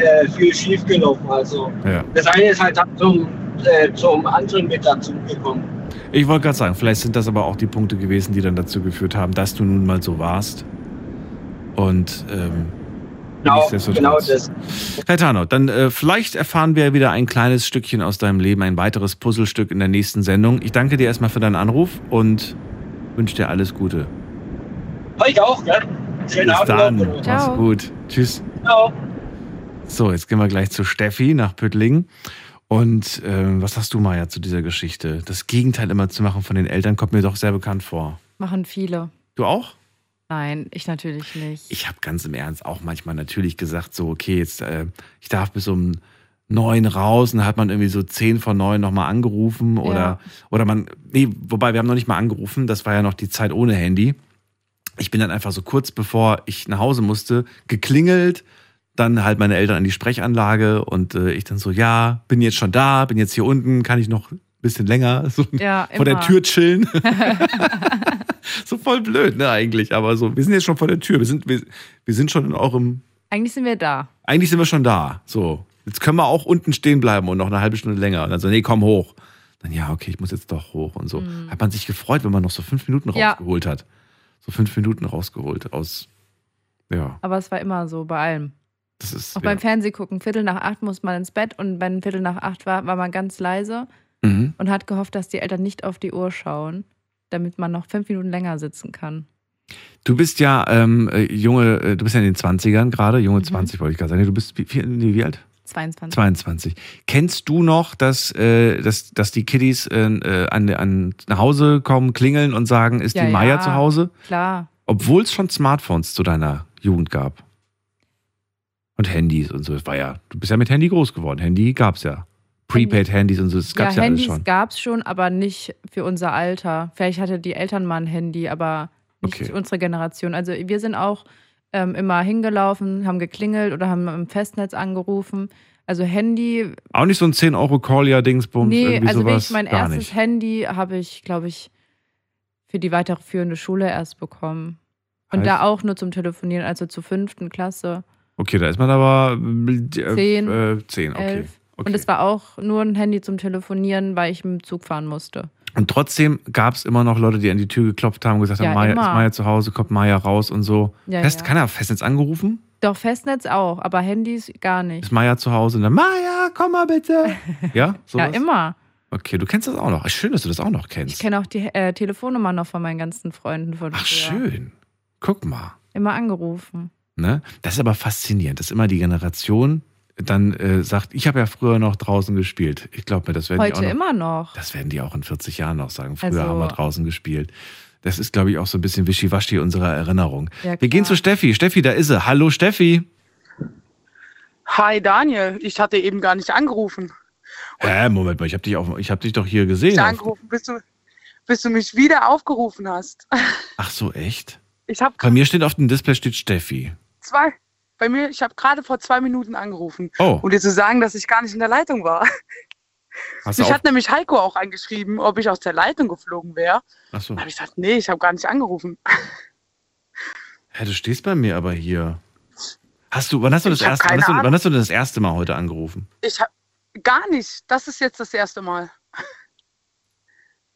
äh, viel schiefgelaufen. Also Ja. das eine ist halt dann zum, äh, zum anderen mit dazu gekommen. Ich wollte gerade sagen, vielleicht sind das aber auch die Punkte gewesen, die dann dazu geführt haben, dass du nun mal so warst. Und ähm, Genau, genau das. Caetano, dann äh, vielleicht erfahren wir wieder ein kleines Stückchen aus deinem Leben, ein weiteres Puzzlestück in der nächsten Sendung. Ich danke dir erstmal für deinen Anruf und wünsche dir alles Gute. Euch auch, gell? Schönen Bis Abend. dann. noch. Mach's gut. Tschüss. Ciao. So, jetzt gehen wir gleich zu Steffi nach Püttlingen. Und ähm, was sagst du, Maja, zu dieser Geschichte? Das Gegenteil immer zu machen von den Eltern kommt mir doch sehr bekannt vor. Machen viele. Du auch? Nein, ich natürlich nicht. Ich habe ganz im Ernst auch manchmal natürlich gesagt, so, okay, jetzt, äh, ich darf bis um neun raus und dann hat man irgendwie so zehn vor neun nochmal angerufen oder, Ja. oder man, nee, wobei wir haben noch nicht mal angerufen, das war ja noch die Zeit ohne Handy. Ich bin dann einfach so kurz bevor ich nach Hause musste, geklingelt, dann halt meine Eltern an die Sprechanlage und äh, ich dann so, ja, bin jetzt schon da, bin jetzt hier unten, kann ich noch ein bisschen länger so Ja, vor der. Tür chillen. so voll blöd, ne, eigentlich, aber so, wir sind jetzt schon vor der Tür, wir sind, wir, wir sind schon in eurem, Eigentlich sind wir da. eigentlich sind wir schon da, so. Jetzt können wir auch unten stehen bleiben und noch eine halbe Stunde länger. Und dann so, nee, komm hoch. Dann, ja, okay, ich muss jetzt doch hoch und so. Mhm. Hat man sich gefreut, wenn man noch so fünf Minuten Ja. rausgeholt hat. So fünf Minuten rausgeholt aus, ja, Aber es war immer so bei allem. Das ist, Auch ja. beim Fernsehgucken, Viertel nach acht muss man ins Bett und wenn Viertel nach acht war, war man ganz leise Mhm. und hat gehofft, dass die Eltern nicht auf die Uhr schauen, damit man noch fünf Minuten länger sitzen kann. Du bist ja ähm, äh, junge, äh, du bist ja in den 20ern gerade, junge Mhm. 20 wollte ich gerade sagen. Du bist wie, wie, wie alt? 22. 22. Kennst du noch, dass, äh, dass, dass die Kiddies äh, äh, an, an, nach Hause kommen, klingeln und sagen, ist Ja, die Maya ja, zu Hause? Klar. Obwohl es schon Smartphones zu deiner Jugend gab. Und Handys und so. Das war ja, du bist ja mit Handy groß geworden. Handy gab's ja. Prepaid-Handys und so, das gab's ja, alles Handys schon. gab es schon, aber nicht für unser Alter. Vielleicht hatte die Eltern mal ein Handy, aber nicht Okay. für unsere Generation. Also wir sind auch ähm, immer hingelaufen, haben geklingelt oder haben im Festnetz angerufen. Also Handy, Auch nicht so ein 10-Euro-Call-Ja-Dingsbums, nee, irgendwie also sowas. wirklich mein erstes nicht. Handy habe ich, glaube ich, für die weiterführende Schule erst bekommen. Und Heißt- da auch nur zum Telefonieren, also zur fünften Klasse, Okay, da ist man aber äh, Zehn, äh, zehn, okay. elf. Und es war auch nur ein Handy zum Telefonieren, weil ich mit dem Zug fahren musste. Und trotzdem gab es immer noch Leute, die an die Tür geklopft haben und gesagt Ja, haben, Maya, immer. ist Maya zu Hause, kommt Maya raus und so. Ja, Fest, ja. Keiner hat Festnetz angerufen? Doch, Festnetz auch, aber Handys gar nicht. Ist Maya zu Hause und dann, Maya, komm mal bitte. Ja, Ja, sowas? immer. Okay, du kennst das auch noch. Schön, dass du das auch noch kennst. Ich kenne auch die äh, Telefonnummer noch von meinen ganzen Freunden von Ach, früher. schön. Guck mal. Immer angerufen. Ne? Das ist aber faszinierend, dass immer die Generation dann äh, sagt, ich habe ja früher noch draußen gespielt. Ich glaube mir, das werden die auch Heute noch, immer noch. Das werden die auch in 40 Jahren noch sagen. Früher Also- haben wir draußen gespielt. Das ist, glaube ich, auch so ein bisschen wischiwaschi unserer Erinnerung. Ja, wir gehen zu Steffi. Steffi, da ist sie. Hallo Steffi. Hi Daniel, ich hatte eben gar nicht angerufen. Äh, Moment mal, ich habe dich, auch- ich hab dich doch hier gesehen. Ich angerufen, bis du, bis du mich wieder aufgerufen hast. Ach so, echt? Ich habe Bei mir steht auf dem Display steht Steffi. Zwei, bei mir, ich habe gerade vor zwei Minuten angerufen, Oh. um dir zu sagen, dass ich gar nicht in der Leitung war. Hast Mich auf, hat nämlich Heiko auch angeschrieben, ob ich aus der Leitung geflogen wäre. Ach so. Da habe ich gesagt, nee, ich habe gar nicht angerufen. Hä, du stehst bei mir aber hier. Hast du, wann hast du das Ich erste, wann hast du, wann hast du das erste Mal heute angerufen? Ich habe gar nicht. Das ist jetzt das erste Mal.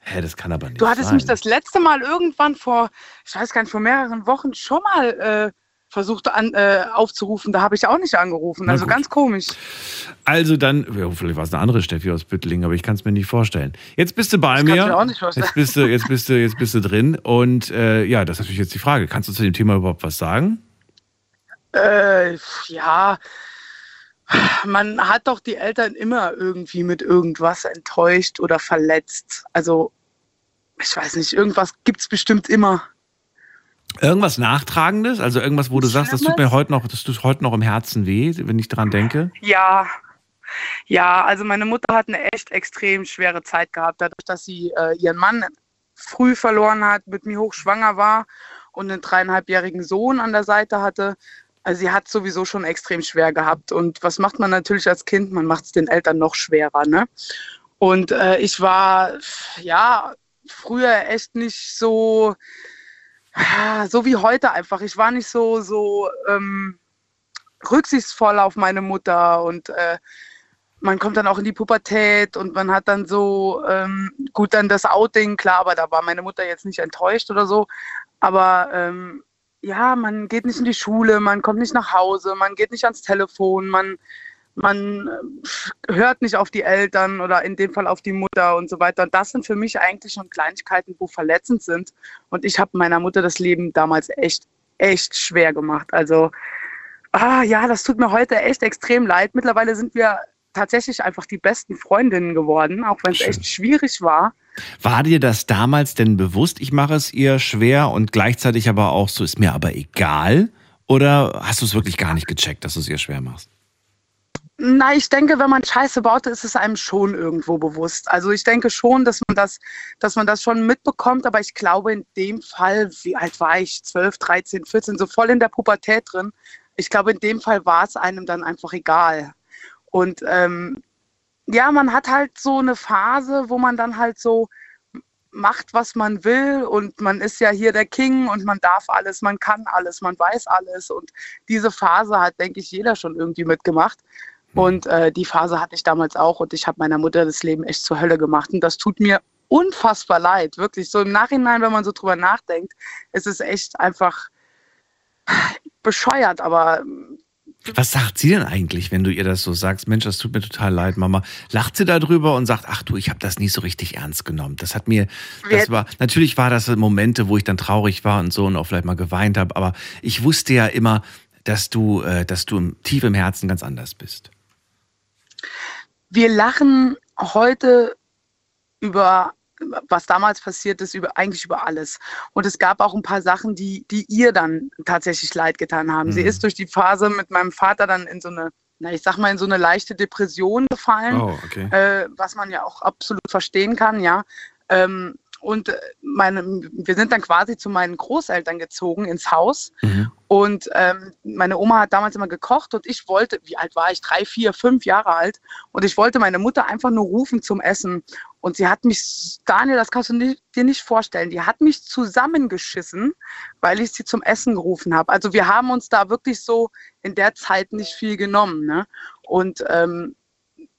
Hä, das kann aber nicht Du hattest sein. mich das letzte Mal irgendwann vor, ich weiß gar nicht, vor mehreren Wochen schon mal äh, versucht an, äh, aufzurufen. Da habe ich auch nicht angerufen. Also ganz komisch. Also dann, ja, vielleicht war es eine andere Steffi aus Büttlingen, aber ich kann es mir nicht vorstellen. Jetzt bist du bei Das mir. kannst du mir auch nicht vorstellen. Jetzt bist du, jetzt bist du, jetzt bist du drin. Und äh, ja, das ist natürlich jetzt die Frage. Kannst du zu dem Thema überhaupt was sagen? Äh, ja, man hat doch die Eltern immer irgendwie mit irgendwas enttäuscht oder verletzt. Also, ich weiß nicht, irgendwas gibt es bestimmt immer. Irgendwas Nachtragendes? Also irgendwas, wo du sagst, das tut mir heute noch, das tut heute noch im Herzen weh, wenn ich daran denke? Ja, ja, also meine Mutter hat eine echt extrem schwere Zeit gehabt, dadurch, dass sie äh, ihren Mann früh verloren hat, mit mir hochschwanger war und einen dreieinhalbjährigen Sohn an der Seite hatte. Also sie hat sowieso schon extrem schwer gehabt. Und was macht man natürlich als Kind? Man macht es den Eltern noch schwerer, ne? Und äh, ich war ja früher echt nicht so, so wie heute einfach. Ich war nicht so, so ähm, rücksichtsvoll auf meine Mutter und äh, man kommt dann auch in die Pubertät und man hat dann so, ähm, gut, dann das Outing, klar, aber da war meine Mutter jetzt nicht enttäuscht oder so. Aber ähm, ja, man geht nicht in die Schule, man kommt nicht nach Hause, man geht nicht ans Telefon, man, man äh, hört nicht auf die Eltern oder in dem Fall auf die Mutter und so weiter. Und das sind für mich eigentlich schon Kleinigkeiten, wo verletzend sind. Und ich habe meiner Mutter das Leben damals echt, echt schwer gemacht. Also, ah ja, das tut mir heute echt extrem leid. Mittlerweile sind wir tatsächlich einfach die besten Freundinnen geworden, auch wenn es echt schwierig war. War dir das damals denn bewusst, ich mache es ihr schwer und gleichzeitig aber auch so, ist mir aber egal? Oder hast du es wirklich gar nicht gecheckt, dass du es ihr schwer machst? Na, ich denke, wenn man Scheiße baut, ist es einem schon irgendwo bewusst. Also ich denke schon, dass man das, dass man das schon mitbekommt, aber ich glaube in dem Fall, wie alt war ich? 12, 13, 14, so voll in der Pubertät drin. Ich glaube, in dem Fall war es einem dann einfach egal. Und ähm, ja, man hat halt so eine Phase, wo man dann halt so macht, was man will und man ist ja hier der King und man darf alles, man kann alles, man weiß alles und diese Phase hat, denke ich, jeder schon irgendwie mitgemacht. Und äh, die Phase hatte ich damals auch und ich habe meiner Mutter das Leben echt zur Hölle gemacht und das tut mir unfassbar leid, wirklich. So im Nachhinein, wenn man so drüber nachdenkt, ist es echt einfach bescheuert, aber Was sagt sie denn eigentlich, wenn du ihr das so sagst? Mensch, das tut mir total leid, Mama. Lacht sie darüber und sagt, ach du, ich habe das nie so richtig ernst genommen. Das hat mir, das war, natürlich war das Momente, wo ich dann traurig war und so und auch vielleicht mal geweint habe, aber ich wusste ja immer, dass du, äh, dass du im- tief im Herzen ganz anders bist. Wir lachen heute über was damals passiert ist, über, eigentlich über alles. Und es gab auch ein paar Sachen, die, die ihr dann tatsächlich leid getan haben. Sie Mhm. ist durch die Phase mit meinem Vater dann in so eine, na, ich sag mal, in so eine leichte Depression gefallen, Oh, okay. äh, was man ja auch absolut verstehen kann, ja. Ähm, und meine, wir sind dann quasi zu meinen Großeltern gezogen ins Haus. Und ähm, meine Oma hat damals immer gekocht und ich wollte, wie alt war ich? Drei, vier, fünf Jahre alt. Und ich wollte meine Mutter einfach nur rufen zum Essen. Und sie hat mich, Daniel, das kannst du ni- dir nicht vorstellen, die hat mich zusammengeschissen, weil ich sie zum Essen gerufen habe. Also wir haben uns da wirklich so in der Zeit nicht viel genommen. Ne? Und ähm,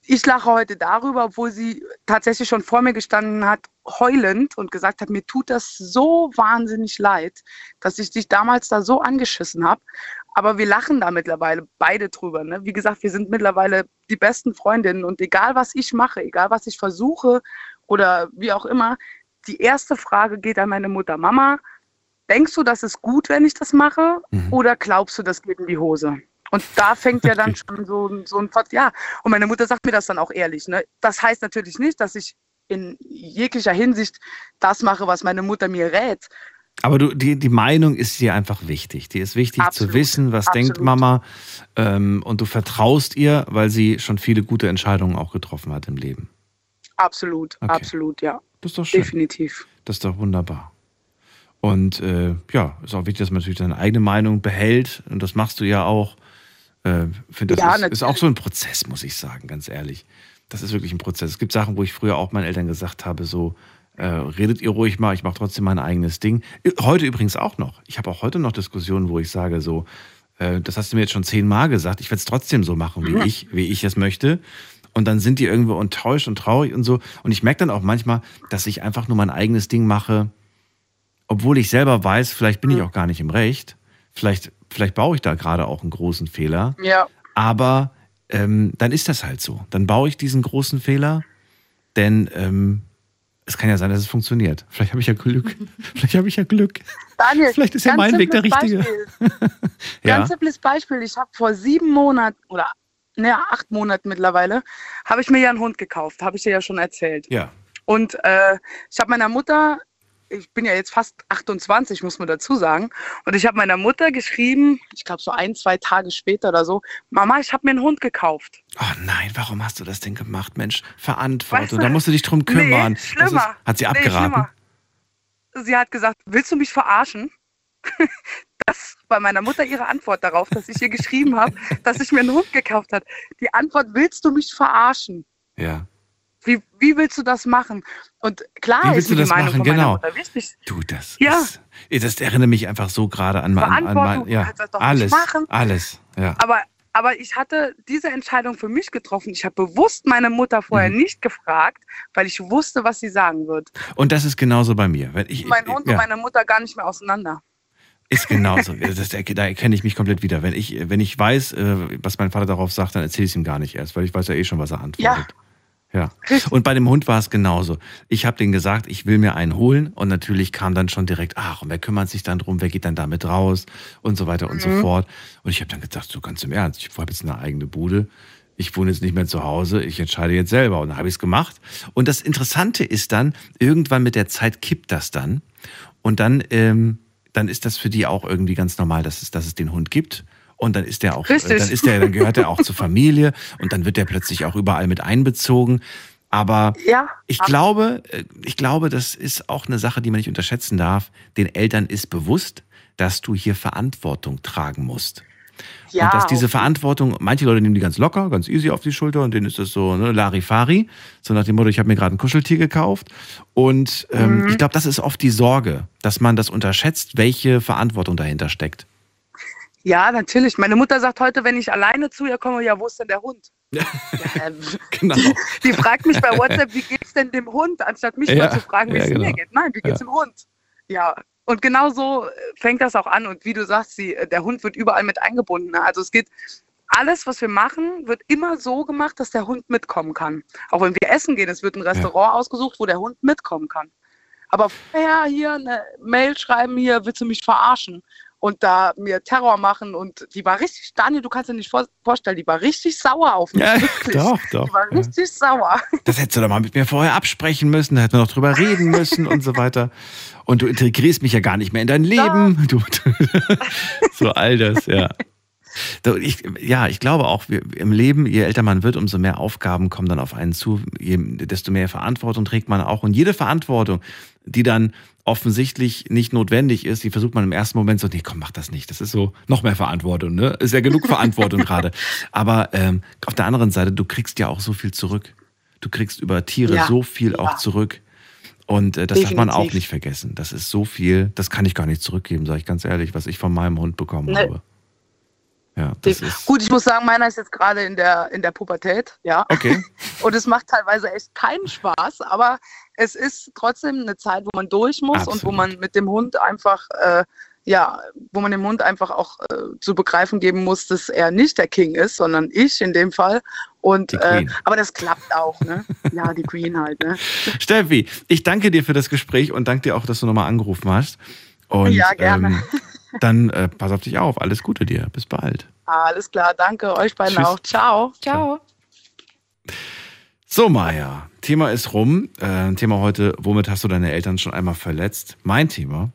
ich lache heute darüber, obwohl sie tatsächlich schon vor mir gestanden hat, heulend und gesagt hat, mir tut das so wahnsinnig leid, dass ich dich damals da so angeschissen habe. Aber wir lachen da mittlerweile beide drüber. Ne? Wie gesagt, wir sind mittlerweile die besten Freundinnen und egal was ich mache, egal was ich versuche oder wie auch immer, die erste Frage geht an meine Mutter, Mama, denkst du, das ist gut, wenn ich das mache oder glaubst du, das geht in die Hose? Und da fängt ja dann schon so, ein- so ein Pot, ja. Und meine Mutter sagt mir das dann auch ehrlich. Ne? Das heißt natürlich nicht, dass ich in jeglicher Hinsicht das mache, was meine Mutter mir rät. Aber du, die, die Meinung ist dir einfach wichtig. Die ist wichtig Absolut, zu wissen, was denkt absolut. Mama. Ähm, und du vertraust ihr, weil sie schon viele gute Entscheidungen auch getroffen hat im Leben. Absolut, Okay. absolut, ja. Das ist doch schön. Definitiv. Das ist doch wunderbar. Und äh, ja, ist auch wichtig, dass man natürlich seine eigene Meinung behält. Und das machst du ja auch. Äh, finde, das Ja, ist, ist auch so ein Prozess, muss ich sagen, ganz ehrlich. Das ist wirklich ein Prozess. Es gibt Sachen, wo ich früher auch meinen Eltern gesagt habe, so, äh, redet ihr ruhig mal, ich mache trotzdem mein eigenes Ding. Heute übrigens auch noch. Ich habe auch heute noch Diskussionen, wo ich sage, so, äh, das hast du mir jetzt schon zehnmal gesagt, ich werde es trotzdem so machen, wie Mhm. ich, wie ich es möchte. Und dann sind die irgendwo enttäuscht und traurig und so. Und ich merke dann auch manchmal, dass ich einfach nur mein eigenes Ding mache, obwohl ich selber weiß, vielleicht bin ich auch gar nicht im Recht. Vielleicht, vielleicht baue ich da gerade auch einen großen Fehler. Ja. Aber ähm, dann ist das halt so. Dann baue ich diesen großen Fehler, denn ähm, es kann ja sein, dass es funktioniert. Vielleicht habe ich ja Glück. Vielleicht habe ich ja Glück. Daniel, Vielleicht ist ja mein Weg der richtige. Ja. Ganz simples Beispiel. Ich habe vor sieben Monaten oder ne, acht Monaten mittlerweile, habe ich mir ja einen Hund gekauft. Habe ich dir ja schon erzählt. Ja. Und äh, ich habe meiner Mutter, ich bin ja jetzt fast 28, muss man dazu sagen, und ich habe meiner Mutter geschrieben, ich glaube so ein, zwei Tage später oder so, Mama, ich habe mir einen Hund gekauft. Oh nein, warum hast du das denn gemacht, Mensch? Verantwortung. Weißt du, da musst du dich drum kümmern. Nee, schlimmer. ist, hat sie Nee, abgeraten? schlimmer. Sie hat gesagt, willst du mich verarschen? Das war meiner Mutter ihre Antwort darauf, dass ich ihr geschrieben habe, dass ich mir einen Hund gekauft habe. Die Antwort, willst du mich verarschen? ja. Wie, wie willst du das machen? Und klar ist du mir die Meinung machen? von meiner Genau. Mutter wichtig. Du, das Ja. ist. Das erinnert mich einfach so gerade an, mein- an, an mein, ja, alles, machen. alles, ja. Aber, aber ich hatte diese Entscheidung für mich getroffen. Ich habe bewusst meine Mutter vorher Mhm. nicht gefragt, weil ich wusste, was sie sagen wird. Und das ist genauso bei mir. Wenn ich, mein Hund ja, und meine Mutter gar nicht mehr auseinander. ist genauso. Das, da erkenne ich mich komplett wieder. Wenn ich, wenn ich weiß, äh, was mein Vater darauf sagt, dann erzähle ich es ihm gar nicht erst, weil ich weiß ja eh schon, was er antwortet. Ja. Und bei dem Hund war es genauso. Ich habe denen gesagt, ich will mir einen holen und natürlich kam dann schon direkt, ach, und wer kümmert sich dann drum, wer geht dann damit raus und so weiter und so Mhm. fort. Und ich habe dann gedacht, so ganz im Ernst, ich habe jetzt eine eigene Bude. Ich wohne jetzt nicht mehr zu Hause, ich entscheide jetzt selber. Und dann habe ich es gemacht. Und das Interessante ist dann, irgendwann mit der Zeit kippt das dann. Und dann, ähm, dann ist das für die auch irgendwie ganz normal, dass es, dass es den Hund gibt. Und dann ist der auch, Richtig. dann ist der, dann gehört er auch zur Familie und dann wird der plötzlich auch überall mit einbezogen. Aber Ja, ich glaube, äh, ich glaube, das ist auch eine Sache, die man nicht unterschätzen darf. Den Eltern ist bewusst, dass du hier Verantwortung tragen musst. Ja, und dass diese Verantwortung, manche Leute nehmen die ganz locker, ganz easy auf die Schulter und denen ist das so ne, Larifari, so nach dem Motto, ich habe mir gerade ein Kuscheltier gekauft. Und ähm, Mhm. ich glaube, das ist oft die Sorge, dass man das unterschätzt, welche Verantwortung dahinter steckt. Ja, natürlich. Meine Mutter sagt heute, wenn ich alleine zu ihr komme, ja, wo ist denn der Hund? Ja, ähm, Genau. die fragt mich bei WhatsApp, wie geht's denn dem Hund, anstatt mich Ja, mal zu fragen, wie es genau. mir geht. Nein, wie geht's dem Hund? Ja, und genau so äh, fängt das auch an. Und wie du sagst, sie, äh, der Hund wird überall mit eingebunden. ne? Also es geht, alles, was wir machen, wird immer so gemacht, dass der Hund mitkommen kann. Auch wenn wir essen gehen, es wird ein Restaurant ausgesucht, wo der Hund mitkommen kann. Aber vorher hier eine Mail schreiben, hier willst du mich verarschen und da mir Terror machen und die war richtig, Daniel, du kannst dir nicht vor, vorstellen, die war richtig sauer auf mich. Ja, wirklich. doch, doch, Die war ja. richtig sauer. Das hättest du doch mal mit mir vorher absprechen müssen, da hätten wir noch drüber reden müssen und so weiter. Und du integrierst mich ja gar nicht mehr in dein Leben. Du, so all das, ja. Ich, ja, ich glaube auch, wir, im Leben, je älter man wird, umso mehr Aufgaben kommen dann auf einen zu, je, desto mehr Verantwortung trägt man auch. Und jede Verantwortung, die dann offensichtlich nicht notwendig ist, die versucht man im ersten Moment so, nee, komm, mach das nicht. Das ist so noch mehr Verantwortung, ne? Ist ja genug Verantwortung gerade. Aber ähm, auf der anderen Seite, du kriegst ja auch so viel zurück. Du kriegst über Tiere Ja, so viel auch ja. zurück. Und äh, das darf man auch Definitiv. nicht vergessen. Das ist so viel, das kann ich gar nicht zurückgeben, sage ich ganz ehrlich, was ich von meinem Hund bekommen Ne. habe. Ja, das ist. Gut, ich muss sagen, meiner ist jetzt gerade in der, in der Pubertät, ja. Okay. Und es macht teilweise echt keinen Spaß, aber es ist trotzdem eine Zeit, wo man durch muss und wo man mit dem Hund einfach, äh, ja, wo man dem Hund einfach auch äh, zu begreifen geben muss, dass er nicht der King ist, sondern ich in dem Fall. Und äh, aber das klappt auch, ne? Ja, die Queen halt, ne? Steffi, ich danke dir für das Gespräch und danke dir auch, dass du nochmal angerufen hast. Und, Ja, gerne. Ähm, dann äh, pass auf dich auf. Alles Gute dir. Bis bald. Alles klar, danke euch beiden Tschüss. auch. Ciao. Ciao. So, Maja, Thema ist rum. Äh, Thema heute, womit hast du deine Eltern schon einmal verletzt? Mein Thema.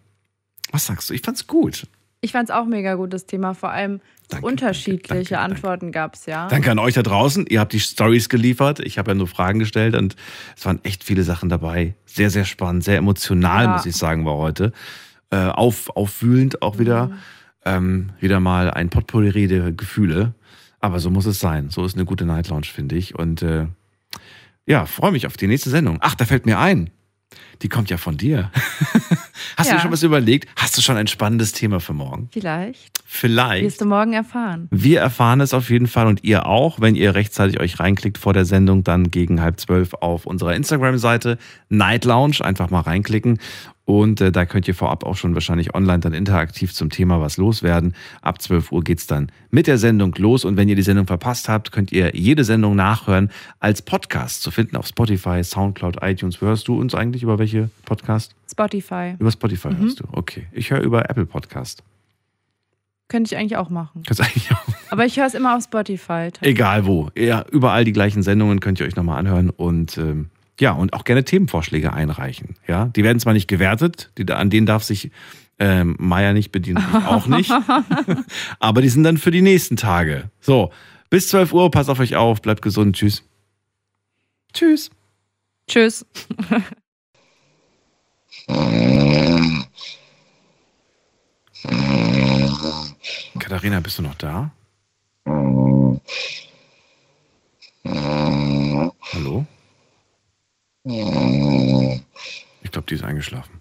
Was sagst du? Ich fand's gut. Ich fand es auch mega gut, das Thema. Vor allem unterschiedliche Antworten gab es ja. Danke an euch da draußen. Ihr habt die Stories geliefert. Ich habe ja nur Fragen gestellt und es waren echt viele Sachen dabei. Sehr, sehr spannend, sehr emotional, Ja. muss ich sagen, war heute. Äh, auf, aufwühlend auch wieder. Mhm. Ähm, wieder mal ein Potpourri der Gefühle. Aber so muss es sein. So ist eine gute Night Lounge, finde ich. Und äh, ja, freue mich auf die nächste Sendung. Ach, da fällt mir ein. Die kommt ja von dir. Hast du Ja. dir schon was überlegt? Hast du schon ein spannendes Thema für morgen? Vielleicht. Vielleicht. Wirst du morgen erfahren. Wir erfahren es auf jeden Fall und ihr auch, wenn ihr rechtzeitig euch reinklickt vor der Sendung, dann gegen halb zwölf auf unserer Instagram-Seite Night Lounge. Einfach mal reinklicken und äh, da könnt ihr vorab auch schon wahrscheinlich online dann interaktiv zum Thema was loswerden. Ab 12 Uhr geht's dann mit der Sendung los und wenn ihr die Sendung verpasst habt, könnt ihr jede Sendung nachhören als Podcast zu finden auf Spotify, Soundcloud, iTunes. Hörst du uns eigentlich über welche Podcast? Spotify. Über Spotify Mhm. hörst du. Okay. Ich höre über Apple Podcast. Könnte ich eigentlich auch machen. Kannst eigentlich auch Aber ich höre es immer auf Spotify. Egal wo. Ja, überall die gleichen Sendungen könnt ihr euch nochmal anhören und ähm, ja, und auch gerne Themenvorschläge einreichen. Ja, die werden zwar nicht gewertet, die, an denen darf sich ähm, Maya nicht bedienen, auch nicht. Aber die sind dann für die nächsten Tage. So, bis 12 Uhr, passt auf euch auf, bleibt gesund, tschüss. Tschüss. Tschüss. Katharina, bist du noch da? Hallo? Ich glaube, die ist eingeschlafen.